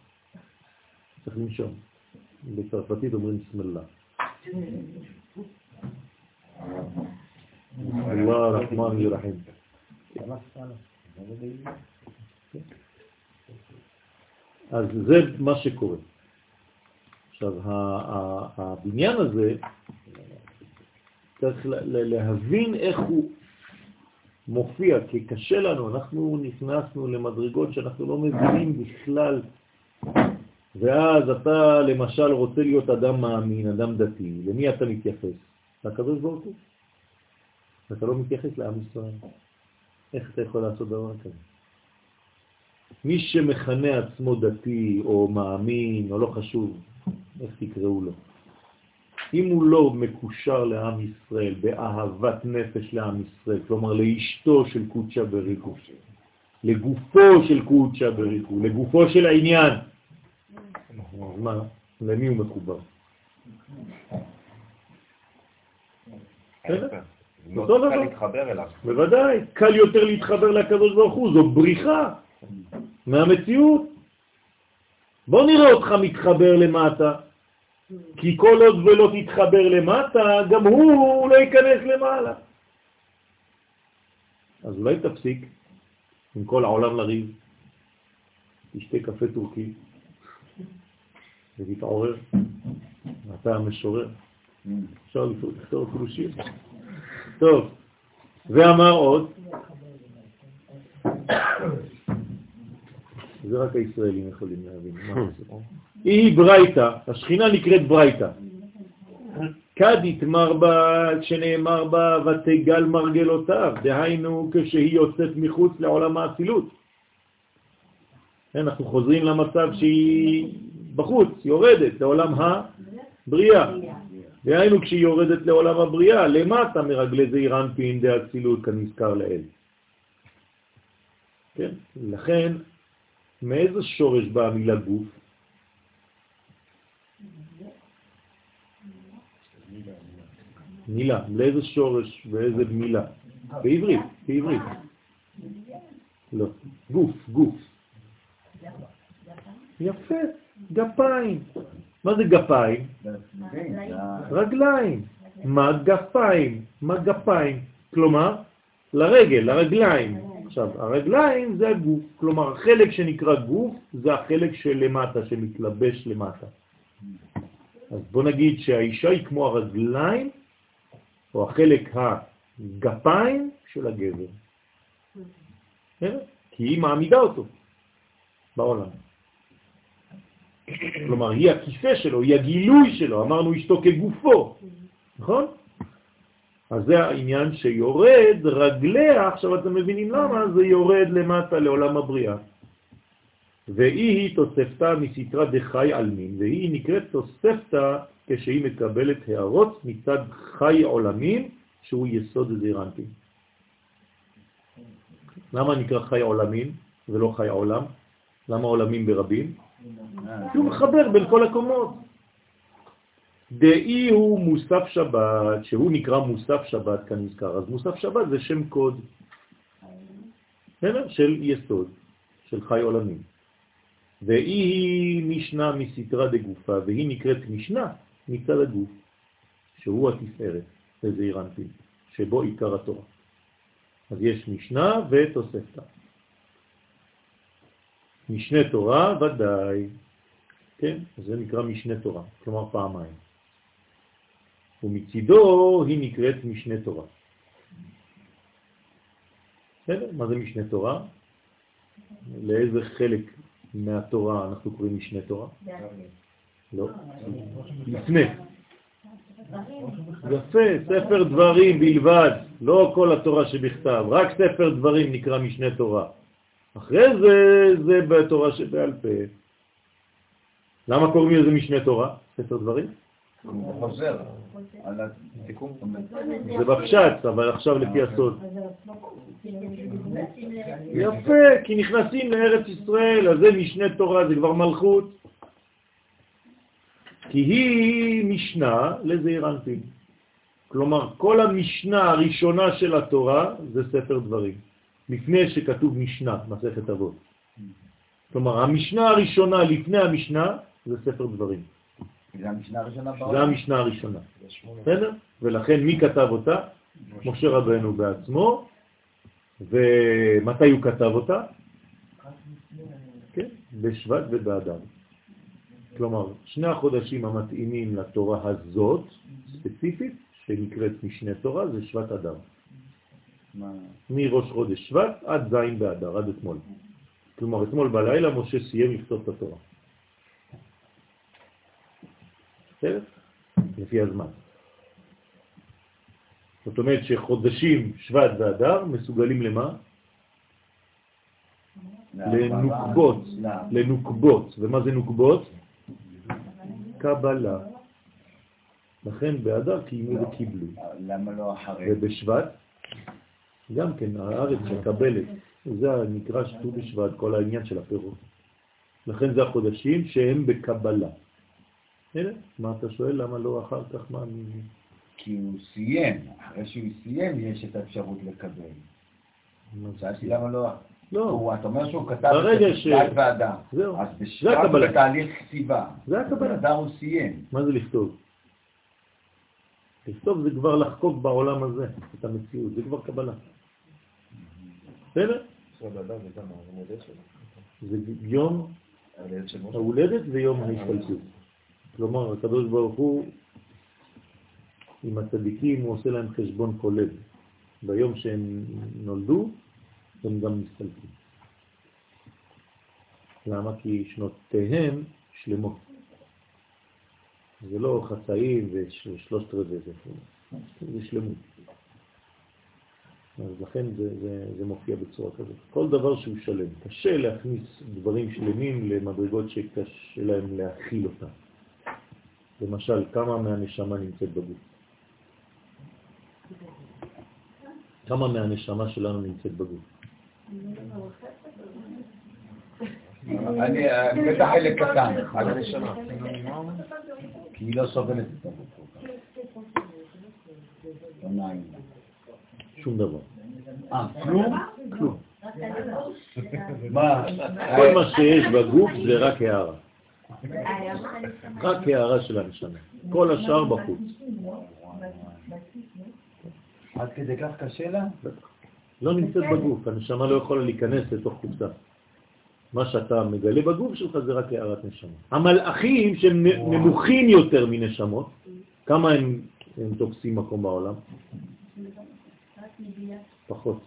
Speaker 2: צריך לנשום. בצרפתית אומרים סמלה. אללה רחמן ירחם. אז זה מה שקורה. עכשיו, הבניין הזה, צריך להבין איך הוא מופיע, כי קשה לנו, אנחנו נכנסנו למדרגות שאנחנו לא מבינים בכלל, ואז אתה למשל רוצה להיות אדם מאמין, אדם דתי, למי אתה מתייחס? לקדוש ברוך הוא. אתה לא מתייחס לעם ישראל. איך אתה יכול לעשות דבר כזה? מי שמכנה עצמו דתי או מאמין או לא חשוב, איך תקראו לו, אם הוא לא מקושר לעם ישראל, באהבת נפש לעם ישראל, כלומר לאשתו של קודשא בריחו, לגופו של קודשא בריחו, לגופו של העניין, מה, למי הוא מחובר?
Speaker 4: לא להתחבר אליו.
Speaker 2: בוודאי, קל יותר להתחבר לקדוש ברוך הוא, זו בריחה מהמציאות. בוא נראה אותך מתחבר למטה, כי כל עוד ולא תתחבר למטה, גם הוא לא ייכנס למעלה. אז אולי תפסיק עם כל העולם לריב, תשתה קפה טורקי ותתעורר, אתה המשורר. אפשר לכתוב אפילו שיר. טוב, ואמר עוד, זה רק הישראלים יכולים להבין. היא ברייתא, השכינה נקראת ברייתא. כדית מרבה, שנאמר בה, ותגל מרגלותיו, דהיינו כשהיא יוצאת מחוץ לעולם האצילות. אנחנו חוזרים למצב שהיא בחוץ, יורדת לעולם הבריאה. דהיינו כשהיא יורדת לעולם הבריאה, למטה מרגלי זעיר אנפין דאצילות כנזכר לאל. כן? לכן, מאיזה שורש באה המילה גוף? מילה, לאיזה שורש ואיזה מילה? בעברית, בעברית. לא, גוף, גוף. יפה, גפיים. מה זה גפיים? רגליים. מה גפיים? מה גפיים? כלומר, לרגל, לרגליים. עכשיו, הרגליים זה הגוף, כלומר החלק שנקרא גוף זה החלק שלמטה, שמתלבש למטה. אז בוא נגיד שהאישה היא כמו הרגליים, או החלק הגפיים של הגבר. כי היא מעמידה אותו בעולם. כלומר, היא הכיסא שלו, היא הגילוי שלו, אמרנו אשתו כגופו, נכון? אז זה העניין שיורד רגליה, עכשיו אתם מבינים למה, זה יורד למטה לעולם הבריאה. והיא תוספתה מסתרה דחי עלמין, והיא נקראת תוספתה כשהיא מקבלת הערות מצד חי עולמין, שהוא יסוד זירנטי. למה נקרא חי עולמין ולא חי עולם? למה עולמים ברבים? שהוא מחבר בין כל הקומות. דאי הוא מוסף שבת, שהוא נקרא מוסף שבת כנזכר. אז מוסף שבת זה שם קוד של יסוד, של חי עולמים. והיא משנה מסתרה דגופה, והיא נקראת משנה מצד הגוף, שהוא התפארת, וזה אירנטי, שבו עיקר התורה. אז יש משנה ותוספתא. משנה תורה ודאי, כן? זה נקרא משנה תורה, כלומר פעמיים. ומצידו היא נקראת משנה תורה. בסדר? מה זה משנה תורה? לאיזה חלק מהתורה אנחנו קוראים משנה תורה? לא, לפני. יפה, ספר דברים בלבד, לא כל התורה שבכתב, רק ספר דברים נקרא משנה תורה. אחרי זה, זה בתורה שבעל פה. למה קוראים לזה משנה תורה, ספר דברים?
Speaker 7: חוזר על התיקון.
Speaker 2: זה בפשט, אבל עכשיו לפי הסוד. יפה, כי נכנסים לארץ ישראל, אז זה משנה תורה, זה כבר מלכות. כי היא משנה לזעיר אנפין. כלומר, כל המשנה הראשונה של התורה זה ספר דברים, לפני שכתוב משנה, מסכת אבות. כלומר, המשנה הראשונה לפני המשנה זה ספר דברים.
Speaker 7: זה המשנה הראשונה בעולם.
Speaker 2: זה המשנה הראשונה. בסדר? ולכן מי כתב אותה? משה רבנו בעצמו. ומתי הוא כתב אותה? כן, בשבט ובאדם. כלומר, שני החודשים המתאימים לתורה הזאת, ספציפית, שנקראת משנה תורה, זה שבט אדם. מראש חודש שבט עד זין באדר, עד אתמול. כלומר, אתמול בלילה משה סיים לכתוב את התורה. בסדר? לפי הזמן. זאת אומרת שחודשים שבט ואדר מסוגלים למה? לנוקבות, לנוקבות. ומה זה נוקבות? קבלה. לכן באדר קיימו וקיבלו.
Speaker 7: למה לא אחרי?
Speaker 2: ובשבט, גם כן, הארץ מקבלת. זה נקרא שט"ו בשבט, כל העניין של הפירות. לכן זה החודשים שהם בקבלה. הנה, מה אתה שואל? למה לא אחר כך? מה...
Speaker 7: כי הוא סיים, אחרי שהוא סיים יש את האפשרות לקבל. שאלתי למה לא...
Speaker 2: לא.
Speaker 7: אתה אומר שהוא כתב את
Speaker 2: ש-
Speaker 7: בשבט ואדם.
Speaker 2: זהו.
Speaker 7: אז
Speaker 2: זה
Speaker 7: הוא
Speaker 2: הקבלה.
Speaker 7: בתהליך כתיבה.
Speaker 2: זה הקבלה.
Speaker 7: באדר הוא סיים.
Speaker 2: מה זה לכתוב? לכתוב זה כבר לחקוק בעולם הזה את המציאות, זה כבר קבלה. בסדר? זה יום ההולדת ויום ההשתלטות. כלומר, הקדוש ברוך הוא, עם הצדיקים, הוא עושה להם חשבון כולל. ביום שהם נולדו, הם גם מסתלקים. למה? כי שנותיהם שלמות. זה לא חצאים ושלושת רבעי זה, זה שלמות. אז לכן זה, זה, זה מופיע בצורה כזאת. כל דבר שהוא שלם. קשה להכניס דברים שלמים למדרגות שקשה להם להכיל אותם. למשל, כמה מהנשמה נמצאת בגוף? כמה מהנשמה שלנו נמצאת בגוף?
Speaker 7: אני, בטח חלק קטן. על הנשמה. כי היא לא סובלת את הגוף.
Speaker 2: שום דבר.
Speaker 7: אה, כלום?
Speaker 2: כלום.
Speaker 7: מה?
Speaker 2: כל מה שיש בגוף זה רק הערה. רק הערה של הנשמה. כל השאר בחוץ.
Speaker 7: עד כדי כך קשה לה?
Speaker 2: לא נמצאת בגוף, הנשמה לא יכולה להיכנס לתוך קופסה. מה שאתה מגלה בגוף שלך זה רק הערת נשמה. המלאכים שהם נמוכים יותר מנשמות, כמה הם, הם תופסים מקום בעולם? פחות.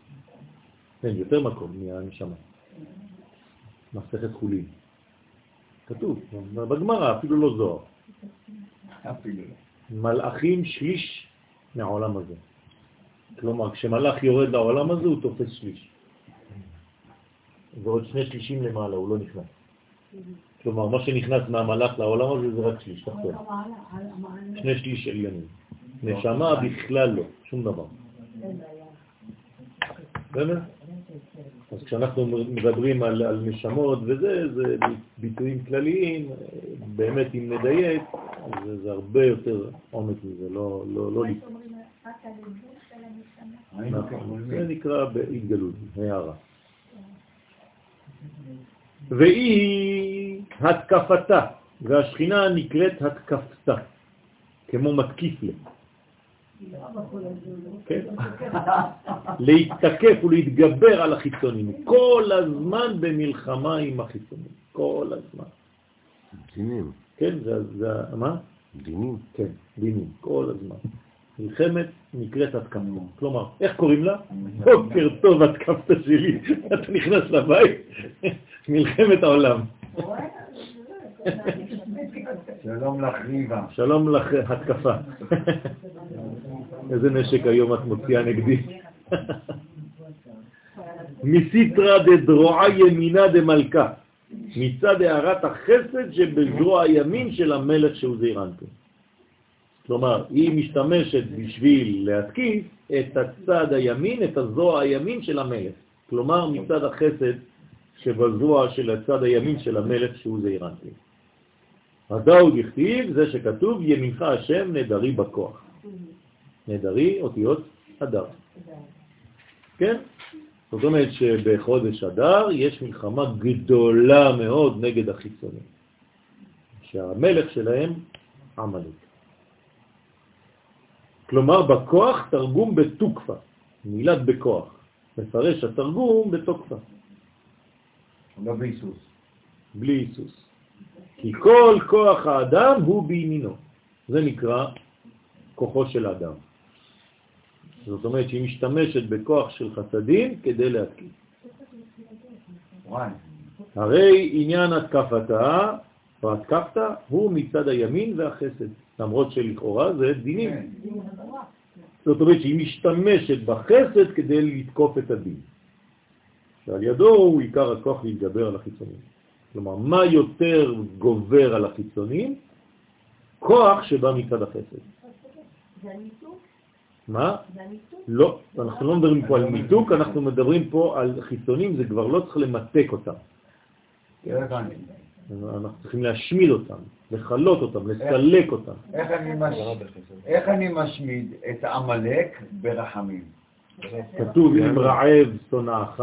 Speaker 2: כן, יותר מקום מהנשמה. מסכת חולין. כתוב, בגמרא, אפילו לא זוהר.
Speaker 7: אפילו לא.
Speaker 2: מלאכים שליש מהעולם הזה. כלומר, כשמלאך יורד לעולם הזה הוא תופס שליש. ועוד שני שלישים למעלה, הוא לא נכנס. כלומר, מה שנכנס מהמלאך לעולם הזה זה רק שליש, תחתון. שני שליש עליונים. נשמה בכלל לא, שום דבר. בסדר? אז כשאנחנו מדברים על, על נשמות וזה, זה ביטויים כלליים, באמת אם נדייק, זה, זה הרבה יותר עומק מזה, לא, לא, לא לפ...
Speaker 6: אומרים רק על הגוף של הנשמה.
Speaker 7: היינו
Speaker 2: נכון. זה נקרא בהתגלות, הערה. והיא התקפתה, והשכינה נקראת התקפתה, כמו מתקיף לה. כן? להתתקף ולהתגבר על החיצונים, כל הזמן במלחמה עם החיצונים, כל הזמן.
Speaker 4: דינים.
Speaker 2: כן, זה, זה, מה?
Speaker 4: דינים.
Speaker 2: כן, דינים, כל הזמן. מלחמת נקראת התקפה. כלומר, איך קוראים לה? בוקר טוב התקפת שלי. אתה נכנס לבית, מלחמת העולם.
Speaker 7: שלום לך ריבה.
Speaker 2: שלום לך התקפה. איזה נשק היום את מוציאה נגדי? מסיטרא דדרועה ימינה דמלכה, מצד הערת החסד שבזרוע הימין של המלך שהוא זעירנטו. כלומר, היא משתמשת בשביל להתקיף את הצד הימין, את הזרוע הימין של המלך. כלומר, מצד החסד שבזרוע של הצד הימין של המלך שהוא זעירנטי. הדאו דכתיב, זה שכתוב, ימינך השם נדרי בכוח. נדרי, אותיות אדר. כן? זאת אומרת שבחודש אדר יש מלחמה גדולה מאוד נגד החיצונים, שהמלך שלהם עמלק. כלומר, בכוח תרגום בתוקפה, מילת בכוח. מפרש התרגום בתוקפה.
Speaker 7: לא בהיסוס.
Speaker 2: בלי היסוס. כי כל כוח האדם הוא בימינו. זה נקרא כוחו של האדם. זאת אומרת שהיא משתמשת בכוח של חסדים כדי להתקיף. הרי עניין התקפתה, או התקפת, הוא מצד הימין והחסד, למרות שלכאורה זה דינים. זאת אומרת שהיא משתמשת בחסד כדי לתקוף את הדין. שעל ידו הוא עיקר הכוח להתגבר על החיצונים. כלומר, מה יותר גובר על החיצונים? כוח שבא מצד החסד.
Speaker 6: זה הניתוק?
Speaker 2: מה? לא, אנחנו לא מדברים פה על מיתוק, אנחנו מדברים פה על חיצונים, זה כבר לא צריך למתק אותם. אנחנו צריכים להשמיד אותם, לחלות אותם, לסלק אותם.
Speaker 7: איך אני משמיד את העמלק ברחמים?
Speaker 2: כתוב, אם רעב שונאך,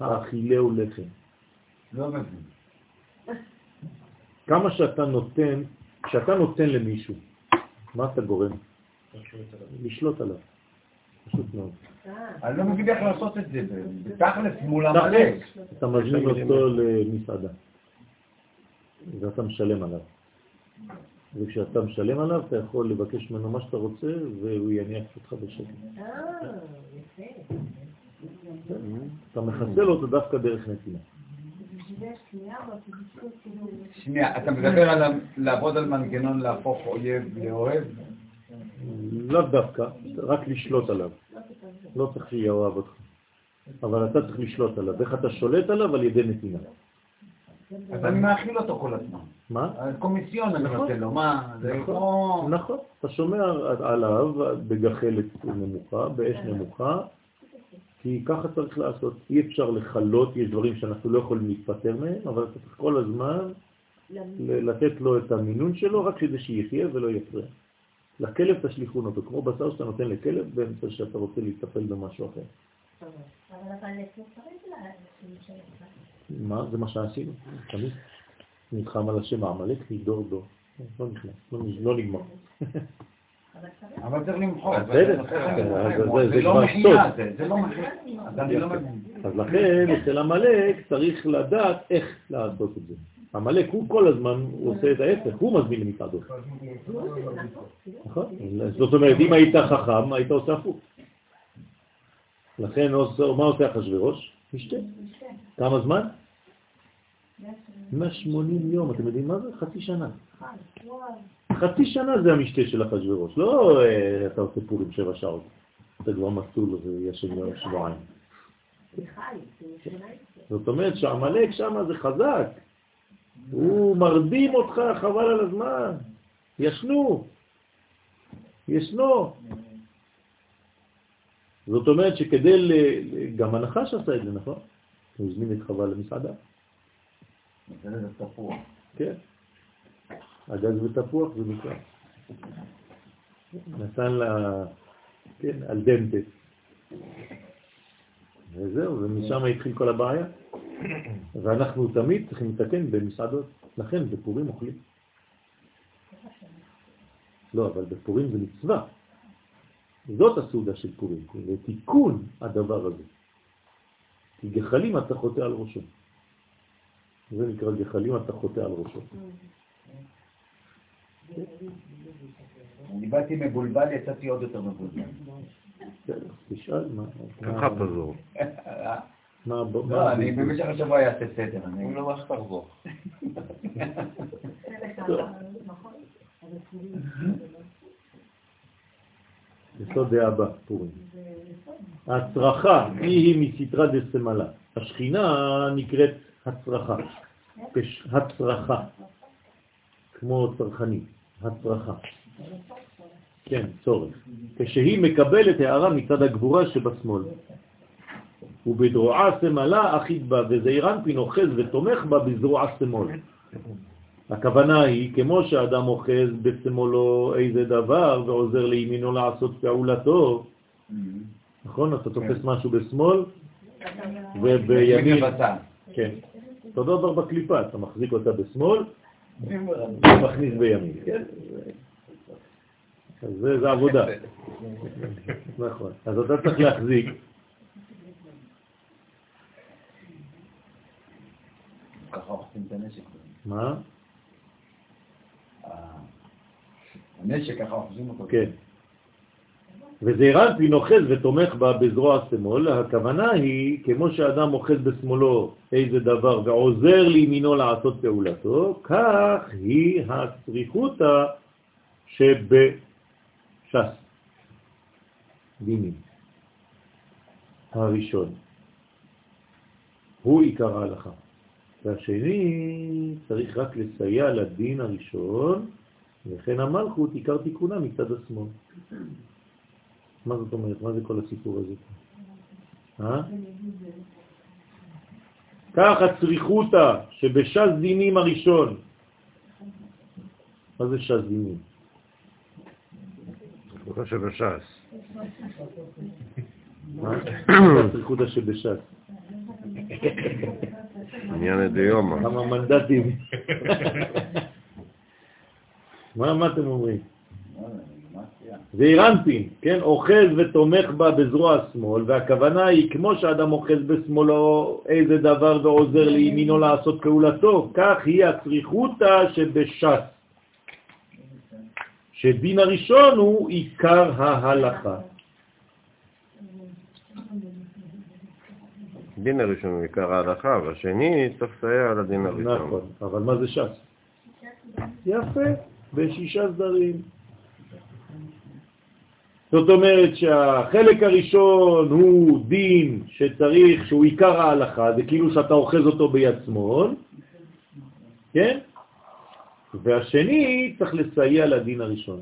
Speaker 2: האכילהו לחם.
Speaker 7: לא מבין.
Speaker 2: כמה שאתה נותן, כשאתה נותן למישהו, מה אתה גורם? לשלוט עליו. פשוט מאוד.
Speaker 7: אני לא מבין איך לעשות את זה, בתכלס מול המלך.
Speaker 2: אתה מזמין אותו למסעדה, ואתה משלם עליו. וכשאתה משלם עליו, אתה יכול לבקש ממנו מה שאתה רוצה, והוא יניח אותך בשקט.
Speaker 6: אה, יפה.
Speaker 2: אתה מחסל אותו דווקא דרך נתינה.
Speaker 7: שנייה, אתה מדבר על לעבוד על מנגנון להפוך אויב לאוהב?
Speaker 2: לאו דווקא, רק לשלוט עליו. לא צריך שיאהב אותך. אבל אתה צריך לשלוט עליו. איך אתה שולט עליו? על ידי נתינה.
Speaker 7: אז אני מאכיל אותו כל הזמן.
Speaker 2: מה?
Speaker 7: קומיסיון אני נכון. נותן לו, מה?
Speaker 2: נכון, נכון. אתה שומר עליו בגחלת נמוכה, באש נמוכה, כי ככה צריך לעשות. אי אפשר לחלות, יש דברים שאנחנו לא יכולים להתפטר מהם, אבל אתה צריך כל הזמן לתת לו את המינון שלו, רק כדי שיחיה ולא יפריע. לכלב תשליכון אותו, כמו בשר שאתה נותן לכלב באמצע שאתה רוצה להסתפל במשהו אחר. מה? זה מה שעשינו, תמיד. נלחם על השם העמלק מדור דור. לא נכנס, לא, לא נגמר.
Speaker 7: אבל צריך למחוק.
Speaker 2: בסדר, זה כבר סוד.
Speaker 7: זה לא מחיה.
Speaker 2: אז לכן אצל עמלק צריך לדעת איך לעשות את זה. עמלק הוא כל הזמן עושה את ההפך, הוא מזמין למסעדות. נכון? זאת אומרת, אם היית חכם, היית עושה הפוך. לכן מה עושה אחשוורוש? משתה. כמה זמן? 180 יום, אתם יודעים מה זה? חצי שנה. חצי שנה זה המשתה של אחשוורוש, לא אה, אתה עושה פורים שבע שעות. אתה כבר מסלול וישן שבועיים. זאת אומרת שהעמלק שם זה חזק. הוא מרדים אותך, חבל על הזמן. ישנו. ישנו. זאת אומרת שכדי, ל... גם הנחש עשה את זה, נכון? הוא הזמין את חבל למסעדה. כן. הגז ותפוח זה נקרא. נתן לה, כן, על דנטה. וזהו, ומשם התחיל כל הבעיה. ואנחנו תמיד צריכים לתקן במסעדות. לכן בפורים אוכלים. לא, אבל בפורים זה מצווה. זאת הסעודה של פורים, זה תיקון הדבר הזה. כי גחלים אתה חוטא על ראשו. זה נקרא גחלים אתה חוטא על ראשו.
Speaker 7: אני באתי מבולבל, יצאתי עוד יותר מבולבל.
Speaker 2: תשאל מה...
Speaker 4: ככה תזור.
Speaker 7: לא, אני במשך השבוע אעשה סדר.
Speaker 3: אני לא ממש תחזור.
Speaker 2: יסוד דאבא, פורים. ההצרחה היא מסתרה דסמלה. השכינה נקראת הצרחה. הצרחה. כמו צרכני, הצרחה. כן, צורך. כשהיא מקבלת הערה מצד הגבורה שבשמאל. ובדרועה סמלה אחיד בה, וזעירנפין אוחז ותומך בה בזרוע שמאל. הכוונה היא, כמו שאדם אוחז בשמאלו איזה דבר ועוזר לימינו לעשות פעולתו, נכון? אתה תופס משהו בשמאל ובימין, כן, אותו דבר בקליפה, אתה מחזיק אותה בשמאל ומכניס בימין, כן? אז זה עבודה. נכון. אז אתה צריך להחזיק
Speaker 7: ככה אוכפים את הנשק.
Speaker 2: מה?
Speaker 7: הנשק, ככה אוחזים אותו.
Speaker 2: כן. וזעירנפין אוחז ותומך בה בזרוע שמאל, הכוונה היא, כמו שאדם אוחז בשמאלו איזה דבר ועוזר לימינו לעשות פעולתו, כך היא הצריכותא שבש"ס, דינים, הראשון. הוא עיקר ההלכה. והשני צריך רק לסייע לדין הראשון, וכן המלכות עיקר תיקונה מצד השמאל. מה זאת אומרת? מה זה כל הסיפור הזה? אה? כך הצריכותא שבש"ס דינים הראשון. מה זה ש"ס דינים?
Speaker 4: הצריכותא שבש"ס.
Speaker 2: הצריכותא שבש"ס.
Speaker 4: עניין הדיומא.
Speaker 2: כמה מנדטים. מה, מה אתם אומרים? ואירנטין, כן, אוחז ותומך בה בזרוע השמאל, והכוונה היא כמו שאדם אוחז בשמאלו איזה דבר ועוזר לימינו לעשות פעולתו, כך היא הצריכותא שבש"ס. שדין הראשון הוא עיקר ההלכה.
Speaker 4: דין הראשון הוא עיקר ההלכה, והשני צריך לסייע על הדין הראשון.
Speaker 2: נכון, אבל מה זה ש"ס? יפה, בשישה סדרים. זאת אומרת שהחלק הראשון הוא דין שצריך, שהוא עיקר ההלכה, זה כאילו שאתה אוחז אותו ביד שמאל, כן? והשני צריך לסייע לדין הראשון.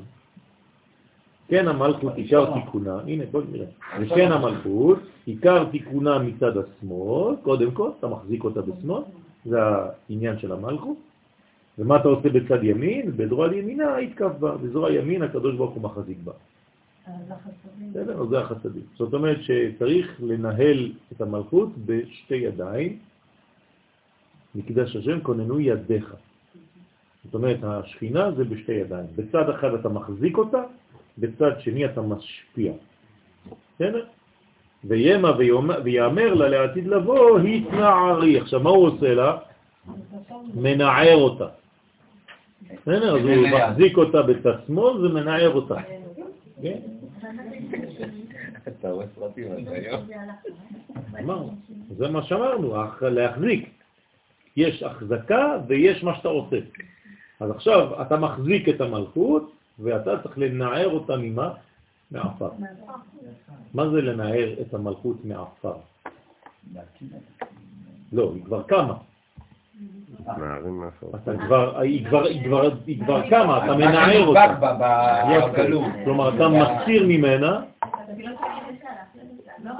Speaker 2: כן המלכות עיקר תיקונה, הנה בוא נראה, וכן המלכות עיקר תיקונה מצד השמאל, קודם כל אתה מחזיק אותה בשמאל, זה העניין של המלכות, ומה אתה עושה בצד ימין? בזרוע ימינה התקף בה, בזרוע ימין הקדוש ברוך הוא מחזיק בה. בסדר? זה החסדים. זאת אומרת שצריך לנהל את המלכות בשתי ידיים, מקדש השם כוננו ידיך. זאת אומרת, השכינה זה בשתי ידיים. בצד אחד אתה מחזיק אותה, בצד שני אתה משפיע. בסדר? וימה ויאמר לה לעתיד לבוא, התנערי. עכשיו, מה הוא עושה לה? מנער אותה. בסדר? אז הוא מחזיק אותה בצד שמאל ומנער אותה. כן?
Speaker 7: אתה רואה סרטים
Speaker 2: אמרנו, זה מה שאמרנו, להחזיק. יש החזקה ויש מה שאתה עושה. אז עכשיו אתה מחזיק את המלכות ואתה צריך לנער אותה ממה? מעפר. מה זה לנער את המלכות מעפר? לא, היא כבר קמה.
Speaker 4: נערים מעפר.
Speaker 2: אתה כבר, היא כבר, היא כבר, היא כבר קמה, אתה מנער אותה. כלומר, אתה מסיר ממנה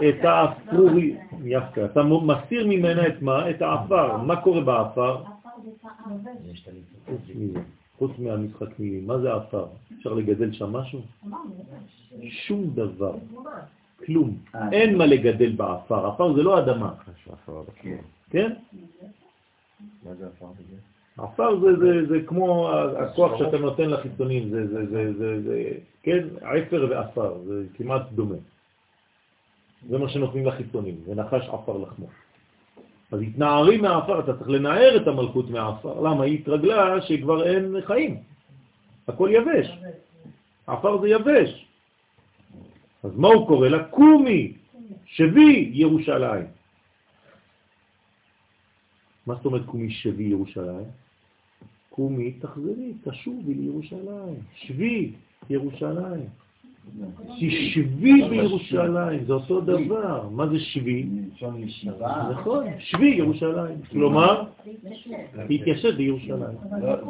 Speaker 2: את האפרורי, יפה, אתה מסיר ממנה את מה? את האפר. מה קורה באפר? חוץ מהמשחק מילים, מה זה האפר? אפשר לגדל שם משהו? שום דבר, כלום. אין מה לגדל באפר, אפר זה לא אדמה. כן?
Speaker 7: מה זה הזה?
Speaker 2: עפר זה, זה, זה כמו הכוח שאתה נותן לחיצונים, זה, זה, זה, זה, זה, כן, עפר ועפר, זה כמעט דומה. זה מה שנותנים לחיצונים, ונחש עפר לחמו. אז התנערי מהעפר, אתה צריך לנער את המלכות מהעפר. למה? היא התרגלה שכבר אין חיים. הכל יבש. עפר זה יבש. אז מה הוא קורא לה? קומי, שבי ירושלים. מה זאת אומרת קומי שבי ירושלים? קומי, תחזרי, תשובי לירושלים, שבי ירושלים. תשבי בירושלים, זה אותו דבר. מה זה שבי? נכון, שבי ירושלים. כלומר, תתיישב בירושלים.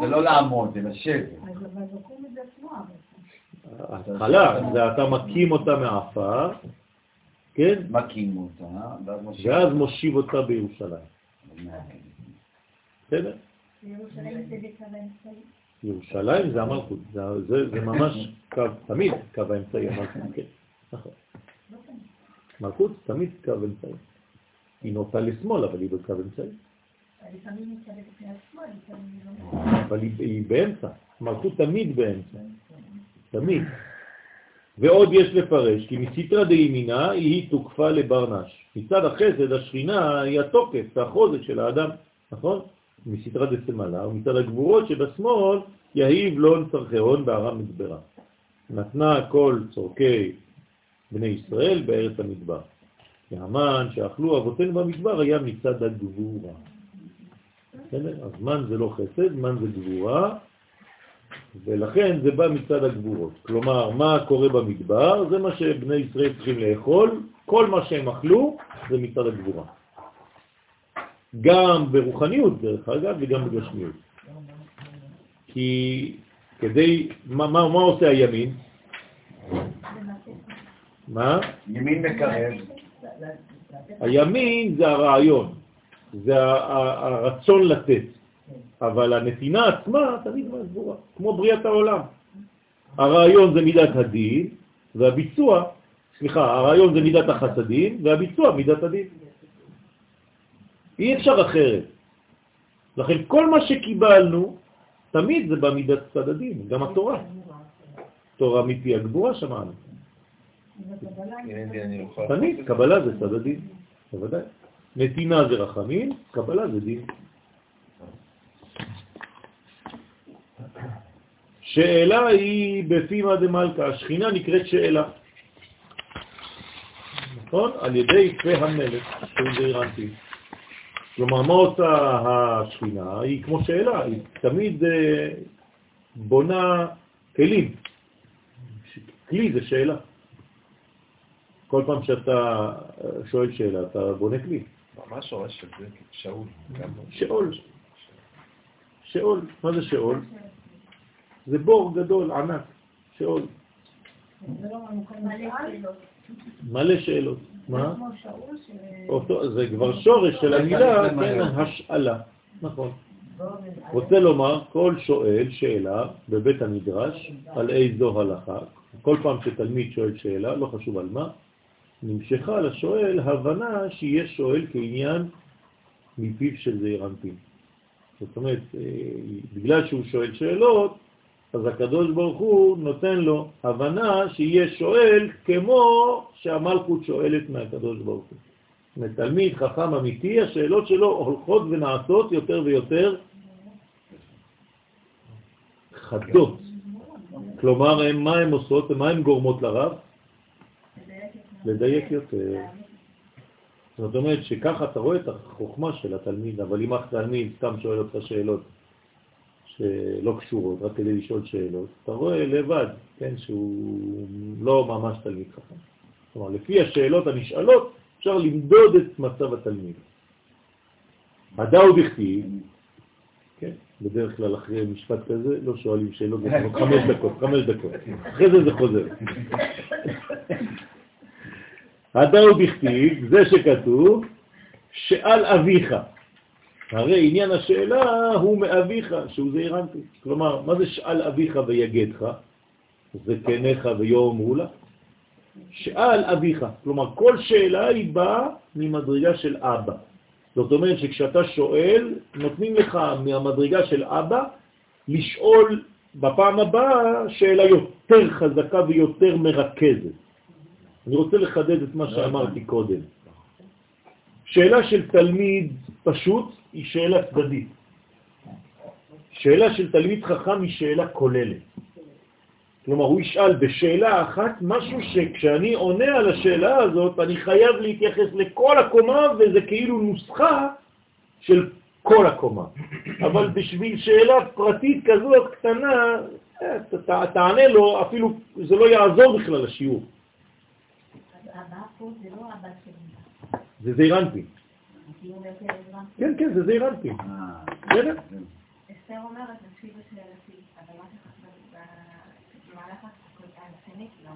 Speaker 7: זה לא לעמוד, זה לשבת.
Speaker 2: ההתחלה, זה אתה מקים אותה מעפר, כן?
Speaker 7: מקים אותה,
Speaker 2: ואז מושיב אותה בירושלים. בסדר? ירושלים זה המלכות, זה, זה, זה ממש קו, תמיד קו האמצעי המלכות, כן, נכון. מלכות תמיד קו אמצעי. היא נוטה לשמאל, אבל היא בקו אמצעי. אבל היא באמצע, מלכות תמיד באמצע, תמיד. ועוד יש לפרש, כי מסתרא דימינה היא תוקפה לברנש. מצד החסד, השכינה היא התוקף, החוזק של האדם, נכון? מסתרא דסמלה, ומצד הגבורות שבשמאל יהיב לון צרכיון בארם מדברה. נתנה כל צורכי בני ישראל בארץ המדבר. והמן שאכלו אבותינו במדבר היה מצד הגבורה. אז מן זה לא חסד, מן זה גבורה, ולכן זה בא מצד הגבורות. כלומר, מה קורה במדבר, זה מה שבני ישראל צריכים לאכול, כל מה שהם אכלו זה מצד הגבורה. גם ברוחניות דרך אגב וגם בגשמיות. כי כדי, מה, מה, מה עושה הימין? מה?
Speaker 7: ימין מקרב.
Speaker 2: הימין זה הרעיון, זה הרצון לתת, אבל הנתינה עצמה תמיד מהסבורה, כמו בריאת העולם. הרעיון זה מידת הדין, והביצוע, סליחה, הרעיון זה מידת החסדים, והביצוע מידת הדין. אי אפשר אחרת. לכן כל מה שקיבלנו, תמיד זה במידת צד הדין, גם התורה. תורה מפי הגבורה שמענו. תמיד, קבלה זה צד הדין, בוודאי. נתינה זה רחמים, קבלה זה דין. שאלה היא בפימה דמלכה, השכינה נקראת שאלה. נכון? על ידי פה המלך, של דיירנטי. כלומר, מה עושה השכינה? היא כמו שאלה, היא תמיד אה, בונה כלים. כלי זה שאלה. כל פעם שאתה אה, שואל שאלה, אתה בונה כלי.
Speaker 4: מה השורש של זה? שאול.
Speaker 2: שאול. שאול. מה זה שאול? זה בור גדול, ענק. שאול. מלא שאלות. מה? אותו, זה כבר שורש של המילה, כן, השאלה. נכון. רוצה לומר, כל שואל שאלה בבית המדרש על איזו הלכה, כל פעם שתלמיד שואל שאלה, לא חשוב על מה, נמשכה לשואל הבנה שיש שואל כעניין מפיו של זעיר אנפין. זאת אומרת, אה, בגלל שהוא שואל שאלות, אז הקדוש ברוך הוא נותן לו הבנה שיהיה שואל כמו שהמלכות שואלת מהקדוש ברוך הוא. תלמיד חכם אמיתי, השאלות שלו הולכות ונעשות יותר ויותר חדות. כלומר, מה הן עושות ומה הן גורמות לרב? לדייק יותר. זאת אומרת שככה אתה רואה את החוכמה של התלמיד, אבל אם התלמיד סתם שואל אותך שאלות שלא קשורות, רק כדי לשאול שאלות, אתה רואה לבד, כן, שהוא לא ממש תלמיד חכם. כלומר, לפי השאלות הנשאלות, אפשר למדוד את מצב התלמיד. הדאו בכתיב, כן, בדרך כלל אחרי משפט כזה לא שואלים שאלות, חמש דקות, חמש דקות. אחרי זה זה חוזר. הדאו בכתיב, זה שכתוב, שאל אביך. הרי עניין השאלה הוא מאביך, שהוא זעירנטי. כלומר, מה זה שאל אביך ויגדך? זה כניך ויאמרו לה. שאל אביך, כלומר כל שאלה היא באה ממדרגה של אבא. זאת אומרת שכשאתה שואל, נותנים לך מהמדרגה של אבא לשאול בפעם הבאה שאלה יותר חזקה ויותר מרכזת. אני רוצה לחדד את מה שאמרתי קודם. שאלה של תלמיד פשוט היא שאלה צדדית. שאלה של תלמיד חכם היא שאלה כוללת. כלומר, הוא ישאל בשאלה אחת משהו שכשאני עונה על השאלה הזאת, אני חייב להתייחס לכל הקומה, וזה כאילו נוסחה של כל הקומה. אבל בשביל שאלה פרטית כזו קטנה, אה, תענה לו, אפילו זה לא יעזור בכלל לשיעור.
Speaker 6: הבא פה זה לא הבא שלי.
Speaker 2: זה זעירנטי. כן, כן, זה זעירנטי. בסדר?
Speaker 5: אסתר אומרת, תקשיב לשאלתי, אבל מה שחשוב במהלך השנית לא.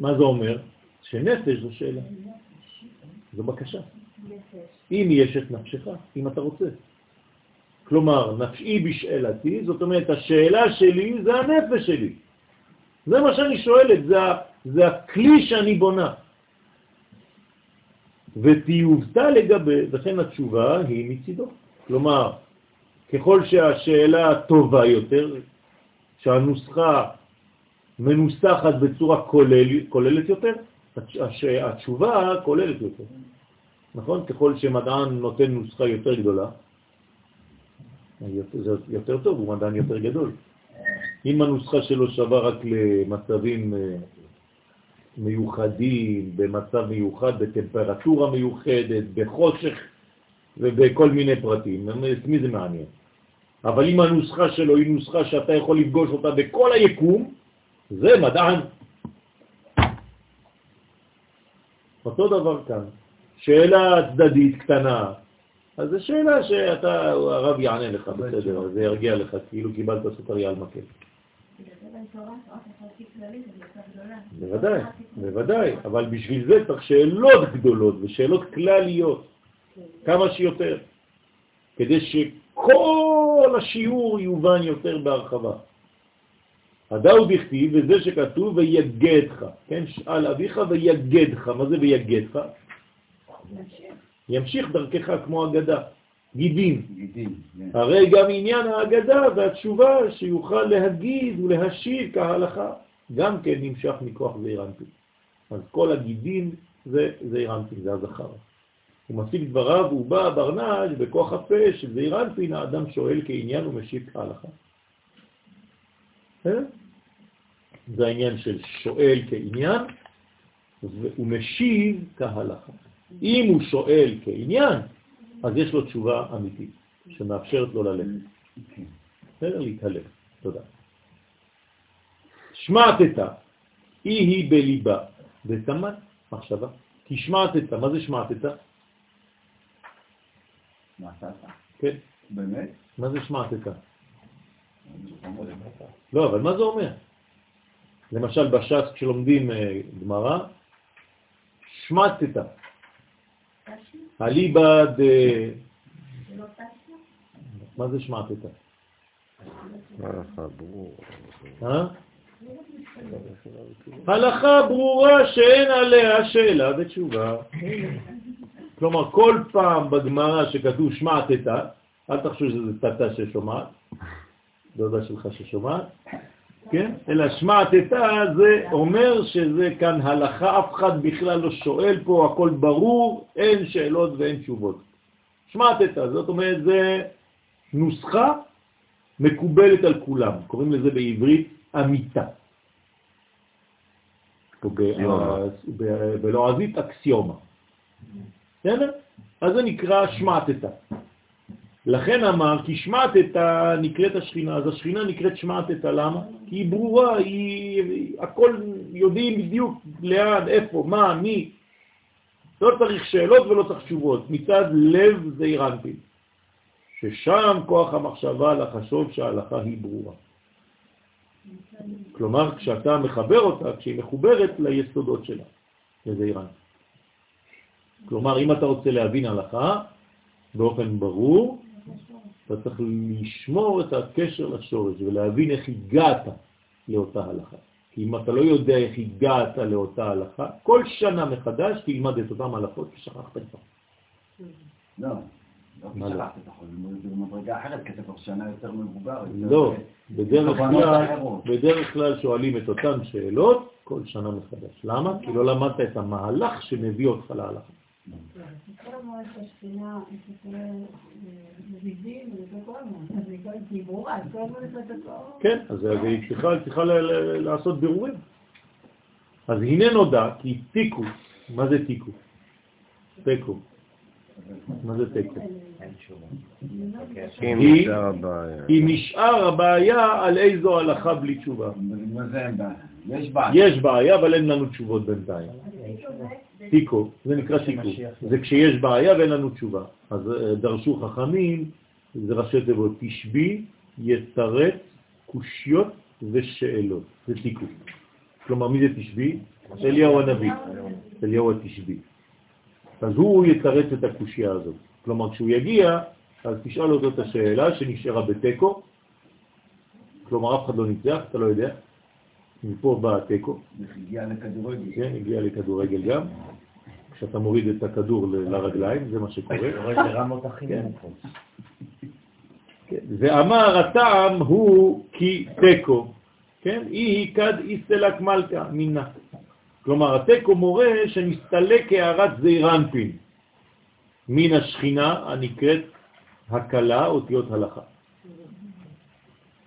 Speaker 2: מה זה אומר? שנפש זו שאלה. זו בקשה. אם יש את נפשך, אם אתה רוצה. כלומר, נפשי בשאלתי, זאת אומרת, השאלה שלי זה הנפש שלי. זה מה שאני שואלת, זה, זה הכלי שאני בונה. ותיובתה לגבי, וכן התשובה היא מצידו. כלומר, ככל שהשאלה טובה יותר, שהנוסחה מנוסחת בצורה כולל, כוללת יותר, התשובה כוללת יותר. נכון? ככל שמדען נותן נוסחה יותר גדולה, זה יותר טוב, הוא מדען יותר גדול. אם הנוסחה שלו שווה רק למצבים אה, מיוחדים, במצב מיוחד, בטמפרטורה מיוחדת, בחושך ובכל מיני פרטים, את מי זה מעניין? אבל אם הנוסחה שלו היא נוסחה שאתה יכול לפגוש אותה בכל היקום, זה מדען. אותו דבר כאן. שאלה צדדית קטנה, אז זו שאלה שאתה, הרב יענה לך בסדר, זה ירגיע לך, כאילו קיבלת סוכריה על מקל. בוודאי, בוודאי, אבל בשביל זה צריך שאלות גדולות ושאלות כלליות, כמה שיותר, כדי שכל השיעור יובן יותר בהרחבה. הדאו דכתיב, וזה שכתוב ויגדך, כן? שאל אביך ויגדך, מה זה ויגדך? ימשיך דרכך כמו אגדה, גידים. כן. הרי גם עניין האגדה והתשובה שיוכל להגיד ולהשיב כהלכה, גם כן נמשך מכוח זעירנטי. אז כל הגידים זה זעירנטי, זה הזכר. הוא משיג דבריו והוא בא ברנש בכוח הפה של זעירנטין, האדם שואל כעניין ומשיב כהלכה. אה? זה העניין של שואל כעניין והוא משיב כהלכה. אם הוא שואל כעניין, אז יש לו תשובה אמיתית, שמאפשרת לו ללכת. בסדר? להתהלך. תודה. שמעתת, אי היא בליבה, ותמת מחשבה. כי שמעתת, מה זה שמעתת? כן.
Speaker 7: באמת?
Speaker 2: מה זה שמעתת? לא, אבל מה זה אומר? למשל בש"ס כשלומדים אה, גמרא, שמעתת. אליבא ד... מה זה שמעת את אה? הלכה ברורה שאין עליה שאלה ותשובה. כלומר, כל פעם בגמרא שכתוב שמעת את אל תחשוב שזה תתה ששומעת, דודה שלך ששומעת, כן? אלא שמעתתה זה אומר שזה כאן הלכה, אף אחד בכלל לא שואל פה, הכל ברור, אין שאלות ואין תשובות. שמעתתה, זאת אומרת, זה נוסחה מקובלת על כולם, קוראים לזה בעברית אמיתה. בלועזית אקסיומה. בסדר? אז זה נקרא שמעתתה. לכן אמר, כי שמעתתה נקראת השכינה, אז השכינה נקראת שמעתתה, למה? כי היא ברורה, היא, הכל יודעים בדיוק לאן, איפה, מה, מי. לא צריך שאלות ולא צריך תשובות, מצד לב זה אירנטי, ששם כוח המחשבה לחשוב שההלכה היא ברורה. כלומר, כשאתה מחבר אותה, כשהיא מחוברת ליסודות שלה, לזה אירנטי. כלומר, אם אתה רוצה להבין הלכה באופן ברור, אתה צריך לשמור את הקשר לשורש ולהבין איך הגעת לאותה הלכה. כי אם אתה לא יודע איך הגעת לאותה הלכה, כל שנה מחדש תלמד את אותם הלכות ששכחת כבר.
Speaker 7: לא, לא שכחת, אתה יכול ללמוד את זה במדרגה אחרת, כי אתה כבר שנה יותר מבוגר.
Speaker 2: לא, בדרך כלל שואלים את אותן שאלות כל שנה מחדש. למה? כי לא למדת את המהלך שמביא אותך להלכה.
Speaker 6: כל המועד השכינה, מזיזים,
Speaker 2: כן, אז היא צריכה לעשות בירורים. אז הנה נודע כי תיקו, מה זה תיקו? תיקו. מה זה תיקו? היא-
Speaker 4: נשאר הבעיה.
Speaker 2: הבעיה על איזו הלכה בלי תשובה.
Speaker 7: מה זה אין בעיה? יש בעיה.
Speaker 2: יש בעיה, אבל אין לנו תשובות בינתיים. תיקו, זה נקרא תיקו. זה כשיש בעיה ואין לנו תשובה. אז אה, דרשו חכמים, זה ראשי תיבות, תשבי, יתרץ, קושיות ושאלות. זה תיקו. כלומר, מי זה תשבי? אליהו הנביא. אליהו התשבי. אז הוא יתרץ את הקושייה הזאת. כלומר, כשהוא יגיע, אז תשאל אותו את השאלה שנשארה בתיקו. כלומר, אף אחד לא ניצח, אתה לא יודע. מפה בא התיקו.
Speaker 7: הגיע לכדורגל.
Speaker 2: כן, הגיע לכדורגל גם. כשאתה מוריד את הכדור לרגליים, זה מה שקורה. כן. כן. ואמר הטעם הוא כי תיקו, כן? היא כד איסטלק מלכה מינה. כלומר, התיקו מורה שנסתלק כהערת זעירנפין מן השכינה הנקראת הקלה, אותיות הלכה.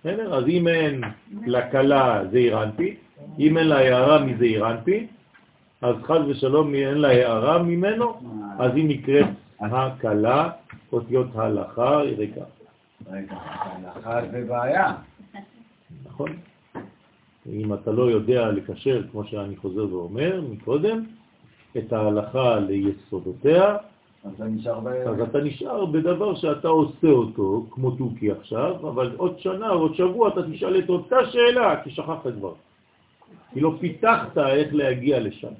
Speaker 2: בסדר? אז אם אין לקלה זעירנפין, אם אין לה הערה מזעירנפין, אז חז ושלום אין לה הערה ממנו, אז היא נקראת הקלה, אותיות הלכה, ריקה.
Speaker 7: רגע, הלכה זה בעיה.
Speaker 2: נכון? אם אתה לא יודע לקשר, כמו שאני חוזר ואומר מקודם, את ההלכה ליסודותיה,
Speaker 7: אז אתה נשאר
Speaker 2: בדבר שאתה עושה אותו, כמו תוכי עכשיו, אבל עוד שנה עוד שבוע אתה תשאל את אותה שאלה, כי שכחת כבר. כי לא פיתחת איך להגיע לשם.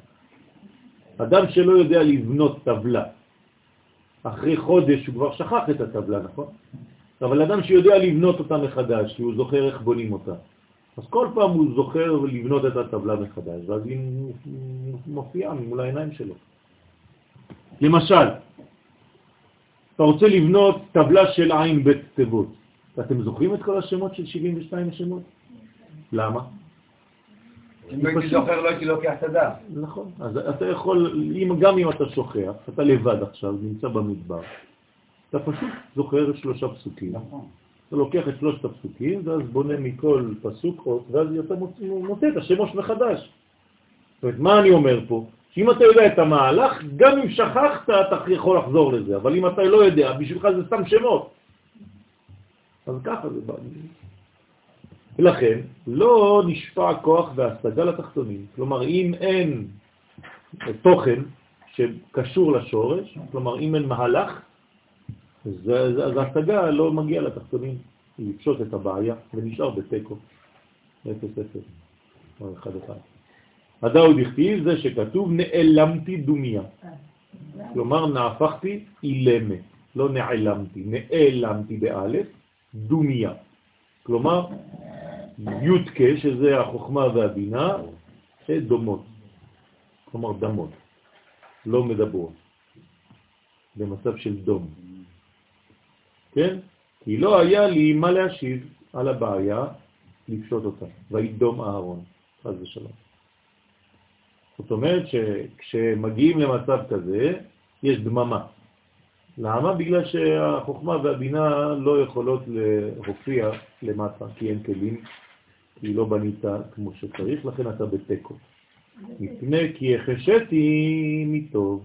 Speaker 2: אדם שלא יודע לבנות טבלה, אחרי חודש הוא כבר שכח את הטבלה, נכון? אבל אדם שיודע לבנות אותה מחדש, כי הוא זוכר איך בונים אותה, אז כל פעם הוא זוכר לבנות את הטבלה מחדש, ואז היא מופיעה מול העיניים שלו. למשל, אתה רוצה לבנות טבלה של עין בית תיבות. אתם זוכרים את כל השמות של 72 השמות? למה?
Speaker 7: אם הייתי זוכר לא הייתי לוקח את הדף.
Speaker 2: נכון. אז אתה יכול, גם אם אתה שוכח, אתה לבד עכשיו, נמצא במדבר, אתה פשוט זוכר שלושה פסוקים.
Speaker 7: נכון.
Speaker 2: אתה לוקח את שלושת הפסוקים, ואז בונה מכל פסוק ואז אתה מוצא, מוצא את השמות מחדש. זאת אומרת, מה אני אומר פה? שאם אתה יודע את המהלך, גם אם שכחת, אתה יכול לחזור לזה, אבל אם אתה לא יודע, בשבילך זה סתם שמות. אז ככה זה בא. ולכן, לא נשפע כוח והשגה לתחתונים. כלומר, אם אין תוכן שקשור לשורש, כלומר, אם אין מהלך, אז, ההשגה לא מגיעה לתחתונים. היא לפשוט את הבעיה ונשאר בתיקו. 0-0 או 1-1. הדאו דכתיב זה שכתוב נעלמתי דומיה. כלומר נהפכתי אילמת, לא נעלמתי, נעלמתי באלף, דומיה. כלומר יודקה, שזה החוכמה והבינה, דומות. כלומר דמות, לא מדברות, במצב של דום. כן? כי לא היה לי מה להשיב על הבעיה, לפשוט אותה. וידום אהרון, חז ושלום. זאת אומרת שכשמגיעים למצב כזה, יש דממה. למה? בגלל שהחוכמה והבינה לא יכולות להופיע למטה, כי אין כלים, כי לא בנית כמו שצריך, לכן אתה בתיקו. מפני כי החשתי מטוב,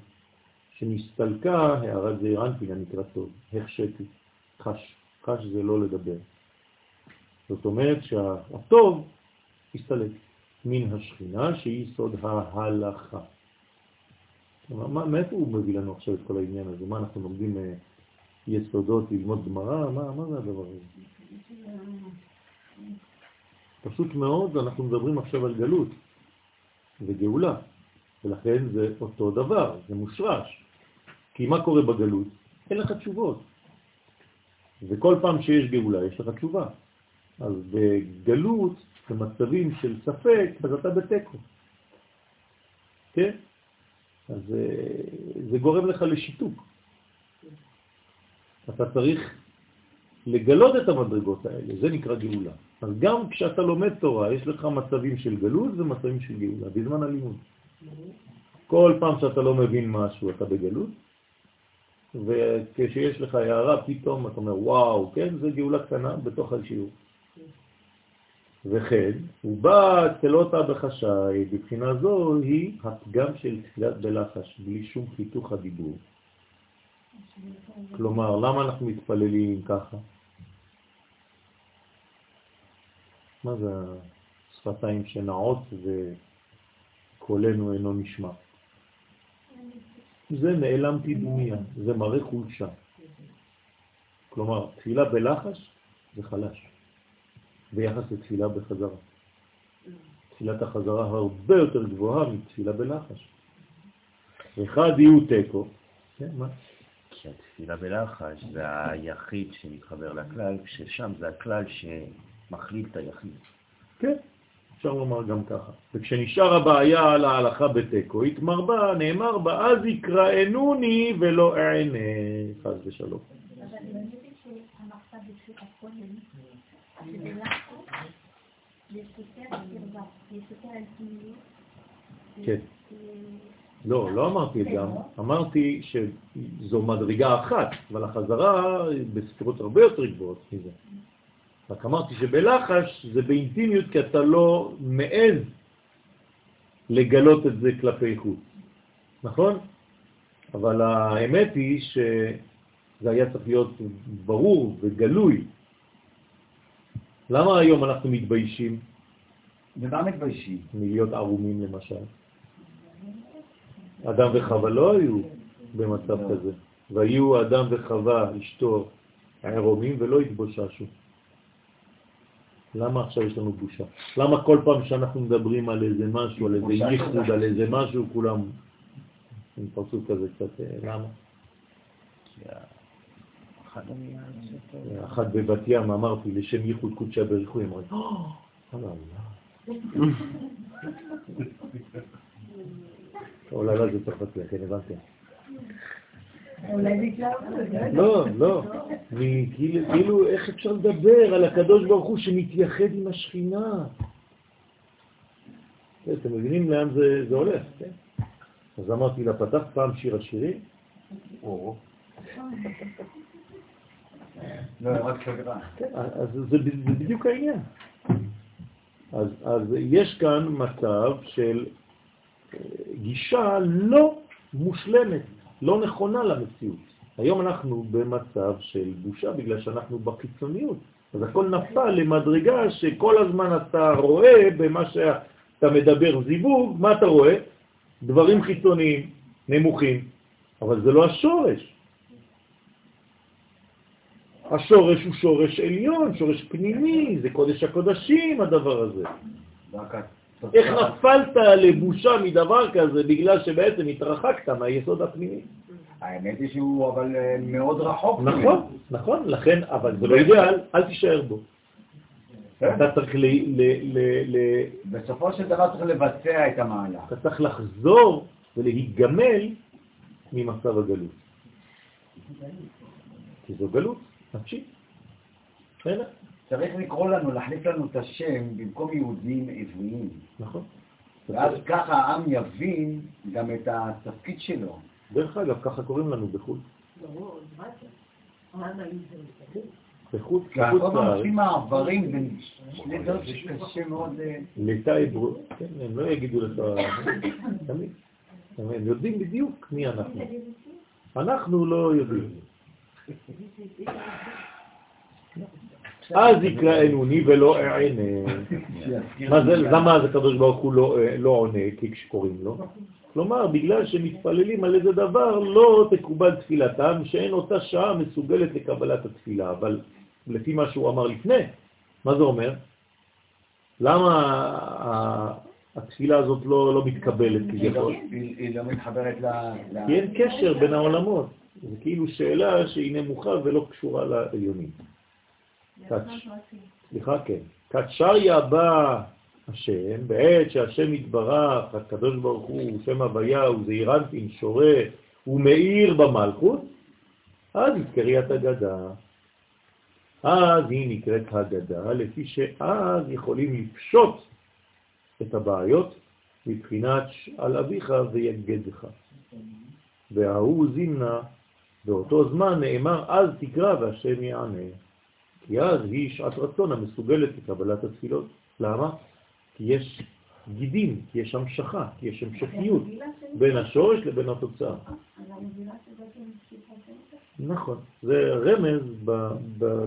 Speaker 2: שנסתלקה הערת זעירנטין הנקרא טוב, החשתי, חש, חש זה לא לדבר. זאת אומרת שהטוב הסתלק מן השכינה שהיא סוד ההלכה. מה, מאיפה הוא מביא לנו עכשיו את כל העניין הזה? מה אנחנו לומדים אה, יסודות, ללמוד גמרא? מה, מה זה הדבר הזה? פשוט מאוד, אנחנו מדברים עכשיו על גלות וגאולה, ולכן זה אותו דבר, זה מושרש. כי מה קורה בגלות? אין לך תשובות. וכל פעם שיש גאולה יש לך תשובה. אז בגלות, במצבים של ספק, אז אתה בתיקו. כן? אז אה, זה גורם לך לשיתוק. אתה צריך לגלות את המדרגות האלה, זה נקרא גאולה. אז גם כשאתה לומד תורה, יש לך מצבים של גלות ומצבים של גאולה, בזמן הלימוד. כל פעם שאתה לא מבין משהו, אתה בגלות, וכשיש לך הערה, פתאום אתה אומר, וואו, כן, זה גאולה קטנה בתוך השיעור. וכן, הוא בא תלותה בחשאי, בבחינה זו היא הפגם של תחילת בלחש, בלי שום חיתוך הדיבור. כלומר, למה אנחנו מתפללים ככה? מה זה השפתיים שנעות וקולנו אינו נשמע? זה נעלמתי דומיה, זה מראה חולשה. כלומר, תפילה בלחש זה חלש, ביחס לתפילה בחזרה. תפילת החזרה הרבה יותר גבוהה מתפילה בלחש. אחד יהיו תיקו. כן, מה?
Speaker 1: כי התפילה בלחש זה היחיד שמתחבר לכלל, כששם זה הכלל שמכליל את היחיד.
Speaker 2: כן, אפשר לומר גם ככה. וכשנשאר הבעיה על ההלכה בתיקו, התמר בה, נאמר בה, אז יקראנוני ולא אענה, חס ושלום.
Speaker 6: אבל אני יודעת שהמחשב
Speaker 2: כן. לא, לא אמרתי את זה, אמרתי שזו מדרגה אחת, אבל החזרה בספירות הרבה יותר גבוהות מזה. רק אמרתי שבלחש זה באינטימיות כי אתה לא מעז לגלות את זה כלפי חוץ, נכון? אבל האמת היא שזה היה צריך להיות ברור וגלוי. למה היום אנחנו מתביישים?
Speaker 7: ומה מתביישים?
Speaker 2: מלהיות ערומים למשל. אדם וחווה לא היו במצב
Speaker 7: לא.
Speaker 2: כזה, והיו אדם וחווה, אשתו, ערומים ולא התבוששו. למה עכשיו יש לנו בושה? למה כל פעם שאנחנו מדברים על איזה משהו, על איזה ייחוד. על איזה משהו, כולם עם פרצוף כזה קצת, אה, למה? אחת בבת ים אמרתי לשם ייחוד קודשה בריחוי, אמרתי, "אה, אללה. אוללה זה כן, הבנתם.
Speaker 8: אולי בגלל זה.
Speaker 2: לא, לא. כאילו, כאילו, איך אפשר לדבר על הקדוש ברוך הוא שמתייחד עם השכינה? כן, אתם מבינים לאן זה הולך, כן? אז אמרתי לה, פתח פעם שיר השירים? או,
Speaker 7: לא, רק סגרה.
Speaker 2: כן, אז זה, ב- זה בדיוק העניין. אז, אז יש כאן מצב של אה, גישה לא מושלמת, לא נכונה למציאות. היום אנחנו במצב של בושה בגלל שאנחנו בחיצוניות. אז הכל נפל למדרגה שכל הזמן אתה רואה במה שאתה מדבר זיווג, מה אתה רואה? דברים חיצוניים, נמוכים, אבל זה לא השורש. השורש הוא שורש עליון, שורש פנימי, זה קודש הקודשים הדבר הזה. איך נפלת לבושה מדבר כזה בגלל שבעצם התרחקת מהיסוד הפנימי?
Speaker 7: האמת היא שהוא אבל אה, מאוד רחוק.
Speaker 2: נכון, נכון, לכן, אבל זה לא אידאל, אל תישאר בו.
Speaker 7: כן.
Speaker 2: אתה צריך ל...
Speaker 7: בסופו של דבר צריך לבצע את המהלך.
Speaker 2: אתה צריך לחזור ולהיגמל ממצב הגלות. כי זו גלות, נפשית. בסדר?
Speaker 7: צריך לקרוא לנו, להחליף לנו את השם במקום יהודים עבריים.
Speaker 2: נכון.
Speaker 7: ואז ככה העם יבין גם את התפקיד שלו.
Speaker 2: דרך אגב, ככה קוראים לנו בחו"ל.
Speaker 8: ברור, מה זה? אם זה?
Speaker 2: בחוץ,
Speaker 7: כי כל פעם
Speaker 2: לארץ.
Speaker 7: עושים מעברים בין שני דעות שקשה מאוד... אה,
Speaker 2: ליטאי ברו... כן, הם לא יגידו לך... תמיד. הם יודעים בדיוק מי אנחנו. אנחנו לא יודעים. אז יקראנו ני ולא אענה. מה זה, למה זה הקדוש ברוך הוא לא, לא עונה כי כשקוראים לו? כלומר, בגלל שמתפללים על איזה דבר, לא תקובל תפילתם, שאין אותה שעה מסוגלת לקבלת התפילה. אבל לפי מה שהוא אמר לפני, מה זה אומר? למה התפילה הזאת לא, לא מתקבלת
Speaker 7: לא-
Speaker 2: כביכול?
Speaker 7: היא היא לא מתחברת. ל-
Speaker 2: כי אין קשר בין העולמות. זה כאילו שאלה שהיא נמוכה ולא קשורה לעליונים. סליחה, כן. קצ'ריה בא השם, בעת שהשם יתברך, הקדוש ברוך הוא, שם הוויה, הוא זעיר אנפין, שורה, הוא מאיר במלכות, אז קריאת הגדה. אז היא נקראת הגדה, לפי שאז יכולים לפשוט את הבעיות מבחינת על אביך ויגדך. וההוא זימנה, באותו זמן נאמר, אז תקרא והשם יענה. כי אז היא שעת רצון המסוגלת לקבלת התפילות. למה? כי יש גידים, כי יש המשכה, כי יש המשכיות בין השורש לבין התוצאה.
Speaker 6: שיטה
Speaker 2: נכון, זה רמז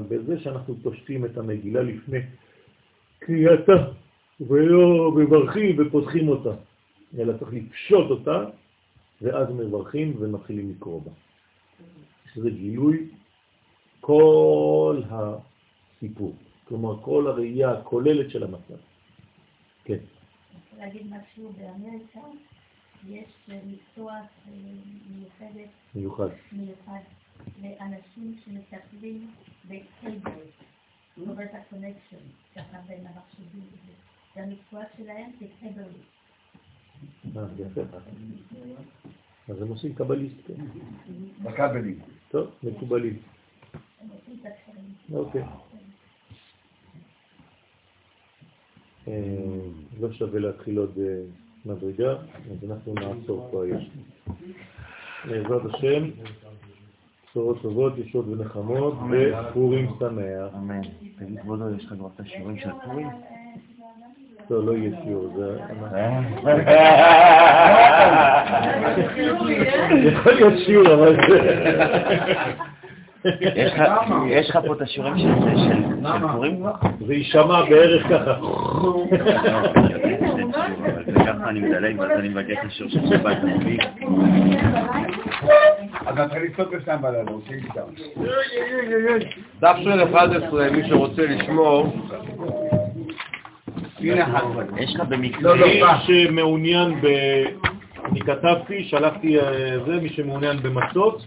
Speaker 2: בזה שאנחנו פושטים את המגילה לפני קריאתה, ולא מברכים ופותחים אותה, אלא צריך לפשוט אותה, ואז מברכים ומתחילים לקרוא בה. שזה גילוי כל הסיפור, כלומר כל הראייה הכוללת של המצב. כן.
Speaker 6: רוצה להגיד משהו באמריקה, יש מקצוע אה, מיוחדת,
Speaker 2: מיוחד.
Speaker 6: מיוחד לאנשים שמטפלים ב cable, קורא את ה connection, ככה בין המחשבים. והמקצוע שלהם זה
Speaker 2: cable. אז הם עושים קבליסט, כן.
Speaker 7: בכבלים.
Speaker 2: טוב, מקובלים. אוקיי. אה, לא שווה להתחיל עוד אה, מדרגה, אז אנחנו נעצור פה היום. בעזרת השם, בשורות טובות, ישועות ונחמות, ופורים שמח.
Speaker 1: אמן. תגיד, כבודו, יש לך כבר את השיעורים של פורים?
Speaker 2: לא, לא יהיה שיעור, זה... יכול להיות שיעור, אבל זה...
Speaker 1: יש לך- פה את השיעורים של של- של פורים כבר?
Speaker 2: זה יישמע בערך ככה.
Speaker 1: וככה אני מדלג, ואז אני מבקש את השיעור של שבת הנביא.
Speaker 7: אז נתחיל לצעוק בשם בלילה, הוא שאי-אפשר.
Speaker 4: דף של 11, מי שרוצה לשמור.
Speaker 1: יש לך במקרה...
Speaker 7: לא, לא,
Speaker 2: מי? שמעוניין ב... אני כתבתי, שלחתי אה, זה, מי שמעוניין במצות,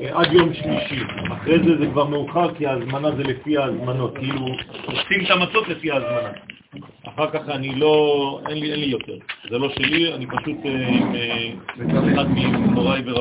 Speaker 2: אה, עד יום שלישי. אחרי זה זה כבר מאוחר, כי ההזמנה זה לפי ההזמנות. כאילו, עושים את המצות לפי ההזמנה. אחר כך אני לא, אין לי, אין לי יותר. זה לא שלי, אני פשוט אה, אחד ממוריי ורבותיי.